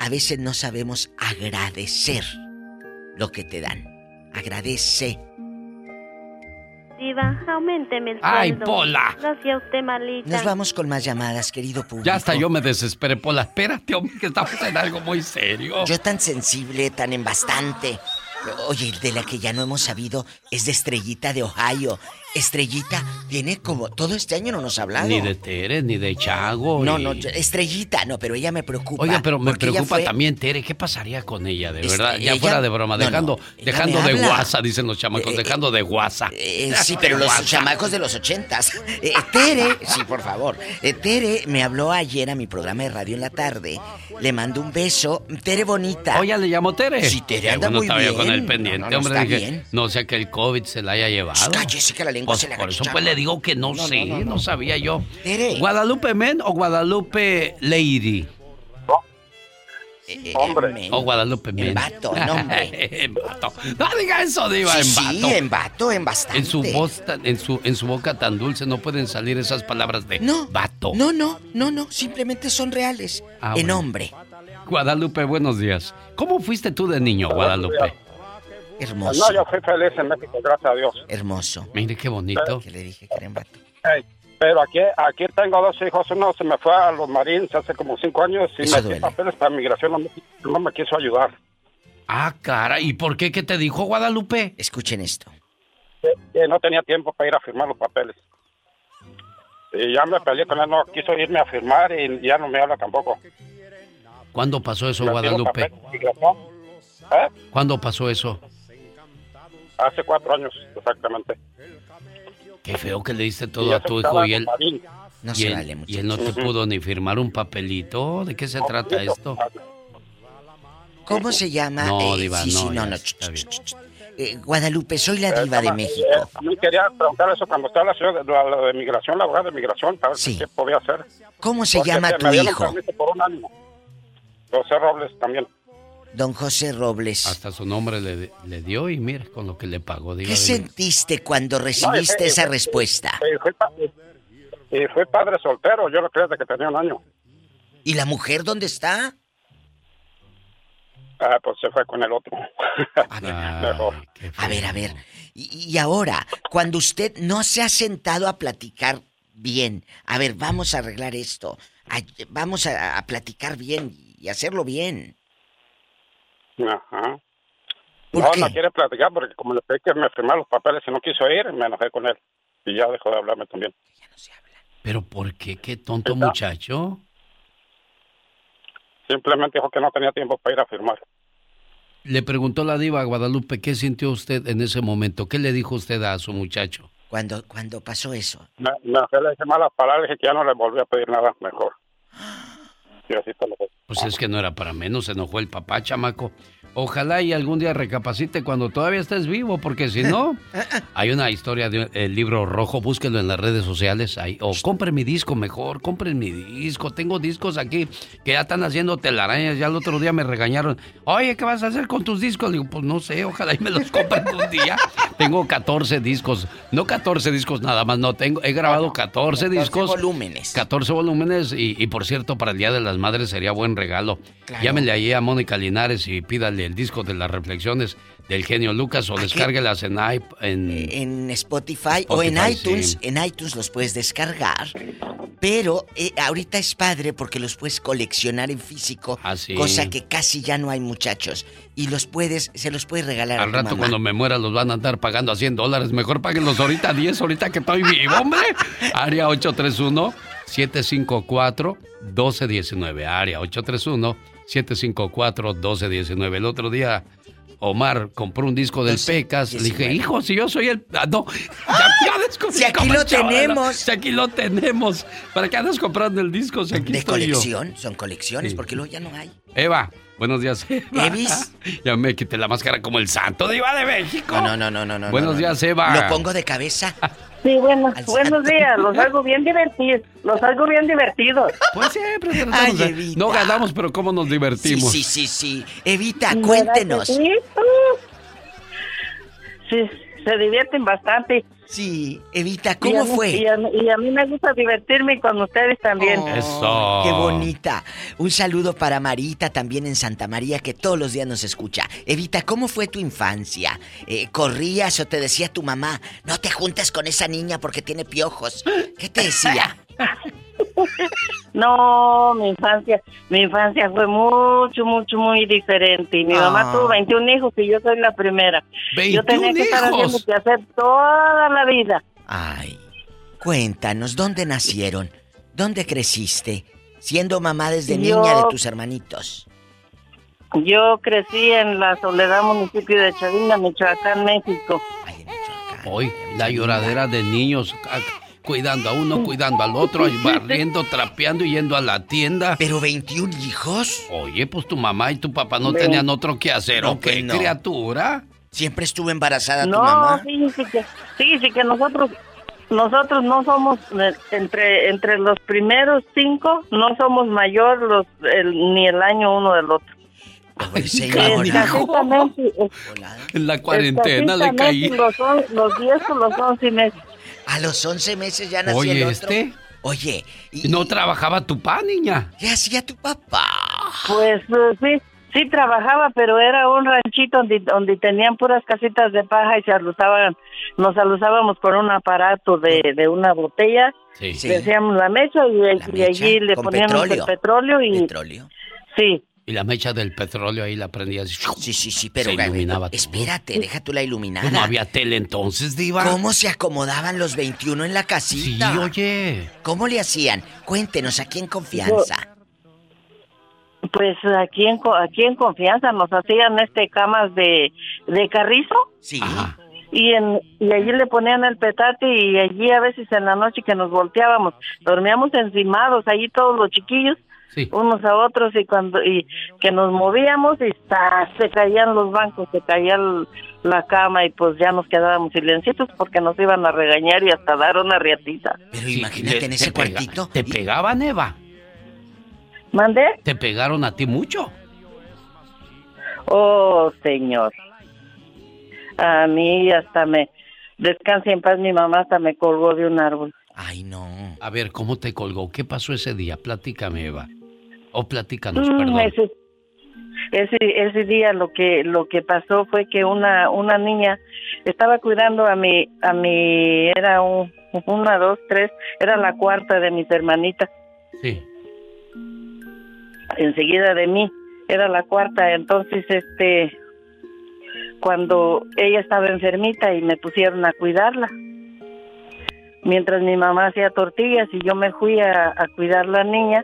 A veces no sabemos agradecer lo que te dan. Agradece. Diva, aumenteme el ¡Ay, sueldo. Pola! No sea usted malita. Nos vamos con más llamadas, querido público. Ya hasta yo me desesperé, Pola. Espérate, hombre, que estamos en algo muy serio. Yo tan sensible, tan en bastante. Oye, de la que ya no hemos sabido es de Estrellita de Ohio. Estrellita viene como... Todo este año no nos ha hablado. Ni de Tere, ni de Chago. No, y- no, Estrellita, no, pero ella me preocupa. Oiga, pero me preocupa fue- también, Tere. ¿Qué pasaría con ella, de Este, verdad? ya ella- fuera de broma, no, dejando, no, dejando de guasa, dicen los chamacos, dejando de guasa. Eh, sí, pero los chamacos de los ochentas. Eh, Tere, sí, por favor. Eh, Tere me habló ayer a mi programa de radio en la tarde. Le mando un beso. Tere bonita. Oye, le llamó Tere. Sí, Tere anda bueno muy estaba yo bien. con el pendiente, No, no, hombre. está dije, bien. no sea que el COVID se la haya llevado. Cállese que la lengua Pues, se le Por eso pues le digo que no, No, sé, no, no, no, no. sabía yo. Tere. ¿Guadalupe Men o Guadalupe Lady? Hombre. O Guadalupe Men. En vato, en hombre. en vato. No diga eso, Diva, Sí, en sí, vato. en vato, en bastante. En su voz, tan- en su, en su boca tan dulce no pueden salir esas palabras de No. vato. No, no, no, no. Simplemente son reales. Ah, en bueno. hombre. Guadalupe, buenos días. ¿Cómo fuiste tú de niño, Guadalupe? Hermoso. No, yo fui feliz en México, gracias a Dios. Hermoso. Mire qué bonito. Que le dije que era en vato. Ey, pero aquí, aquí tengo dos hijos. Uno se me fue a los Marines hace como cinco años y Eso me duele. papeles para migración. No me, no me quiso ayudar. Ah, cara, ¿y por qué? ¿Qué te dijo Guadalupe? Escuchen esto. Que, que no tenía tiempo para ir a firmar los papeles. Y ya me peleé con él, no quiso irme a firmar y ya no me habla tampoco. ¿Cuándo pasó eso, Guadalupe? ¿Eh? ¿Cuándo pasó eso? Hace cuatro años, exactamente. Qué feo que le diste todo a tu hijo y él, Marín. No y se él, vale, y él no te pudo ni firmar un papelito. ¿De qué se trata esto? ¿Cómo se llama? No, Eh, Diva, sí, sí, no, no, ya no. está ch, bien. ch, ch, ch. Eh, Guadalupe, soy la diva de Eh, México. a mí quería preguntar eso cuando estaba la señora de, la, de migración, la abogada de migración, para ver qué podía hacer. ¿Cómo se Porque llama tu hijo? por un año. José Robles también. Don José Robles. Hasta su nombre le, le dio y mira con lo que le pagó. ¿Qué sentiste cuando recibiste eh, eh, esa eh, respuesta? Eh, fui padre soltero, yo lo creía desde que tenía un año. ¿Y la mujer dónde está? Ah, pues se fue con el otro. A ver, a ver. Y, y ahora, cuando usted no se ha sentado a platicar bien, a ver, vamos a arreglar esto, a- vamos a, a platicar bien y hacerlo bien. Ajá. ¿Por no, qué? no quiere platicar porque como le pedí que me firmara los papeles y no quiso ir, me enojé con él. Y ya dejó de hablarme también. ¿Pero por qué? ¿Qué tonto muchacho? Simplemente dijo que no tenía tiempo para ir a firmar. Le preguntó la diva a Guadalupe qué sintió usted en ese momento. ¿Qué le dijo usted a su muchacho? Cuando, cuando pasó eso. Me, me enojé, le dije malas palabras y dije que ya no le volví a pedir nada mejor. Pues es que no era para menos, se enojó el papá, chamaco. Ojalá y algún día recapacite cuando todavía estés vivo, porque si no, hay una historia del libro rojo, búsquenlo en las redes sociales, ahí, o compren mi disco mejor, compren mi disco, tengo discos aquí que ya están haciendo telarañas, ya el otro día me regañaron, oye, ¿qué vas a hacer con tus discos? Digo, pues no sé, ojalá y me los compren un día. tengo 14 discos, no 14 discos nada más, no, tengo, he grabado 14, discos. volúmenes. 14 volúmenes y, y, por cierto, para el Día de las Madres sería buen regalo. Claro. Llámenle ahí a Mónica Linares y pídale el disco de las reflexiones del genio Lucas o descárguelas en, en, en Spotify, o en iTunes. sí. En iTunes los puedes descargar. Pero eh, ahorita es padre porque los puedes coleccionar en físico, Ah, sí. cosa que casi ya no hay muchachos. Y los puedes, se los puedes regalar a Al tu rato mamá. cuando me muera los van a andar pagando a 100 dólares. Mejor páguenlos ahorita a 10, ahorita que estoy vivo, hombre. Área 831-754-1219. Área 831-754-1219. El otro día Omar compró un disco del Pecas. Le dije, hijo, si yo soy el... Ah, no, ya, ya descubrí Si aquí cómo lo tenemos. Si aquí lo tenemos. ¿Para qué andas comprando el disco si aquí De estoy yo? colección, son colecciones, Sí. porque luego ya no hay. Eva, buenos días. Eva. ¿Evis? Ya me quité la máscara como el santo de Iba de México. No, no, no, no, no. Buenos no, no. días, Eva. Lo pongo de cabeza. Sí, bueno, buenos días, los hago bien divertidos, los hago bien divertidos. Pues siempre Ay, de- Evita. No ganamos, pero cómo nos divertimos. Sí, sí, sí, sí. Evita, ¿Verdad cuéntenos. Sí, sí, se divierten bastante. Sí, Evita, ¿cómo mí- fue? Y a, mí- y a mí me gusta divertirme con ustedes también. Eso. Qué bonita. Un saludo para Marita también en Santa María que todos los días nos escucha. Evita, ¿cómo fue tu infancia? Eh, ¿Corrías o te decía tu mamá, no te juntes con esa niña porque tiene piojos? ¿Qué te decía? No, mi infancia, mi infancia fue mucho, mucho, muy diferente. Y mi mamá Ah. tuvo 21 hijos y yo soy la primera. Yo tenía 21 que estar hijos. haciendo que hacer toda la vida. Ay, cuéntanos, ¿dónde nacieron? ¿Dónde creciste? Siendo mamá desde Yo- niña de tus hermanitos. Yo crecí en la Soledad, municipio de Chavina, Michoacán, México. Hoy, la lloradera de niños cuidando a uno, cuidando al otro, barriendo, trapeando y yendo a la tienda. ¿Pero 21 hijos? Oye, pues tu mamá y tu papá no tenían otro que hacer, No, ¿o qué pues no. criatura? ¿Siempre estuvo embarazada tu No, mamá? fíjese que, fíjese que nosotros, nosotros no somos eh, entre entre los primeros cinco, no somos mayor los el- ni el año uno del otro. En la cuarentena le caí. Los, los 10 o los 11 meses. A los 11 meses ya nació Oye, el otro. este. Oye, ¿no trabajaba tu pa, niña? ¿Qué hacía tu papá? Pues eh, sí, sí trabajaba, pero era un ranchito donde, donde tenían puras casitas de paja y se alusaban, nos alusábamos con un aparato de, de una botella. Sí. Sí. Le hacíamos la mecha y, y allí le poníamos petróleo. el petróleo y... Petróleo. Sí. Y la mecha del petróleo ahí la prendías. Sí, sí, sí, pero Se iluminaba. todo. Espérate, deja tú la iluminada. No había tele entonces, Diva. ¿Cómo se acomodaban los 21 en la casita? Sí, oye. ¿Cómo le hacían? Cuéntenos aquí en confianza. Pues aquí en, co- aquí en confianza nos hacían este camas de, de carrizo. Sí. Y, en, y allí le ponían el petate y allí a veces en la noche que nos volteábamos, dormíamos encimados, allí todos los chiquillos, unos a otros y cuando y que nos movíamos y ¡zas! se caían los bancos, se caía el- la cama y pues ya nos quedábamos silencitos porque nos iban a regañar y hasta dar una riatita. Pero imagínate en ese cuartito. ¿Te pegaban, Eva? ¿Mandé? ¿Te pegaron a ti mucho? Oh, señor. A mí hasta me... Descanse en paz, mi mamá hasta me colgó de un árbol. Ay, no. A ver, ¿cómo te colgó? ¿Qué pasó ese día? Platícame, Eva. O platícanos, Mm, perdón. ese, ese, ese día lo que lo que pasó fue que una una niña estaba cuidando a mi a mi era un, una dos tres era la cuarta de mis hermanitas Sí. enseguida de mí era la cuarta entonces este cuando ella estaba enfermita y me pusieron a cuidarla mientras mi mamá hacía tortillas y yo me fui a, a cuidar la niña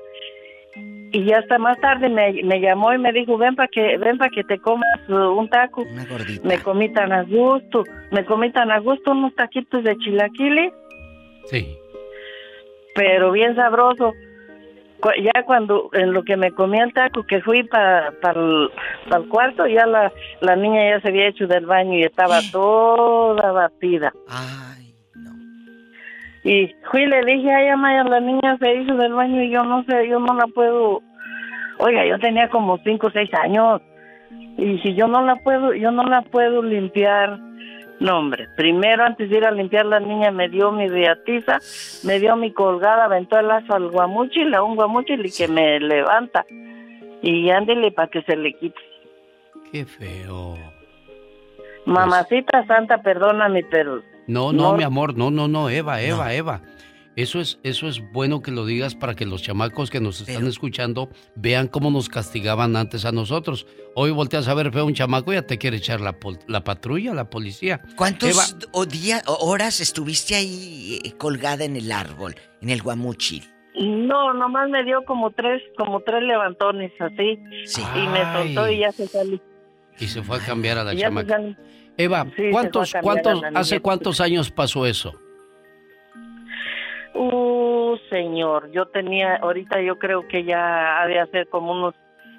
y ya hasta más tarde me, me llamó y me dijo ven para que ven para que te comas uh, un taco me comí tan a gusto me comí tan a gusto unos taquitos de chilaquiles. Sí. pero bien sabroso. Ya cuando en lo que me comí el taco que fui para el cuarto, ya la, la niña ya se había hecho del baño y estaba toda batida. Y fui y le dije, ay, Amaya, la niña se hizo del baño y yo no sé, yo no la puedo... Oiga, yo tenía como cinco o seis años. Y si yo no la puedo, yo no la puedo limpiar. No, hombre, primero antes de ir a limpiar la niña me dio mi beatiza, me dio mi colgada, aventó el lazo al guamuchil, a un guamuchil y que me levanta. Y ándele para que se le quite. Qué feo. Mamacita santa, perdóname, pero No, no, No. mi amor, no, no, no, Eva, Eva, Eva. Eso es, eso es bueno que lo digas para que los chamacos que nos están escuchando vean cómo nos castigaban antes a nosotros. Hoy volteas a ver feo a un chamaco y ya te quiere echar la, pol- la patrulla, la policía. ¿Cuántos Eva, o día, o horas estuviste ahí eh, colgada en el árbol, en el guamuchil? No, nomás me dio como tres, como tres levantones así. Y me soltó y ya se salió. y se fue a cambiar a la chamaca. Eva, ¿cuántos, cuántos, hace cuántos años pasó eso? Uh, señor, yo tenía, ahorita yo creo que ya ha de hacer como unos,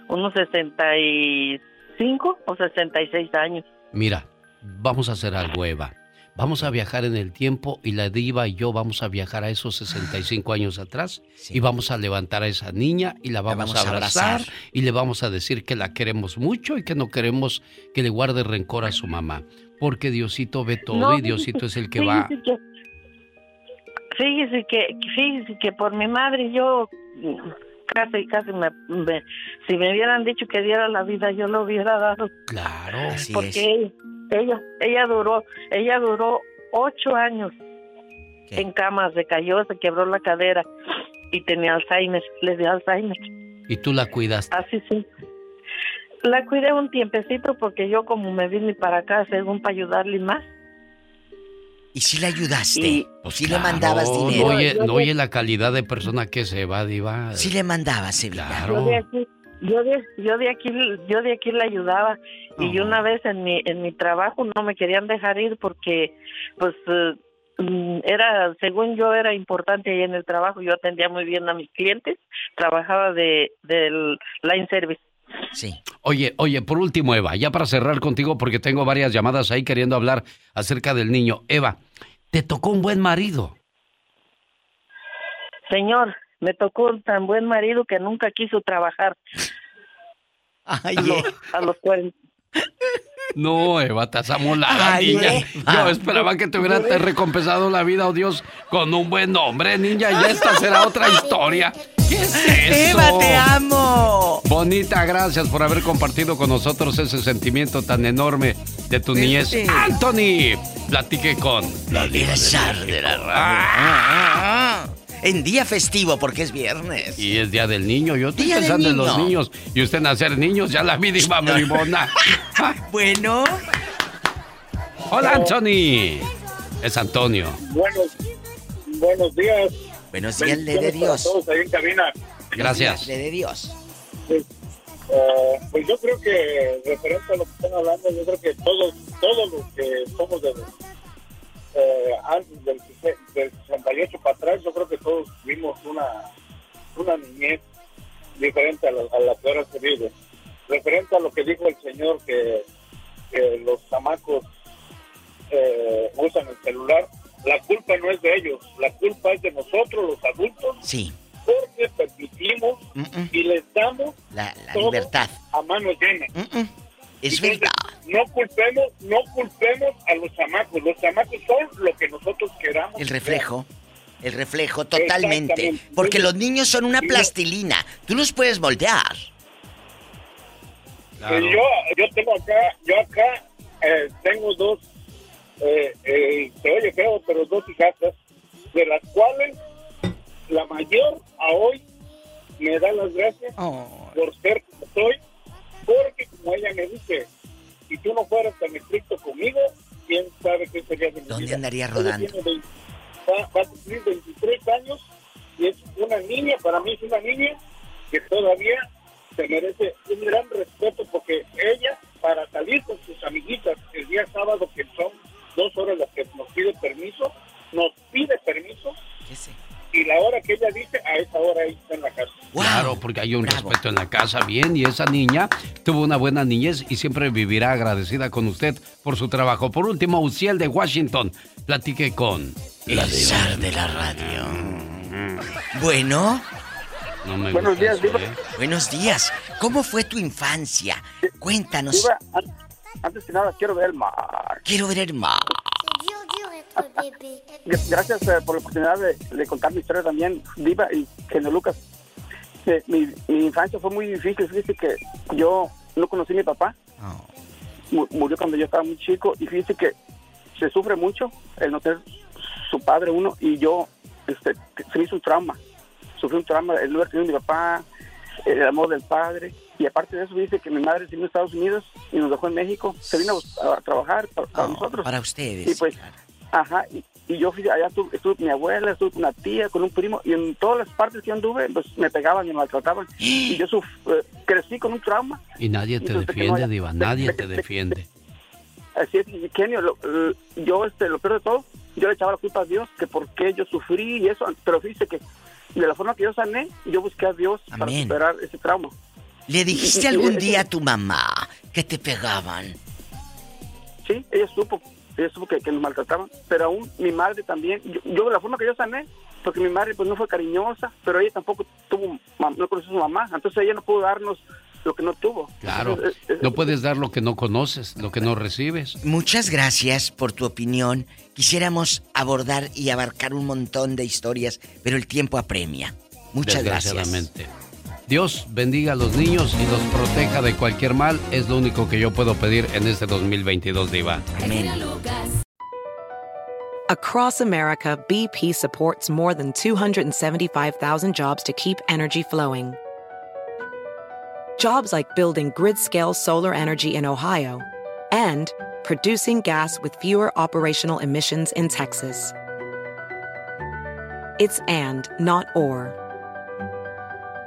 unos 65 o 66 años. Mira, vamos a hacer algo, Eva. Vamos a viajar en el tiempo y la diva y yo vamos a viajar a esos 65 años atrás y vamos a levantar a esa niña y la vamos, vamos a a abrazar, abrazar. y le vamos a decir que la queremos mucho y que no queremos que le guarde rencor a su mamá. Porque Diosito ve todo No, y Diosito es el que va... fíjese que- Fíjese que, fíjese que por mi madre yo casi, casi me, me- si me hubieran dicho que diera la vida yo lo hubiera dado. Claro. porque ella, ella, ella duró, ella duró ocho años en cama, se cayó, se quebró la cadera y tenía Alzheimer, le dio Alzheimer. Y tú la cuidaste. Así sí. La cuidé un tiempecito porque yo como me vine para acá según para ayudarle más. ¿Y si le ayudaste? Y- ¿O si le mandabas dinero? No oye, no oye la calidad de persona que se va, diva. Sí le mandabas, Evita. Claro. Yo de aquí, yo de, yo de aquí, yo de aquí la ayudaba y una vez en mi, en mi trabajo no me querían dejar ir porque, pues, eh, mm, era, según yo era importante ahí en el trabajo, yo atendía muy bien a mis clientes, trabajaba de, del line service. Sí. Oye, oye, por último, Eva, ya para cerrar contigo, porque tengo varias llamadas ahí queriendo hablar acerca del niño. Eva, te tocó un buen marido. Señor, me tocó un tan buen marido que nunca quiso trabajar. a, los, a los 40. No, Eva, te has amolada, Ay, niña. Yo esperaba que te hubiera te recompensado la vida, oh Dios, con un buen hombre, niña. Ya esta será otra historia. ¿Qué es eso? Eva, te amo. Bonita, gracias por haber compartido con nosotros ese sentimiento tan enorme de tu niñez. Sí. Anthony, platique con la diva El de la radio. Ah, En día festivo, porque es viernes. Y es Día del Niño. Yo estoy Día pensando en los niño. niños. Y usted nacer niños, ya la vi, diva bribona. bueno. Hola, Anthony. Es Antonio. Buenos, buenos días. Buenos días, le de Dios. todos ahí en cabina. Gracias. Le de Dios. Pues, eh, pues yo creo que, referente a lo que están hablando, yo creo que todos, todos los que somos de los, eh, antes del, del 68 para atrás, yo creo que todos tuvimos una, una niñez diferente a la, a la que ahora se vive. Referente a lo que dijo el señor, que, que los chamacos eh, usan el celular, la culpa no es de ellos, la culpa es de nosotros, los adultos, Sí, porque permitimos y les damos la, libertad. a mano llena. Es Entonces, verdad. No culpemos, no culpemos a los chamacos. Los chamacos son lo que nosotros queramos. El reflejo. El reflejo, totalmente. Porque los niños son una plastilina. Tú los puedes moldear. Yo, yo tengo acá, yo acá eh, tengo dos, eh, eh, se oye feo, pero dos hijastras, de las cuales la mayor a hoy me da las gracias por ser como soy, porque como ella me dice, si tú no fueras tan estricto conmigo, quién sabe qué sería de mi ¿Dónde vida. andaría rodando? tiene 20 va, va a cumplir 23 años y es una niña, para mí es una niña que todavía se merece un gran respeto porque ella, para salir con sus amiguitas el día sábado, que son dos horas las que nos pide permiso, nos pide permiso y la hora que ella dice, a esa hora ella está en la casa. porque hay un respeto en la casa, bien, y esa niña tuvo una buena niñez y siempre vivirá agradecida con usted por su trabajo. Por último, Uciel de Washington, platique con... El zar de la radio. Bueno. No me Buenos días, eso. ¿eh? Buenos días. ¿Cómo fue tu infancia? Cuéntanos. Diva, antes que nada, quiero ver el mar. Quiero ver el mar. Gracias eh, por la oportunidad de, de contar mi historia también, Diva y Genio Lucas. Eh, mi, mi infancia fue muy difícil. Fíjese que yo no conocí a mi papá. Mu- Murió cuando yo estaba muy chico. Y fíjese que se sufre mucho el no tener su padre uno. Y yo, este, se me hizo un trauma. Sufrí un trauma el no haber tenido a mi papá, el amor del padre. Y aparte de eso, dice que mi madre se vino a Estados Unidos y nos dejó en México. Se vino a, a trabajar para, para nosotros. Para ustedes. Y pues, ajá, y, y yo fui allá, estuve, estuve con mi abuela, estuve con una tía, con un primo, y en todas las partes que yo anduve, pues me pegaban y me maltrataban. Y yo suf- eh, crecí con un trauma. Y nadie te Entonces, no defiende, Diva, nadie te defiende. Así es, y Kenio, lo- yo, este, lo peor de todo, yo le echaba la culpa a Dios, que por qué yo sufrí y eso, pero fíjese que de la forma que yo sané, yo busqué a Dios para superar ese trauma. ¿Le dijiste algún día a tu mamá que te pegaban? Sí, ella supo, ella supo que, que nos maltrataban, pero aún mi madre también, yo, yo de la forma que yo sané, porque mi madre pues no fue cariñosa, pero ella tampoco tuvo, no conoció a su mamá, entonces ella no pudo darnos lo que no tuvo. Claro, Entonces, no puedes dar lo que no conoces, lo que no recibes. Muchas gracias por tu opinión. Quisiéramos abordar y abarcar un montón de historias, pero el tiempo apremia. Muchas gracias. Desgraciadamente. Dios bendiga a los niños y los proteja de cualquier mal. Es lo único que yo puedo pedir en este 2022, Diva. Across America, BP supports more than 275,000 jobs to keep energy flowing. Jobs like building grid scale solar energy in Ohio and producing gas with fewer operational emissions in Texas. It's and, not or.